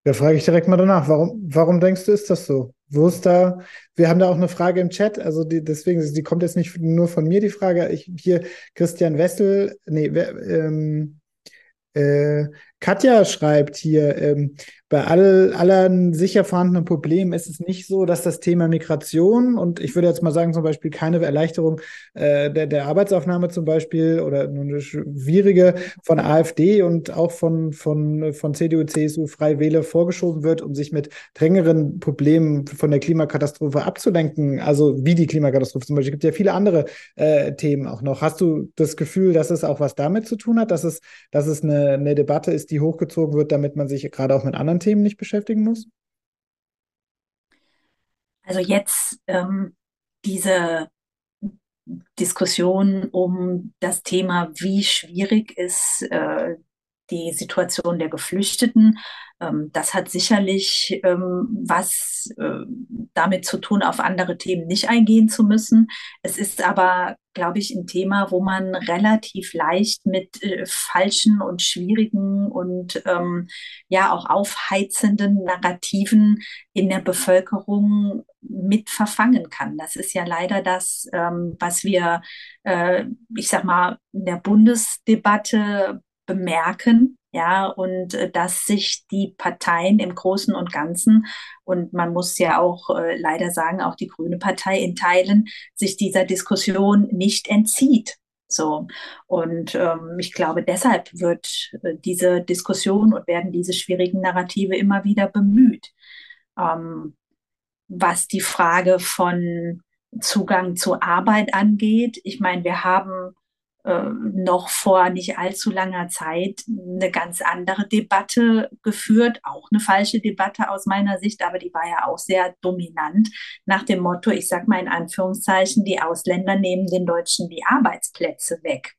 Da frage ich direkt mal danach, warum, warum denkst du, ist das so? Wo ist da, wir haben da auch eine Frage im Chat, also die, deswegen, die kommt jetzt nicht nur von mir, die Frage. Ich, hier, Christian Wessel, nee, ähm, äh, Katja schreibt hier, ähm, bei all, allen sicher vorhandenen Problemen ist es nicht so, dass das Thema Migration und ich würde jetzt mal sagen, zum Beispiel keine Erleichterung äh, der, der Arbeitsaufnahme zum Beispiel oder eine schwierige von AfD und auch von, von, von CDU, CSU, Freie Wähler vorgeschoben wird, um sich mit drängeren Problemen von der Klimakatastrophe abzulenken. Also wie die Klimakatastrophe zum Beispiel. Es gibt ja viele andere äh, Themen auch noch. Hast du das Gefühl, dass es auch was damit zu tun hat, dass es, dass es eine, eine Debatte ist, die hochgezogen wird, damit man sich gerade auch mit anderen Themen nicht beschäftigen muss? Also jetzt ähm, diese Diskussion um das Thema, wie schwierig ist äh, die Situation der Geflüchteten. Ähm, das hat sicherlich ähm, was äh, damit zu tun, auf andere Themen nicht eingehen zu müssen. Es ist aber, glaube ich, ein Thema, wo man relativ leicht mit äh, falschen und schwierigen und ähm, ja auch aufheizenden Narrativen in der Bevölkerung mit verfangen kann. Das ist ja leider das, was wir, äh, ich sag mal, in der Bundesdebatte bemerken, ja, und äh, dass sich die Parteien im Großen und Ganzen, und man muss ja auch äh, leider sagen, auch die Grüne Partei in Teilen, sich dieser Diskussion nicht entzieht. So. Und ähm, ich glaube, deshalb wird äh, diese Diskussion und werden diese schwierigen Narrative immer wieder bemüht. Ähm, was die Frage von Zugang zur Arbeit angeht, ich meine, wir haben äh, noch vor nicht allzu langer Zeit eine ganz andere Debatte geführt, auch eine falsche Debatte aus meiner Sicht, aber die war ja auch sehr dominant nach dem Motto, ich sage mal in Anführungszeichen, die Ausländer nehmen den Deutschen die Arbeitsplätze weg.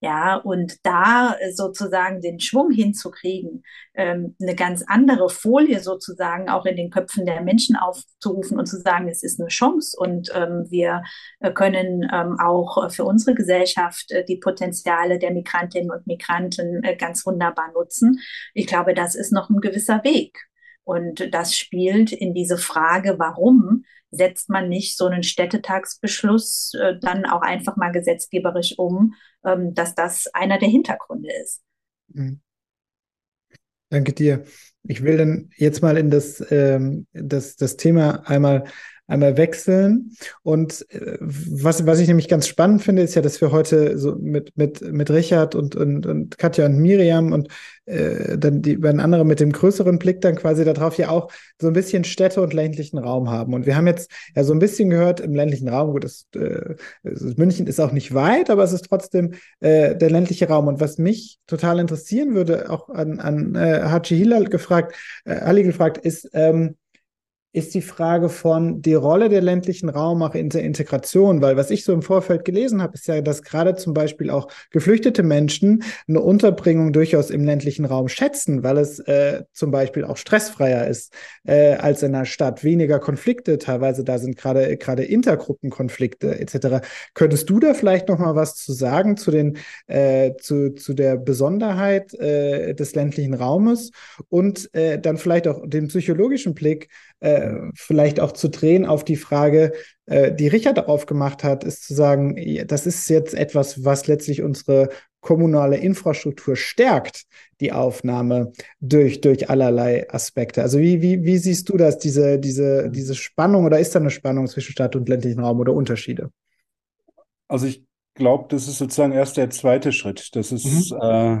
Ja, und da sozusagen den Schwung hinzukriegen, ähm, eine ganz andere Folie sozusagen auch in den Köpfen der Menschen aufzurufen und zu sagen, es ist eine Chance und ähm, wir äh, können ähm, auch für unsere Gesellschaft äh, die Potenziale der Migrantinnen und Migranten äh, ganz wunderbar nutzen. Ich glaube, das ist noch ein gewisser Weg. Und das spielt in diese Frage, warum setzt man nicht so einen Städtetagsbeschluss äh, dann auch einfach mal gesetzgeberisch um, ähm, dass das einer der Hintergründe ist. Mhm. Danke dir. Ich will dann jetzt mal in das, ähm, das, das Thema einmal einmal wechseln. Und äh, was, was ich nämlich ganz spannend finde, ist ja, dass wir heute so mit, mit, mit Richard und, und, und Katja und Miriam und äh, dann die beiden anderen mit dem größeren Blick dann quasi darauf ja auch so ein bisschen Städte und ländlichen Raum haben. Und wir haben jetzt ja so ein bisschen gehört im ländlichen Raum, gut, das, äh, München ist auch nicht weit, aber es ist trotzdem äh, der ländliche Raum. Und was mich total interessieren würde, auch an, an äh, Haji Hilal gefragt, äh, Ali gefragt, ist, ähm, ist die Frage von die Rolle der ländlichen Raum auch in der Integration, weil was ich so im Vorfeld gelesen habe, ist ja, dass gerade zum Beispiel auch geflüchtete Menschen eine Unterbringung durchaus im ländlichen Raum schätzen, weil es äh, zum Beispiel auch stressfreier ist äh, als in einer Stadt, weniger Konflikte teilweise da sind, gerade gerade Intergruppenkonflikte etc. Könntest du da vielleicht noch mal was zu sagen zu den äh, zu, zu der Besonderheit äh, des ländlichen Raumes und äh, dann vielleicht auch den psychologischen Blick äh, vielleicht auch zu drehen auf die Frage, äh, die Richard darauf gemacht hat, ist zu sagen, das ist jetzt etwas, was letztlich unsere kommunale Infrastruktur stärkt, die Aufnahme durch, durch allerlei Aspekte. Also wie, wie, wie siehst du das, diese, diese, diese Spannung oder ist da eine Spannung zwischen Stadt und ländlichen Raum oder Unterschiede? Also ich glaube, das ist sozusagen erst der zweite Schritt, dass es mhm. äh,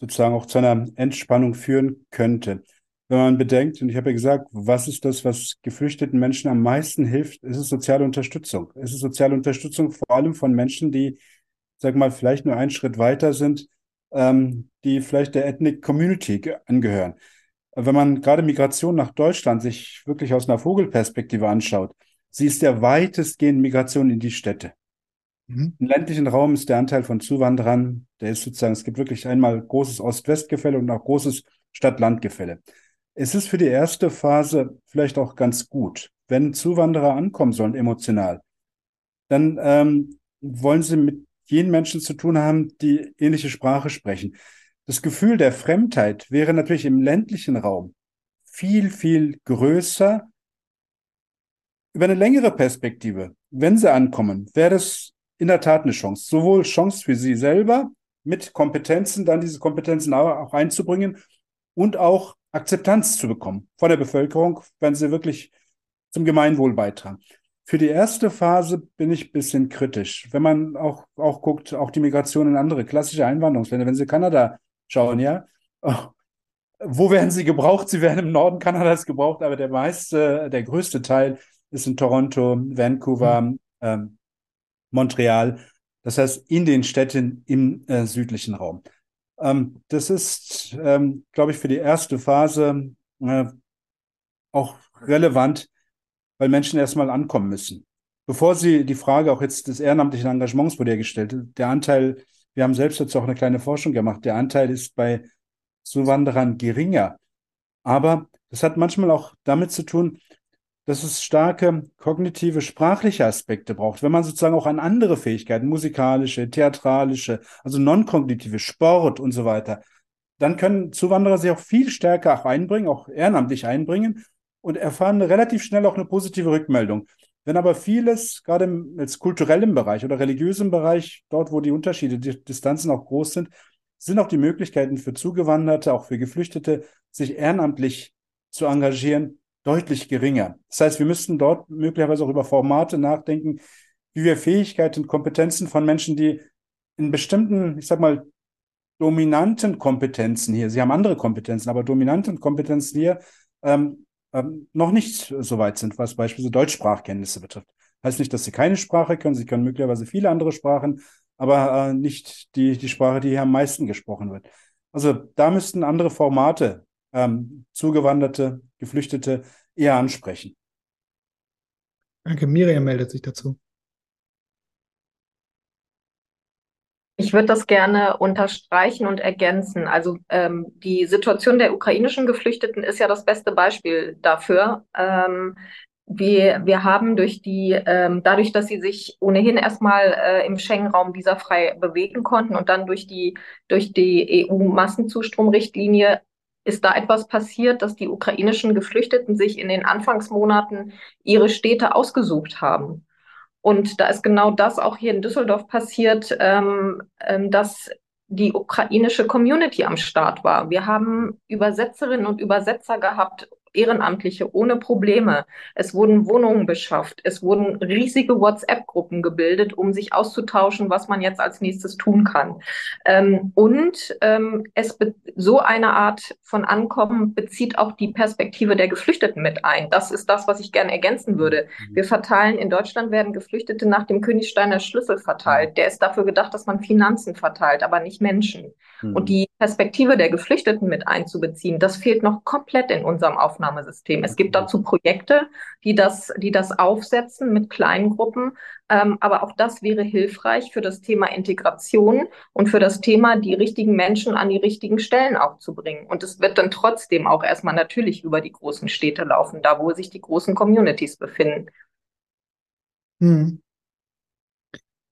sozusagen auch zu einer Entspannung führen könnte wenn man bedenkt, und ich habe ja gesagt, was ist das, was geflüchteten Menschen am meisten hilft, ist es soziale Unterstützung. Es ist soziale Unterstützung vor allem von Menschen, die, sag mal, vielleicht nur einen Schritt weiter sind, ähm, die vielleicht der Ethnic Community angehören. Wenn man gerade Migration nach Deutschland sich wirklich aus einer Vogelperspektive anschaut, sie ist ja weitestgehend Migration in die Städte. Mhm. Im ländlichen Raum ist der Anteil von Zuwanderern, der ist sozusagen, es gibt wirklich einmal großes Ost-West-Gefälle und auch großes Stadt-Land-Gefälle. Es ist für die erste Phase vielleicht auch ganz gut, wenn Zuwanderer ankommen sollen, emotional, dann ähm, wollen sie mit jenen Menschen zu tun haben, die ähnliche Sprache sprechen. Das Gefühl der Fremdheit wäre natürlich im ländlichen Raum viel, viel größer. Über eine längere Perspektive, wenn sie ankommen, wäre das in der Tat eine Chance. Sowohl Chance für sie selber, mit Kompetenzen, dann diese Kompetenzen auch einzubringen und auch Akzeptanz zu bekommen von der Bevölkerung, wenn sie wirklich zum Gemeinwohl beitragen. Für die erste Phase bin ich ein bisschen kritisch. Wenn man auch, auch guckt, auch die Migration in andere klassische Einwanderungsländer, wenn Sie Kanada schauen, ja, oh, wo werden sie gebraucht? Sie werden im Norden Kanadas gebraucht, aber der meiste, der größte Teil ist in Toronto, Vancouver, mhm. ähm, Montreal. Das heißt, in den Städten im äh, südlichen Raum. Ähm, das ist, ähm, glaube ich, für die erste Phase äh, auch relevant, weil Menschen erstmal ankommen müssen. Bevor Sie die Frage auch jetzt des ehrenamtlichen Engagements wurde ja gestellt, der Anteil, wir haben selbst jetzt auch eine kleine Forschung gemacht, der Anteil ist bei Zuwanderern geringer. Aber das hat manchmal auch damit zu tun, dass es starke kognitive, sprachliche Aspekte braucht. Wenn man sozusagen auch an andere Fähigkeiten, musikalische, theatralische, also non-kognitive, Sport und so weiter, dann können Zuwanderer sich auch viel stärker auch einbringen, auch ehrenamtlich einbringen und erfahren relativ schnell auch eine positive Rückmeldung. Wenn aber vieles, gerade im jetzt kulturellen Bereich oder religiösen Bereich, dort, wo die Unterschiede, die Distanzen auch groß sind, sind auch die Möglichkeiten für Zugewanderte, auch für Geflüchtete, sich ehrenamtlich zu engagieren, deutlich geringer. Das heißt, wir müssten dort möglicherweise auch über Formate nachdenken, wie wir Fähigkeiten und Kompetenzen von Menschen, die in bestimmten, ich sag mal, dominanten Kompetenzen hier, sie haben andere Kompetenzen, aber dominanten Kompetenzen hier ähm, ähm, noch nicht so weit sind, was beispielsweise Deutschsprachkenntnisse betrifft. Heißt nicht, dass sie keine Sprache können, sie können möglicherweise viele andere Sprachen, aber äh, nicht die, die Sprache, die hier am meisten gesprochen wird. Also da müssten andere Formate ähm, Zugewanderte, Geflüchtete eher ansprechen. Danke, Miriam meldet sich dazu. Ich würde das gerne unterstreichen und ergänzen. Also ähm, die Situation der ukrainischen Geflüchteten ist ja das beste Beispiel dafür. Ähm, wir, wir haben durch die, ähm, dadurch, dass sie sich ohnehin erstmal äh, im Schengen-Raum visafrei bewegen konnten und dann durch die, durch die EU-Massenzustromrichtlinie ist da etwas passiert, dass die ukrainischen Geflüchteten sich in den Anfangsmonaten ihre Städte ausgesucht haben. Und da ist genau das auch hier in Düsseldorf passiert, ähm, ähm, dass die ukrainische Community am Start war. Wir haben Übersetzerinnen und Übersetzer gehabt Ehrenamtliche ohne Probleme. Es wurden Wohnungen beschafft. Es wurden riesige WhatsApp-Gruppen gebildet, um sich auszutauschen, was man jetzt als nächstes tun kann. Ähm, und ähm, es so eine Art von Ankommen bezieht auch die Perspektive der Geflüchteten mit ein. Das ist das, was ich gerne ergänzen würde. Mhm. Wir verteilen in Deutschland werden Geflüchtete nach dem Königsteiner Schlüssel verteilt. Der ist dafür gedacht, dass man Finanzen verteilt, aber nicht Menschen. Mhm. Und die Perspektive der Geflüchteten mit einzubeziehen, das fehlt noch komplett in unserem Aufnahmesystem. Es gibt dazu Projekte, die das, die das aufsetzen mit kleinen Gruppen. Ähm, aber auch das wäre hilfreich für das Thema Integration und für das Thema, die richtigen Menschen an die richtigen Stellen auch zu bringen. Und es wird dann trotzdem auch erstmal natürlich über die großen Städte laufen, da wo sich die großen Communities befinden. Hm.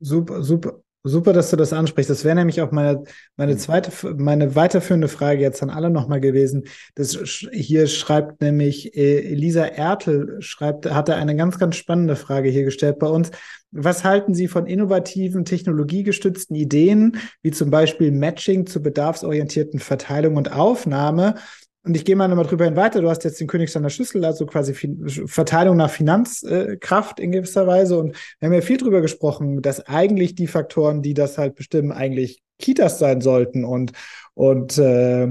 Super, super. Super, dass du das ansprichst. Das wäre nämlich auch meine, meine zweite, meine weiterführende Frage jetzt an alle nochmal gewesen. Das hier schreibt nämlich äh, Elisa Ertel, schreibt, hatte eine ganz, ganz spannende Frage hier gestellt bei uns. Was halten Sie von innovativen, technologiegestützten Ideen, wie zum Beispiel Matching zur bedarfsorientierten Verteilung und Aufnahme und ich gehe mal nochmal drüber hin weiter. Du hast jetzt den Königsteiner Schlüssel, also quasi Verteilung nach Finanzkraft in gewisser Weise. Und wir haben ja viel drüber gesprochen, dass eigentlich die Faktoren, die das halt bestimmen, eigentlich Kitas sein sollten und und, äh,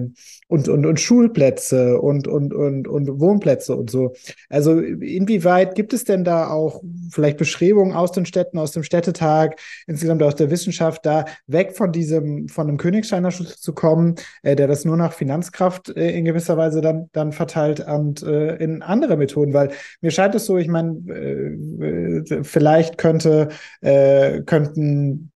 und, und, und Schulplätze und, und, und, und Wohnplätze und so. Also inwieweit gibt es denn da auch vielleicht Beschreibungen aus den Städten, aus dem Städtetag, insgesamt aus der Wissenschaft, da weg von diesem, von einem Königsteiner Schlüssel zu kommen, äh, der das nur nach Finanzkraft äh, in gewisser Weise dann, dann verteilt und äh, in andere Methoden, weil mir scheint es so, ich meine, äh, äh, vielleicht könnte, äh, könnten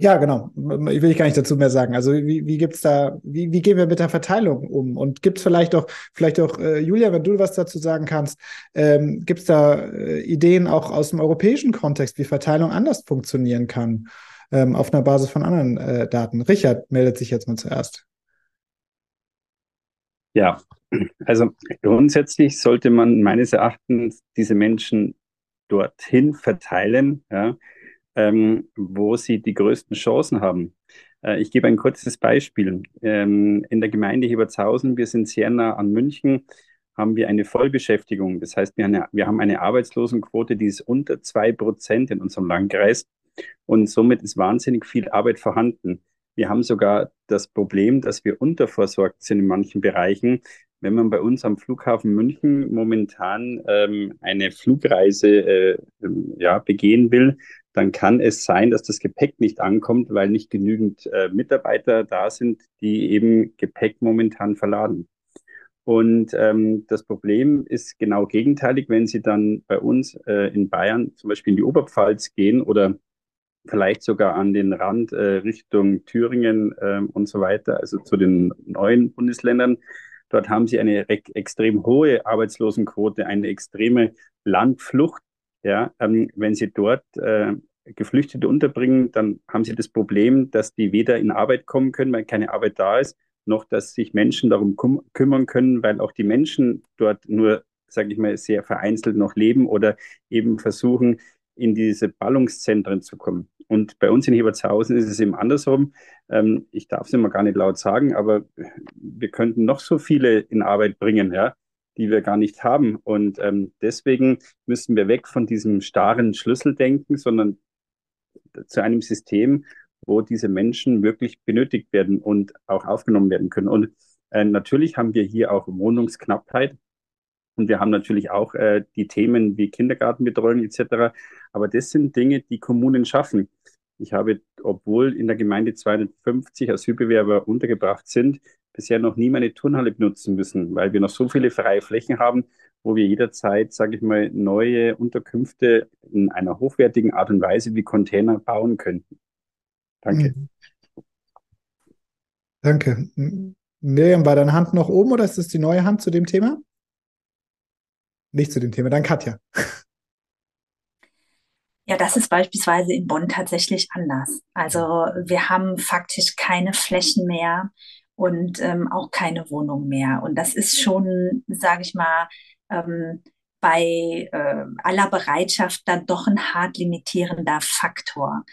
ja, genau. Ich will ich gar nicht dazu mehr sagen. Also wie, wie gibt's da, wie, wie gehen wir mit der Verteilung um? Und gibt's vielleicht auch, vielleicht auch, äh, Julia, wenn du was dazu sagen kannst, ähm, gibt's da äh, Ideen auch aus dem europäischen Kontext, wie Verteilung anders funktionieren kann, ähm, auf einer Basis von anderen äh, Daten? Richard meldet sich jetzt mal zuerst. Ja, also grundsätzlich sollte man meines Erachtens diese Menschen dorthin verteilen, ja, ähm, wo sie die größten Chancen haben. Äh, ich gebe ein kurzes Beispiel. Ähm, in der Gemeinde Hebertshausen, wir sind sehr nah an München, haben wir eine Vollbeschäftigung. Das heißt, wir haben eine, wir haben eine Arbeitslosenquote, die ist unter zwei Prozent in unserem Landkreis. Und somit ist wahnsinnig viel Arbeit vorhanden. Wir haben sogar das Problem, dass wir unterversorgt sind in manchen Bereichen. Wenn man bei uns am Flughafen München momentan ähm, eine Flugreise äh, ja, begehen will, dann kann es sein, dass das Gepäck nicht ankommt, weil nicht genügend äh, Mitarbeiter da sind, die eben Gepäck momentan verladen. Und ähm, das Problem ist genau gegenteilig, wenn Sie dann bei uns äh, in Bayern zum Beispiel in die Oberpfalz gehen oder vielleicht sogar an den Rand äh, Richtung Thüringen äh, und so weiter, also zu den neuen Bundesländern. Dort haben sie eine extrem hohe Arbeitslosenquote, eine extreme Landflucht. Ja, ähm, wenn sie dort äh, Geflüchtete unterbringen, dann haben sie das Problem, dass die weder in Arbeit kommen können, weil keine Arbeit da ist, noch dass sich Menschen darum kümmern können, weil auch die Menschen dort nur, sage ich mal, sehr vereinzelt noch leben oder eben versuchen, in diese Ballungszentren zu kommen. Und bei uns in Hebertshausen ist es eben andersrum. Ähm, ich darf es immer gar nicht laut sagen, aber wir könnten noch so viele in Arbeit bringen, ja, die wir gar nicht haben. Und ähm, deswegen müssen wir weg von diesem starren Schlüsseldenken, sondern zu einem System, wo diese Menschen wirklich benötigt werden und auch aufgenommen werden können. Und äh, natürlich haben wir hier auch Wohnungsknappheit. Und wir haben natürlich auch äh, die Themen wie Kindergartenbetreuung etc. Aber das sind Dinge, die Kommunen schaffen. Ich habe, obwohl in der Gemeinde 250 Asylbewerber untergebracht sind, bisher noch nie meine Turnhalle benutzen müssen, weil wir noch so viele freie Flächen haben, wo wir jederzeit, sage ich mal, neue Unterkünfte in einer hochwertigen Art und Weise wie Container bauen könnten. Danke. Mhm. Danke. Miriam, war deine Hand noch oben oder ist das die neue Hand zu dem Thema? Nicht zu dem Thema, dann Katja. Ja, das ist beispielsweise in Bonn tatsächlich anders. Also wir haben faktisch keine Flächen mehr, und ähm, auch keine Wohnung mehr. Und das ist schon, sage ich mal, ähm, bei äh, aller Bereitschaft dann doch ein hart limitierender Faktor.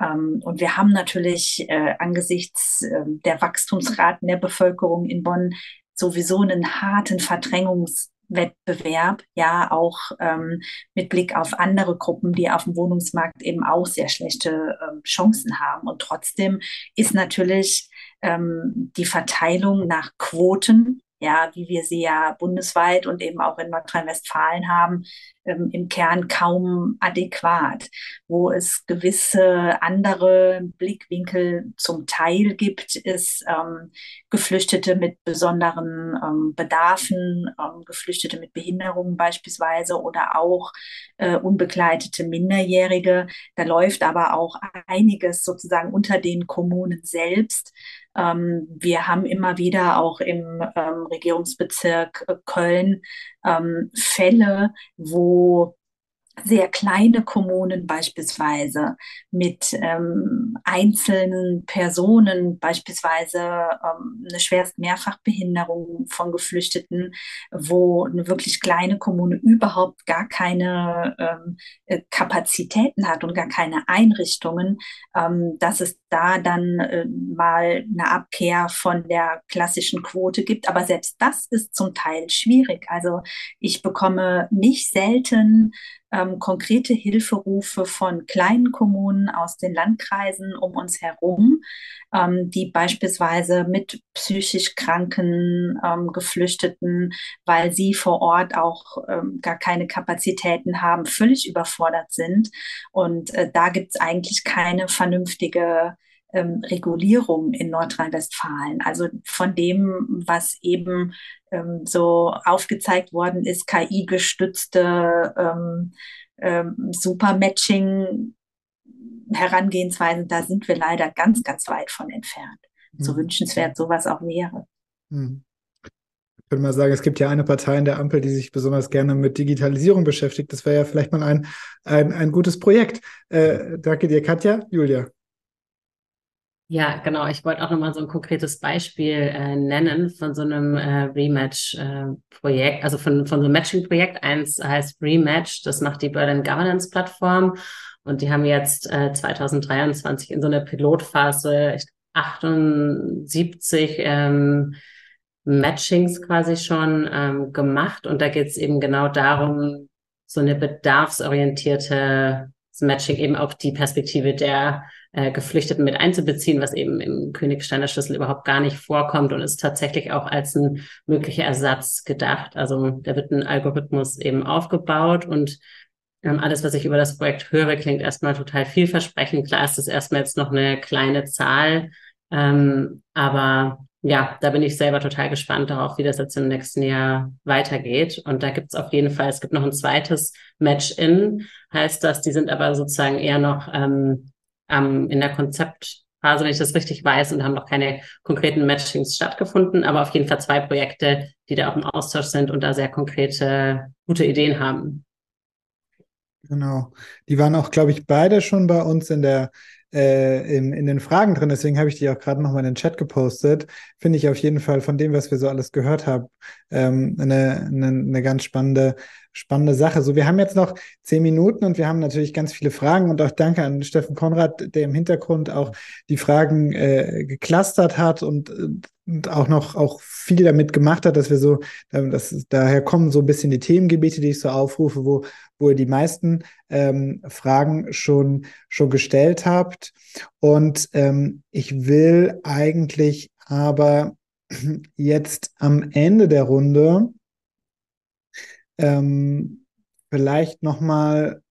Ähm, und wir haben natürlich äh, angesichts äh, der Wachstumsraten der Bevölkerung in Bonn sowieso einen harten Verdrängungswettbewerb, ja, auch ähm, mit Blick auf andere Gruppen, die auf dem Wohnungsmarkt eben auch sehr schlechte ähm, Chancen haben. Und trotzdem ist natürlich ähm, die Verteilung nach Quoten ja, wie wir sie ja bundesweit und eben auch in Nordrhein-Westfalen haben, ähm, im Kern kaum adäquat, wo es gewisse andere Blickwinkel zum Teil gibt, ist ähm, Geflüchtete mit besonderen ähm, Bedarfen, ähm, Geflüchtete mit Behinderungen beispielsweise oder auch äh, unbegleitete Minderjährige. Da läuft aber auch einiges sozusagen unter den Kommunen selbst. Ähm, wir haben immer wieder auch im ähm, Regierungsbezirk äh, Köln Fälle, wo o sehr kleine Kommunen beispielsweise mit ähm, einzelnen Personen, beispielsweise ähm, eine schwerst Mehrfachbehinderung von Geflüchteten, wo eine wirklich kleine Kommune überhaupt gar keine ähm, äh, Kapazitäten hat und gar keine Einrichtungen, ähm, dass es da dann äh, mal eine Abkehr von der klassischen Quote gibt. Aber selbst das ist zum Teil schwierig. Also ich bekomme nicht selten ähm, konkrete Hilferufe von kleinen Kommunen aus den Landkreisen um uns herum, ähm, die beispielsweise mit psychisch kranken ähm, Geflüchteten, weil sie vor Ort auch ähm, gar keine Kapazitäten haben, völlig überfordert sind. Und äh, da gibt es eigentlich keine vernünftige ähm, Regulierung in Nordrhein-Westfalen. Also von dem, was eben ähm, so aufgezeigt worden ist, KI-gestützte ähm, ähm, Supermatching Herangehensweisen, da sind wir leider ganz, ganz weit von entfernt. So mhm. wünschenswert sowas auch wäre. Mhm. Ich würde mal sagen, es gibt ja eine Partei in der Ampel, die sich besonders gerne mit Digitalisierung beschäftigt. Das wäre ja vielleicht mal ein, ein, ein gutes Projekt. Äh, danke dir, Katja. Julia. Ja, genau. Ich wollte auch nochmal so ein konkretes Beispiel äh, nennen von so einem äh, Rematch-Projekt, äh, also von, von so einem Matching-Projekt. Eins heißt Rematch, das macht die Berlin Governance-Plattform. Und die haben jetzt äh, 2023 in so einer Pilotphase 78 ähm, Matchings quasi schon ähm, gemacht. Und da geht es eben genau darum, so eine bedarfsorientierte Matching eben auch die Perspektive der äh, Geflüchteten mit einzubeziehen, was eben im Königsteiner Schlüssel überhaupt gar nicht vorkommt und ist tatsächlich auch als ein möglicher Ersatz gedacht. Also da wird ein Algorithmus eben aufgebaut und ähm, alles, was ich über das Projekt höre, klingt erstmal total vielversprechend. Klar ist es erstmal jetzt noch eine kleine Zahl, ähm, aber ja, da bin ich selber total gespannt darauf, wie das jetzt im nächsten Jahr weitergeht. Und da gibt es auf jeden Fall, es gibt noch ein zweites Match-In, heißt das, die sind aber sozusagen eher noch ähm, ähm, in der Konzeptphase, wenn ich das richtig weiß, und haben noch keine konkreten Matchings stattgefunden, aber auf jeden Fall zwei Projekte, die da auch im Austausch sind und da sehr konkrete, gute Ideen haben. Genau. Die waren auch, glaube ich, beide schon bei uns in der äh, in, in den Fragen drin. Deswegen habe ich die auch gerade nochmal in den Chat gepostet. Finde ich auf jeden Fall von dem, was wir so alles gehört haben, ähm, eine, eine, eine ganz spannende, spannende Sache. So, wir haben jetzt noch zehn Minuten und wir haben natürlich ganz viele Fragen und auch danke an Steffen Konrad, der im Hintergrund auch die Fragen äh, geklustert hat und, und auch noch auch viel damit gemacht hat, dass wir so, dass daher kommen so ein bisschen die Themengebiete, die ich so aufrufe, wo wo ihr die meisten ähm, Fragen schon, schon gestellt habt. Und ähm, ich will eigentlich aber jetzt am Ende der Runde ähm, vielleicht nochmal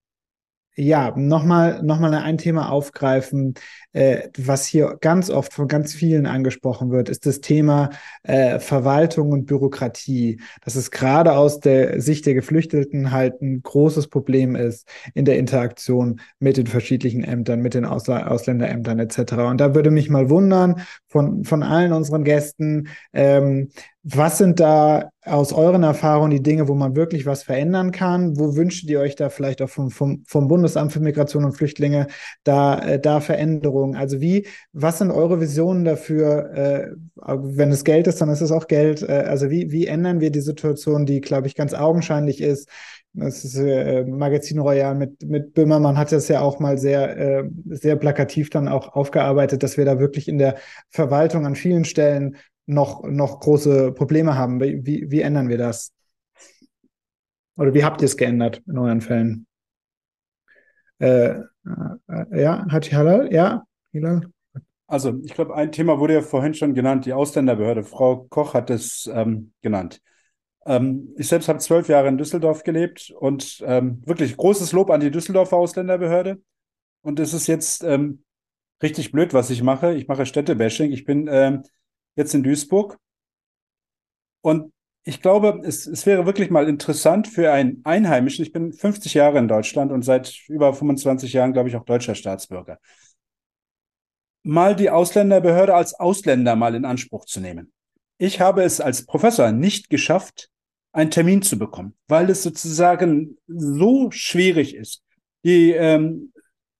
ja, nochmal noch mal ein Thema aufgreifen, äh, was hier ganz oft von ganz vielen angesprochen wird, ist das Thema äh, Verwaltung und Bürokratie. Dass es gerade aus der Sicht der Geflüchteten halt ein großes Problem ist in der Interaktion mit den verschiedenen Ämtern, mit den Ausla Ausländerämtern etc. Und da würde mich mal wundern von, von allen unseren Gästen, ähm, was sind da aus euren Erfahrungen die Dinge, wo man wirklich was verändern kann? Wo wünscht ihr euch da vielleicht auch vom, vom, vom Bundesamt für Migration und Flüchtlinge da, äh, da Veränderungen? Also wie, was sind eure Visionen dafür? Äh, wenn es Geld ist, dann ist es auch Geld. Äh, also wie, wie ändern wir die Situation, die, glaube ich, ganz augenscheinlich ist? Das ist äh, Magazin Royal mit, mit Böhmermann hat das ja auch mal sehr, äh, sehr plakativ dann auch aufgearbeitet, dass wir da wirklich in der Verwaltung an vielen Stellen noch, noch große Probleme haben. Wie, wie ändern wir das? Oder wie habt ihr es geändert in euren Fällen? Äh, äh, ja, Haji Halal? Ja, Hilal? Also, ich glaube, ein Thema wurde ja vorhin schon genannt, die Ausländerbehörde. Frau Koch hat es ähm, genannt. Ähm, ich selbst habe zwölf Jahre in Düsseldorf gelebt und ähm, wirklich großes Lob an die Düsseldorfer Ausländerbehörde. Und es ist jetzt ähm, richtig blöd, was ich mache. Ich mache Städtebashing. Ich bin ähm, jetzt in Duisburg. Und ich glaube, es, es wäre wirklich mal interessant für einen Einheimischen. Ich bin 50 Jahre in Deutschland und seit über 25 Jahren, glaube ich, auch deutscher Staatsbürger. Mal die Ausländerbehörde als Ausländer mal in Anspruch zu nehmen. Ich habe es als Professor nicht geschafft, einen Termin zu bekommen, weil es sozusagen so schwierig ist. Die, ähm,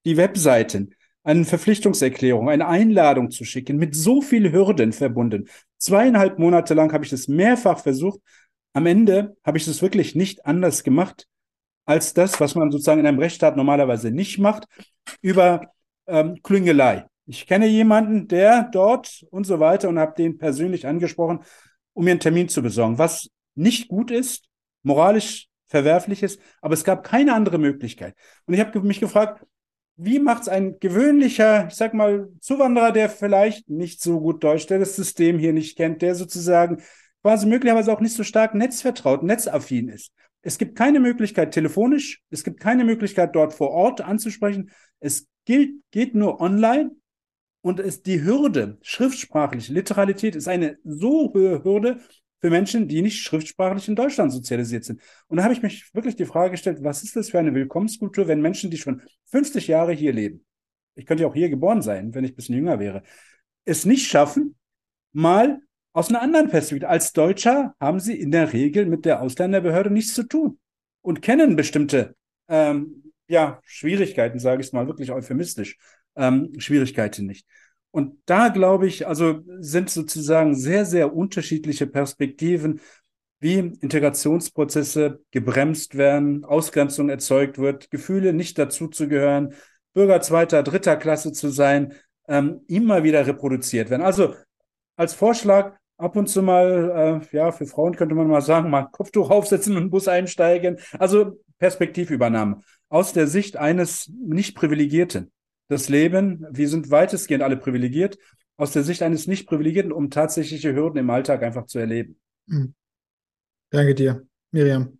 die Webseiten, eine Verpflichtungserklärung, eine Einladung zu schicken, mit so viel Hürden verbunden. Zweieinhalb Monate lang habe ich das mehrfach versucht. Am Ende habe ich es wirklich nicht anders gemacht, als das, was man sozusagen in einem Rechtsstaat normalerweise nicht macht, über ähm, Klüngelei. Ich kenne jemanden, der dort und so weiter und habe den persönlich angesprochen, um mir einen Termin zu besorgen, was nicht gut ist, moralisch verwerflich ist, aber es gab keine andere Möglichkeit. Und ich habe mich gefragt, wie macht es ein gewöhnlicher, ich sag mal, Zuwanderer, der vielleicht nicht so gut Deutsch, der das System hier nicht kennt, der sozusagen quasi möglicherweise auch nicht so stark netzvertraut, netzaffin ist. Es gibt keine Möglichkeit telefonisch, es gibt keine Möglichkeit dort vor Ort anzusprechen. Es gilt, geht nur online und es, die Hürde, schriftsprachlich, Literalität ist eine so hohe Hürde, für Menschen, die nicht schriftsprachlich in Deutschland sozialisiert sind. Und da habe ich mich wirklich die Frage gestellt, was ist das für eine Willkommenskultur, wenn Menschen, die schon 50 Jahre hier leben, ich könnte ja auch hier geboren sein, wenn ich ein bisschen jünger wäre, es nicht schaffen, mal aus einer anderen Perspektive. Als Deutscher haben sie in der Regel mit der Ausländerbehörde nichts zu tun und kennen bestimmte ähm, ja, Schwierigkeiten, sage ich es mal wirklich euphemistisch, ähm, Schwierigkeiten nicht. Und da glaube ich, also sind sozusagen sehr, sehr unterschiedliche Perspektiven, wie Integrationsprozesse gebremst werden, Ausgrenzung erzeugt wird, Gefühle nicht dazuzugehören, Bürger zweiter, dritter Klasse zu sein, ähm, immer wieder reproduziert werden. Also als Vorschlag ab und zu mal, äh, ja, für Frauen könnte man mal sagen, mal Kopftuch aufsetzen und Bus einsteigen. Also Perspektivübernahme aus der Sicht eines nicht Privilegierten das Leben, wir sind weitestgehend alle privilegiert, aus der Sicht eines Nicht-Privilegierten, um tatsächliche Hürden im Alltag einfach zu erleben. Mhm. Danke dir, Miriam.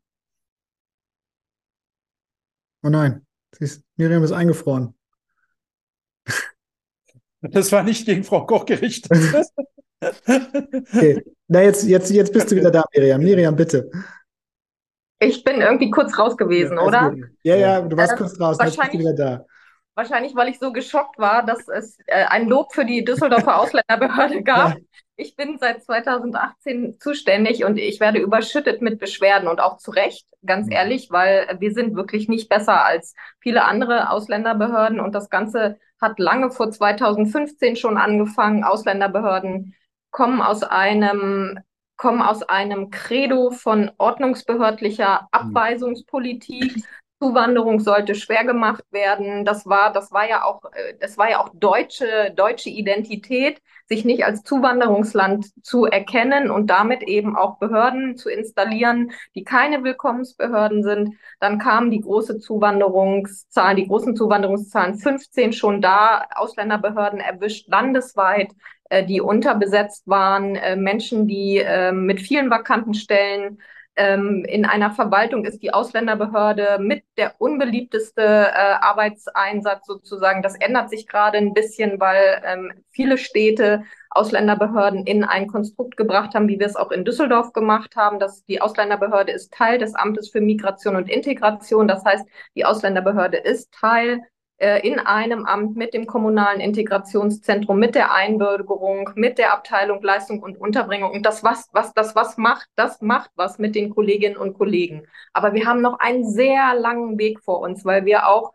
Oh nein, ist, Miriam ist eingefroren. Das war nicht gegen Frau Koch gerichtet. okay. Na, jetzt, jetzt, jetzt bist du wieder da, Miriam. Miriam, bitte. Ich bin irgendwie kurz raus gewesen, ja, oder? Ja, ja, du warst äh, kurz raus, jetzt bist du wieder da. Wahrscheinlich, weil ich so geschockt war, dass es äh, ein Lob für die Düsseldorfer Ausländerbehörde gab. Ja. Ich bin seit 2018 zuständig und ich werde überschüttet mit Beschwerden und auch zu Recht, ganz mhm. ehrlich, weil wir sind wirklich nicht besser als viele andere Ausländerbehörden und das Ganze hat lange vor 2015 schon angefangen. Ausländerbehörden kommen aus einem kommen aus einem Credo von ordnungsbehördlicher mhm. Abweisungspolitik. Zuwanderung sollte schwer gemacht werden. Das war, das war ja auch, äh, das war ja auch deutsche, deutsche Identität, sich nicht als Zuwanderungsland zu erkennen und damit eben auch Behörden zu installieren, die keine Willkommensbehörden sind. Dann kamen die große Zuwanderungszahlen, die großen Zuwanderungszahlen 15 schon da, Ausländerbehörden erwischt landesweit äh, die unterbesetzt waren, äh, Menschen, die mit vielen vakanten Stellen ähm, in einer Verwaltung ist die Ausländerbehörde mit der unbeliebteste äh, Arbeitseinsatz sozusagen. Das ändert sich gerade ein bisschen, weil ähm, viele Städte Ausländerbehörden in ein Konstrukt gebracht haben, wie wir es auch in Düsseldorf gemacht haben. Dass die Ausländerbehörde ist Teil des Amtes für Migration und Integration. Das heißt, die Ausländerbehörde ist Teil in einem Amt mit dem kommunalen Integrationszentrum, mit der Einbürgerung, mit der Abteilung Leistung und Unterbringung. Und das was, was, das was macht, das macht was mit den Kolleginnen und Kollegen. Aber wir haben noch einen sehr langen Weg vor uns, weil wir auch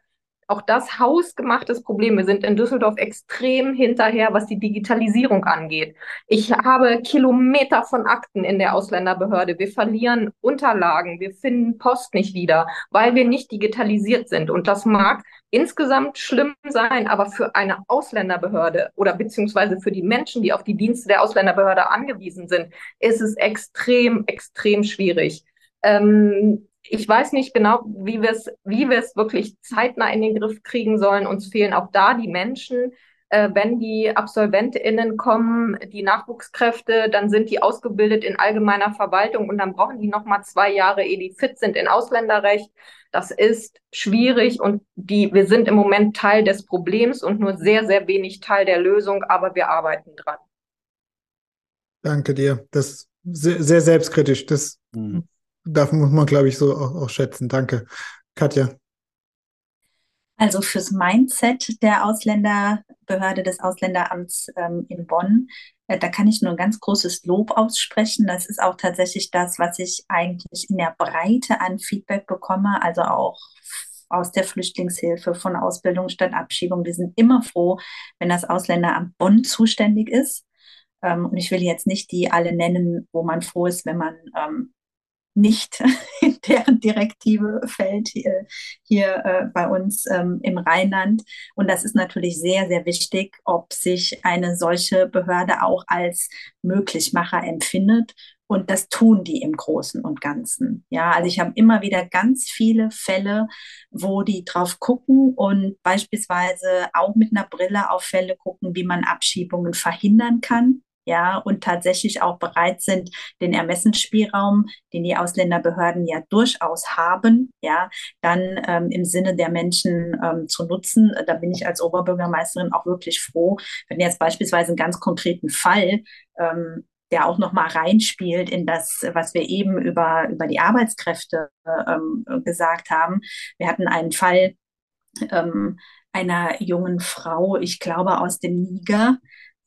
auch das hausgemachtes Problem. Wir sind in Düsseldorf extrem hinterher, was die Digitalisierung angeht. Ich habe Kilometer von Akten in der Ausländerbehörde. Wir verlieren Unterlagen. Wir finden Post nicht wieder, weil wir nicht digitalisiert sind. Und das mag insgesamt schlimm sein, aber für eine Ausländerbehörde oder beziehungsweise für die Menschen, die auf die Dienste der Ausländerbehörde angewiesen sind, ist es extrem, extrem schwierig. Ähm, ich weiß nicht genau, wie wir es, wie wir es wirklich zeitnah in den Griff kriegen sollen. Uns fehlen auch da die Menschen. Äh, wenn die AbsolventInnen kommen, die Nachwuchskräfte, dann sind die ausgebildet in allgemeiner Verwaltung und dann brauchen die nochmal zwei Jahre, ehe die fit sind in Ausländerrecht. Das ist schwierig und die, wir sind im Moment Teil des Problems und nur sehr, sehr wenig Teil der Lösung, aber wir arbeiten dran. Danke dir. Das ist sehr, sehr selbstkritisch. Das mhm darf muss man, glaube ich, so auch, auch schätzen. Danke. Katja. Also fürs Mindset der Ausländerbehörde des Ausländeramts ähm, in Bonn, äh, da kann ich nur ein ganz großes Lob aussprechen. Das ist auch tatsächlich das, was ich eigentlich in der Breite an Feedback bekomme, also auch aus der Flüchtlingshilfe, von Ausbildung statt Abschiebung. Wir sind immer froh, wenn das Ausländeramt Bonn zuständig ist. Ähm, und ich will jetzt nicht die alle nennen, wo man froh ist, wenn man ähm, nicht in deren Direktive fällt hier, hier äh, bei uns ähm, im Rheinland. Und das ist natürlich sehr, sehr wichtig, ob sich eine solche Behörde auch als Möglichmacher empfindet. Und das tun die im Großen und Ganzen. Ja, also ich habe immer wieder ganz viele Fälle, wo die drauf gucken und beispielsweise auch mit einer Brille auf Fälle gucken, wie man Abschiebungen verhindern kann ja, und tatsächlich auch bereit sind, den Ermessensspielraum, den die Ausländerbehörden ja durchaus haben, ja, dann ähm, im Sinne der Menschen ähm, zu nutzen. Da bin ich als Oberbürgermeisterin auch wirklich froh, wenn jetzt beispielsweise einen ganz konkreten Fall ähm, der auch noch mal reinspielt in das, was wir eben über, über die Arbeitskräfte ähm, gesagt haben. Wir hatten einen Fall ähm, einer jungen Frau, ich glaube aus dem Niger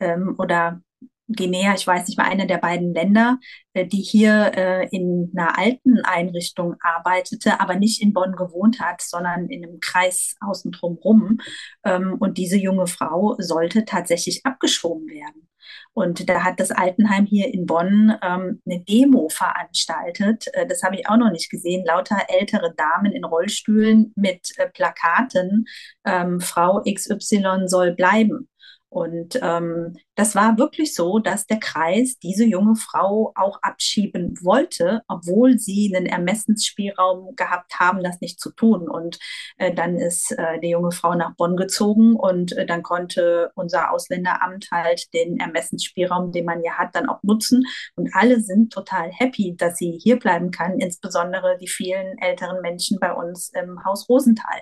ähm, oder Guinea, ich weiß nicht mal, einer der beiden Länder, äh, die hier äh, in einer alten Einrichtung arbeitete, aber nicht in Bonn gewohnt hat, sondern in einem Kreis außen drum rum. Ähm, und diese junge Frau sollte tatsächlich abgeschoben werden. Und da hat das Altenheim hier in Bonn ähm, eine Demo veranstaltet. Äh, das habe ich auch noch nicht gesehen. Lauter ältere Damen in Rollstühlen mit äh, Plakaten. Ähm, Frau XY soll bleiben. Und ähm, das war wirklich so, dass der Kreis diese junge Frau auch abschieben wollte, obwohl sie einen Ermessensspielraum gehabt haben, das nicht zu tun. Und äh, dann ist äh, die junge Frau nach Bonn gezogen und äh, dann konnte unser Ausländeramt halt den Ermessensspielraum, den man ja hat, dann auch nutzen. Und alle sind total happy, dass sie hier bleiben kann, insbesondere die vielen älteren Menschen bei uns im Haus Rosenthal.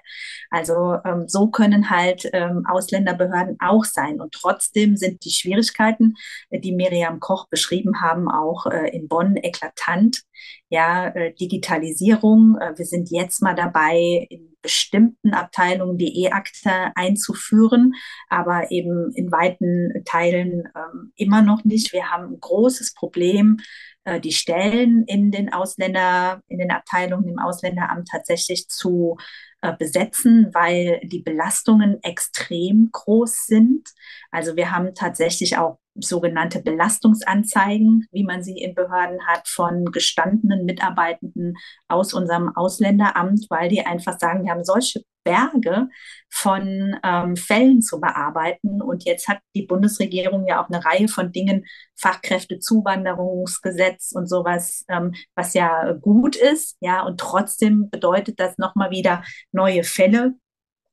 Also ähm, so können halt ähm, Ausländerbehörden auch sein. Und trotzdem sind die Schwierigkeiten, äh, die Miriam Koch beschrieben haben, auch äh, in Bonn eklatant. Ja, äh, Digitalisierung. wir sind jetzt mal dabei, in bestimmten Abteilungen die E-Akte einzuführen, aber eben in weiten Teilen ähm, immer noch nicht. Wir haben ein großes Problem, die Stellen in den Ausländer, in den Abteilungen im Ausländeramt tatsächlich zu äh, besetzen, weil die Belastungen extrem groß sind. Also wir haben tatsächlich auch sogenannte Belastungsanzeigen, wie man sie in Behörden hat, von gestandenen Mitarbeitenden aus unserem Ausländeramt, weil die einfach sagen, wir haben solche Berge von ähm, Fällen zu bearbeiten. Und jetzt hat die Bundesregierung ja auch eine Reihe von Dingen, Fachkräftezuwanderungsgesetz und sowas, ähm, was ja gut ist. Ja, und trotzdem bedeutet das nochmal wieder neue Fälle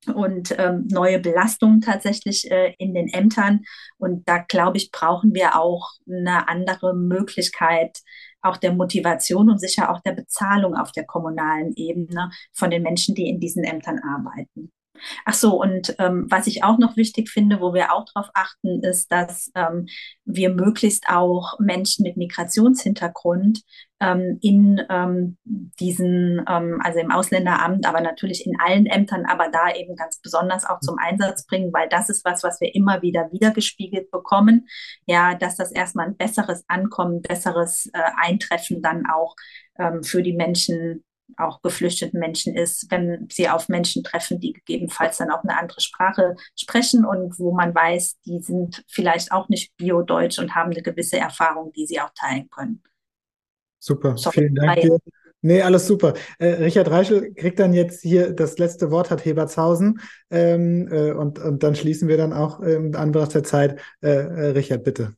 und ähm, neue Belastungen tatsächlich äh, in den Ämtern. Und da, glaube ich, brauchen wir auch eine andere Möglichkeit, auch der Motivation und sicher auch der Bezahlung auf der kommunalen Ebene von den Menschen, die in diesen Ämtern arbeiten. Ach so, und ähm, was ich auch noch wichtig finde, wo wir auch darauf achten, ist, dass ähm, wir möglichst auch Menschen mit Migrationshintergrund ähm, in ähm, diesen, ähm, also im Ausländeramt, aber natürlich in allen Ämtern, aber da eben ganz besonders auch zum Einsatz bringen, weil das ist was, was wir immer wieder wiedergespiegelt bekommen. Ja, dass das erstmal ein besseres Ankommen, besseres äh, Eintreffen dann auch ähm, für die Menschen auch geflüchteten Menschen ist, wenn sie auf Menschen treffen, die gegebenenfalls dann auch eine andere Sprache sprechen und wo man weiß, die sind vielleicht auch nicht bio-deutsch und haben eine gewisse Erfahrung, die sie auch teilen können. Super, Sorry, vielen Dank dir. Nee, alles super. Äh, Richard Reichel kriegt dann jetzt hier das letzte Wort, hat Hebertshausen. Ähm, äh, und, und dann schließen wir dann auch äh, in Anbetracht der Zeit. Äh, äh, Richard, bitte.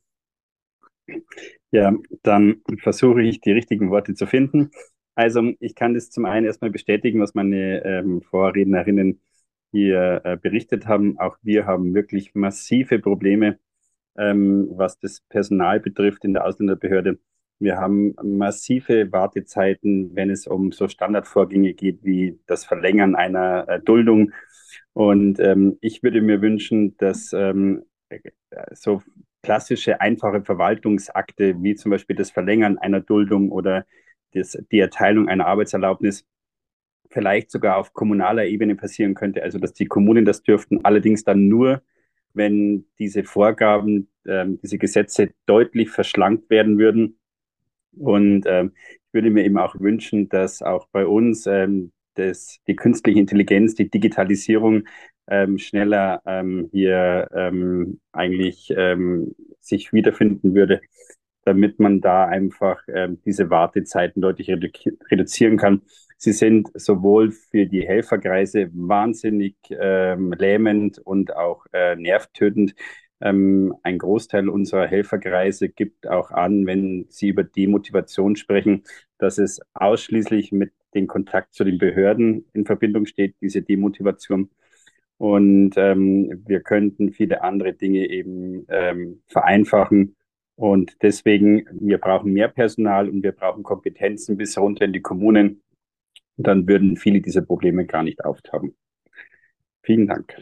Ja, dann versuche ich die richtigen Worte zu finden. Also ich kann das zum einen erstmal bestätigen, was meine ähm, Vorrednerinnen hier äh, berichtet haben. Auch wir haben wirklich massive Probleme, ähm, was das Personal betrifft in der Ausländerbehörde. Wir haben massive Wartezeiten, wenn es um so Standardvorgänge geht wie das Verlängern einer äh, Duldung. Und ähm, ich würde mir wünschen, dass ähm, äh, so klassische, einfache Verwaltungsakte wie zum Beispiel das Verlängern einer Duldung oder das, die Erteilung einer Arbeitserlaubnis vielleicht sogar auf kommunaler Ebene passieren könnte, also dass die Kommunen das dürften, allerdings dann nur, wenn diese Vorgaben, ähm, diese Gesetze deutlich verschlankt werden würden. Und ähm, ich würde mir eben auch wünschen, dass auch bei uns ähm, das, die künstliche Intelligenz, die Digitalisierung ähm, schneller ähm, hier ähm, eigentlich ähm, sich wiederfinden würde damit man da einfach ähm, diese Wartezeiten deutlich redu reduzieren kann. Sie sind sowohl für die Helferkreise wahnsinnig ähm, lähmend und auch äh, nervtötend. Ähm, ein Großteil unserer Helferkreise gibt auch an, wenn sie über Demotivation sprechen, dass es ausschließlich mit dem Kontakt zu den Behörden in Verbindung steht, diese Demotivation. Und ähm, wir könnten viele andere Dinge eben ähm, vereinfachen und deswegen, wir brauchen mehr Personal und wir brauchen Kompetenzen bis runter in die Kommunen. Dann würden viele dieser Probleme gar nicht auftauchen. Vielen Dank.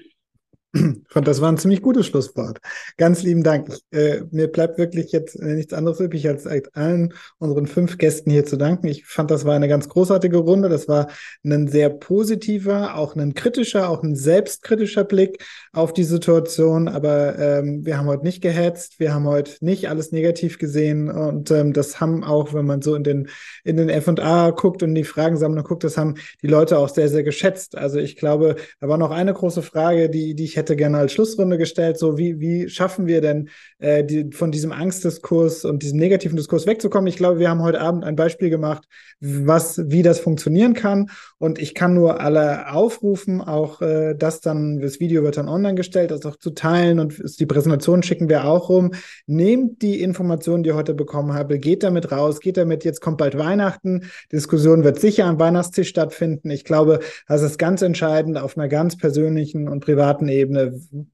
Und das war ein ziemlich gutes Schlusswort. Ganz lieben Dank. Äh, mir bleibt wirklich jetzt äh, nichts anderes übrig, als allen unseren fünf Gästen hier zu danken. Ich fand, das war eine ganz großartige Runde. Das war ein sehr positiver, auch ein kritischer, auch ein selbstkritischer Blick auf die Situation. Aber ähm, wir haben heute nicht gehetzt. Wir haben heute nicht alles negativ gesehen. Und ähm, das haben auch, wenn man so in den, in den F&A guckt und die Fragensammlung guckt, das haben die Leute auch sehr, sehr geschätzt. Also ich glaube, da war noch eine große Frage, die, die ich hätte gerne als Schlussrunde gestellt, so wie, wie schaffen wir denn äh, die, von diesem Angstdiskurs und diesem negativen Diskurs wegzukommen? Ich glaube, wir haben heute Abend ein Beispiel gemacht, was, wie das funktionieren kann. Und ich kann nur alle aufrufen, auch äh, das dann, das Video wird dann online gestellt, das auch zu teilen und die Präsentation schicken wir auch rum. Nehmt die Informationen, die ihr heute bekommen habe, geht damit raus, geht damit, jetzt kommt bald Weihnachten. Die Diskussion wird sicher am Weihnachtstisch stattfinden. Ich glaube, das ist ganz entscheidend auf einer ganz persönlichen und privaten Ebene,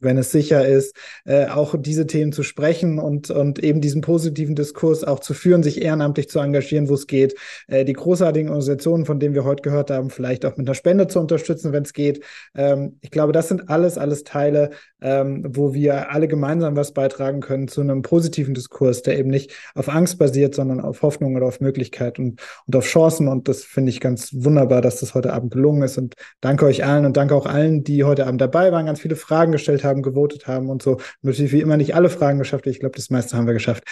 wenn es sicher ist, äh, auch diese Themen zu sprechen und, und eben diesen positiven Diskurs auch zu führen, sich ehrenamtlich zu engagieren, wo es geht. Äh, die großartigen Organisationen, von denen wir heute gehört haben, vielleicht auch mit einer Spende zu unterstützen, wenn es geht. Ähm, ich glaube, das sind alles, alles Teile, ähm, wo wir alle gemeinsam was beitragen können zu einem positiven Diskurs, der eben nicht auf Angst basiert, sondern auf Hoffnung oder auf Möglichkeit und, und auf Chancen. Und das finde ich ganz wunderbar, dass das heute Abend gelungen ist. Und danke euch allen und danke auch allen, die heute Abend dabei waren, ganz viele Fragen gestellt haben, gewotet haben und so. Natürlich wie immer nicht alle Fragen geschafft. Ich glaube, das meiste haben wir geschafft.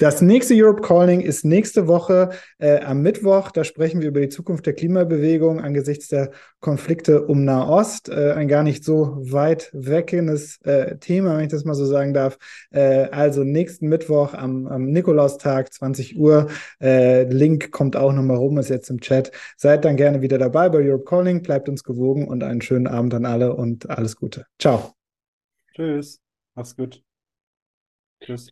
Das nächste Europe Calling ist nächste Woche äh, am Mittwoch. Da sprechen wir über die Zukunft der Klimabewegung angesichts der Konflikte um Nahost. Äh, ein gar nicht so weit weggehendes äh, Thema, wenn ich das mal so sagen darf. Äh, also nächsten Mittwoch am, am Nikolaustag, 20 Uhr. Äh, Link kommt auch nochmal rum, ist jetzt im Chat. Seid dann gerne wieder dabei bei Europe Calling. Bleibt uns gewogen und einen schönen Abend an alle und alles Gute. Ciao. Tschüss. Mach's gut. Tschüss.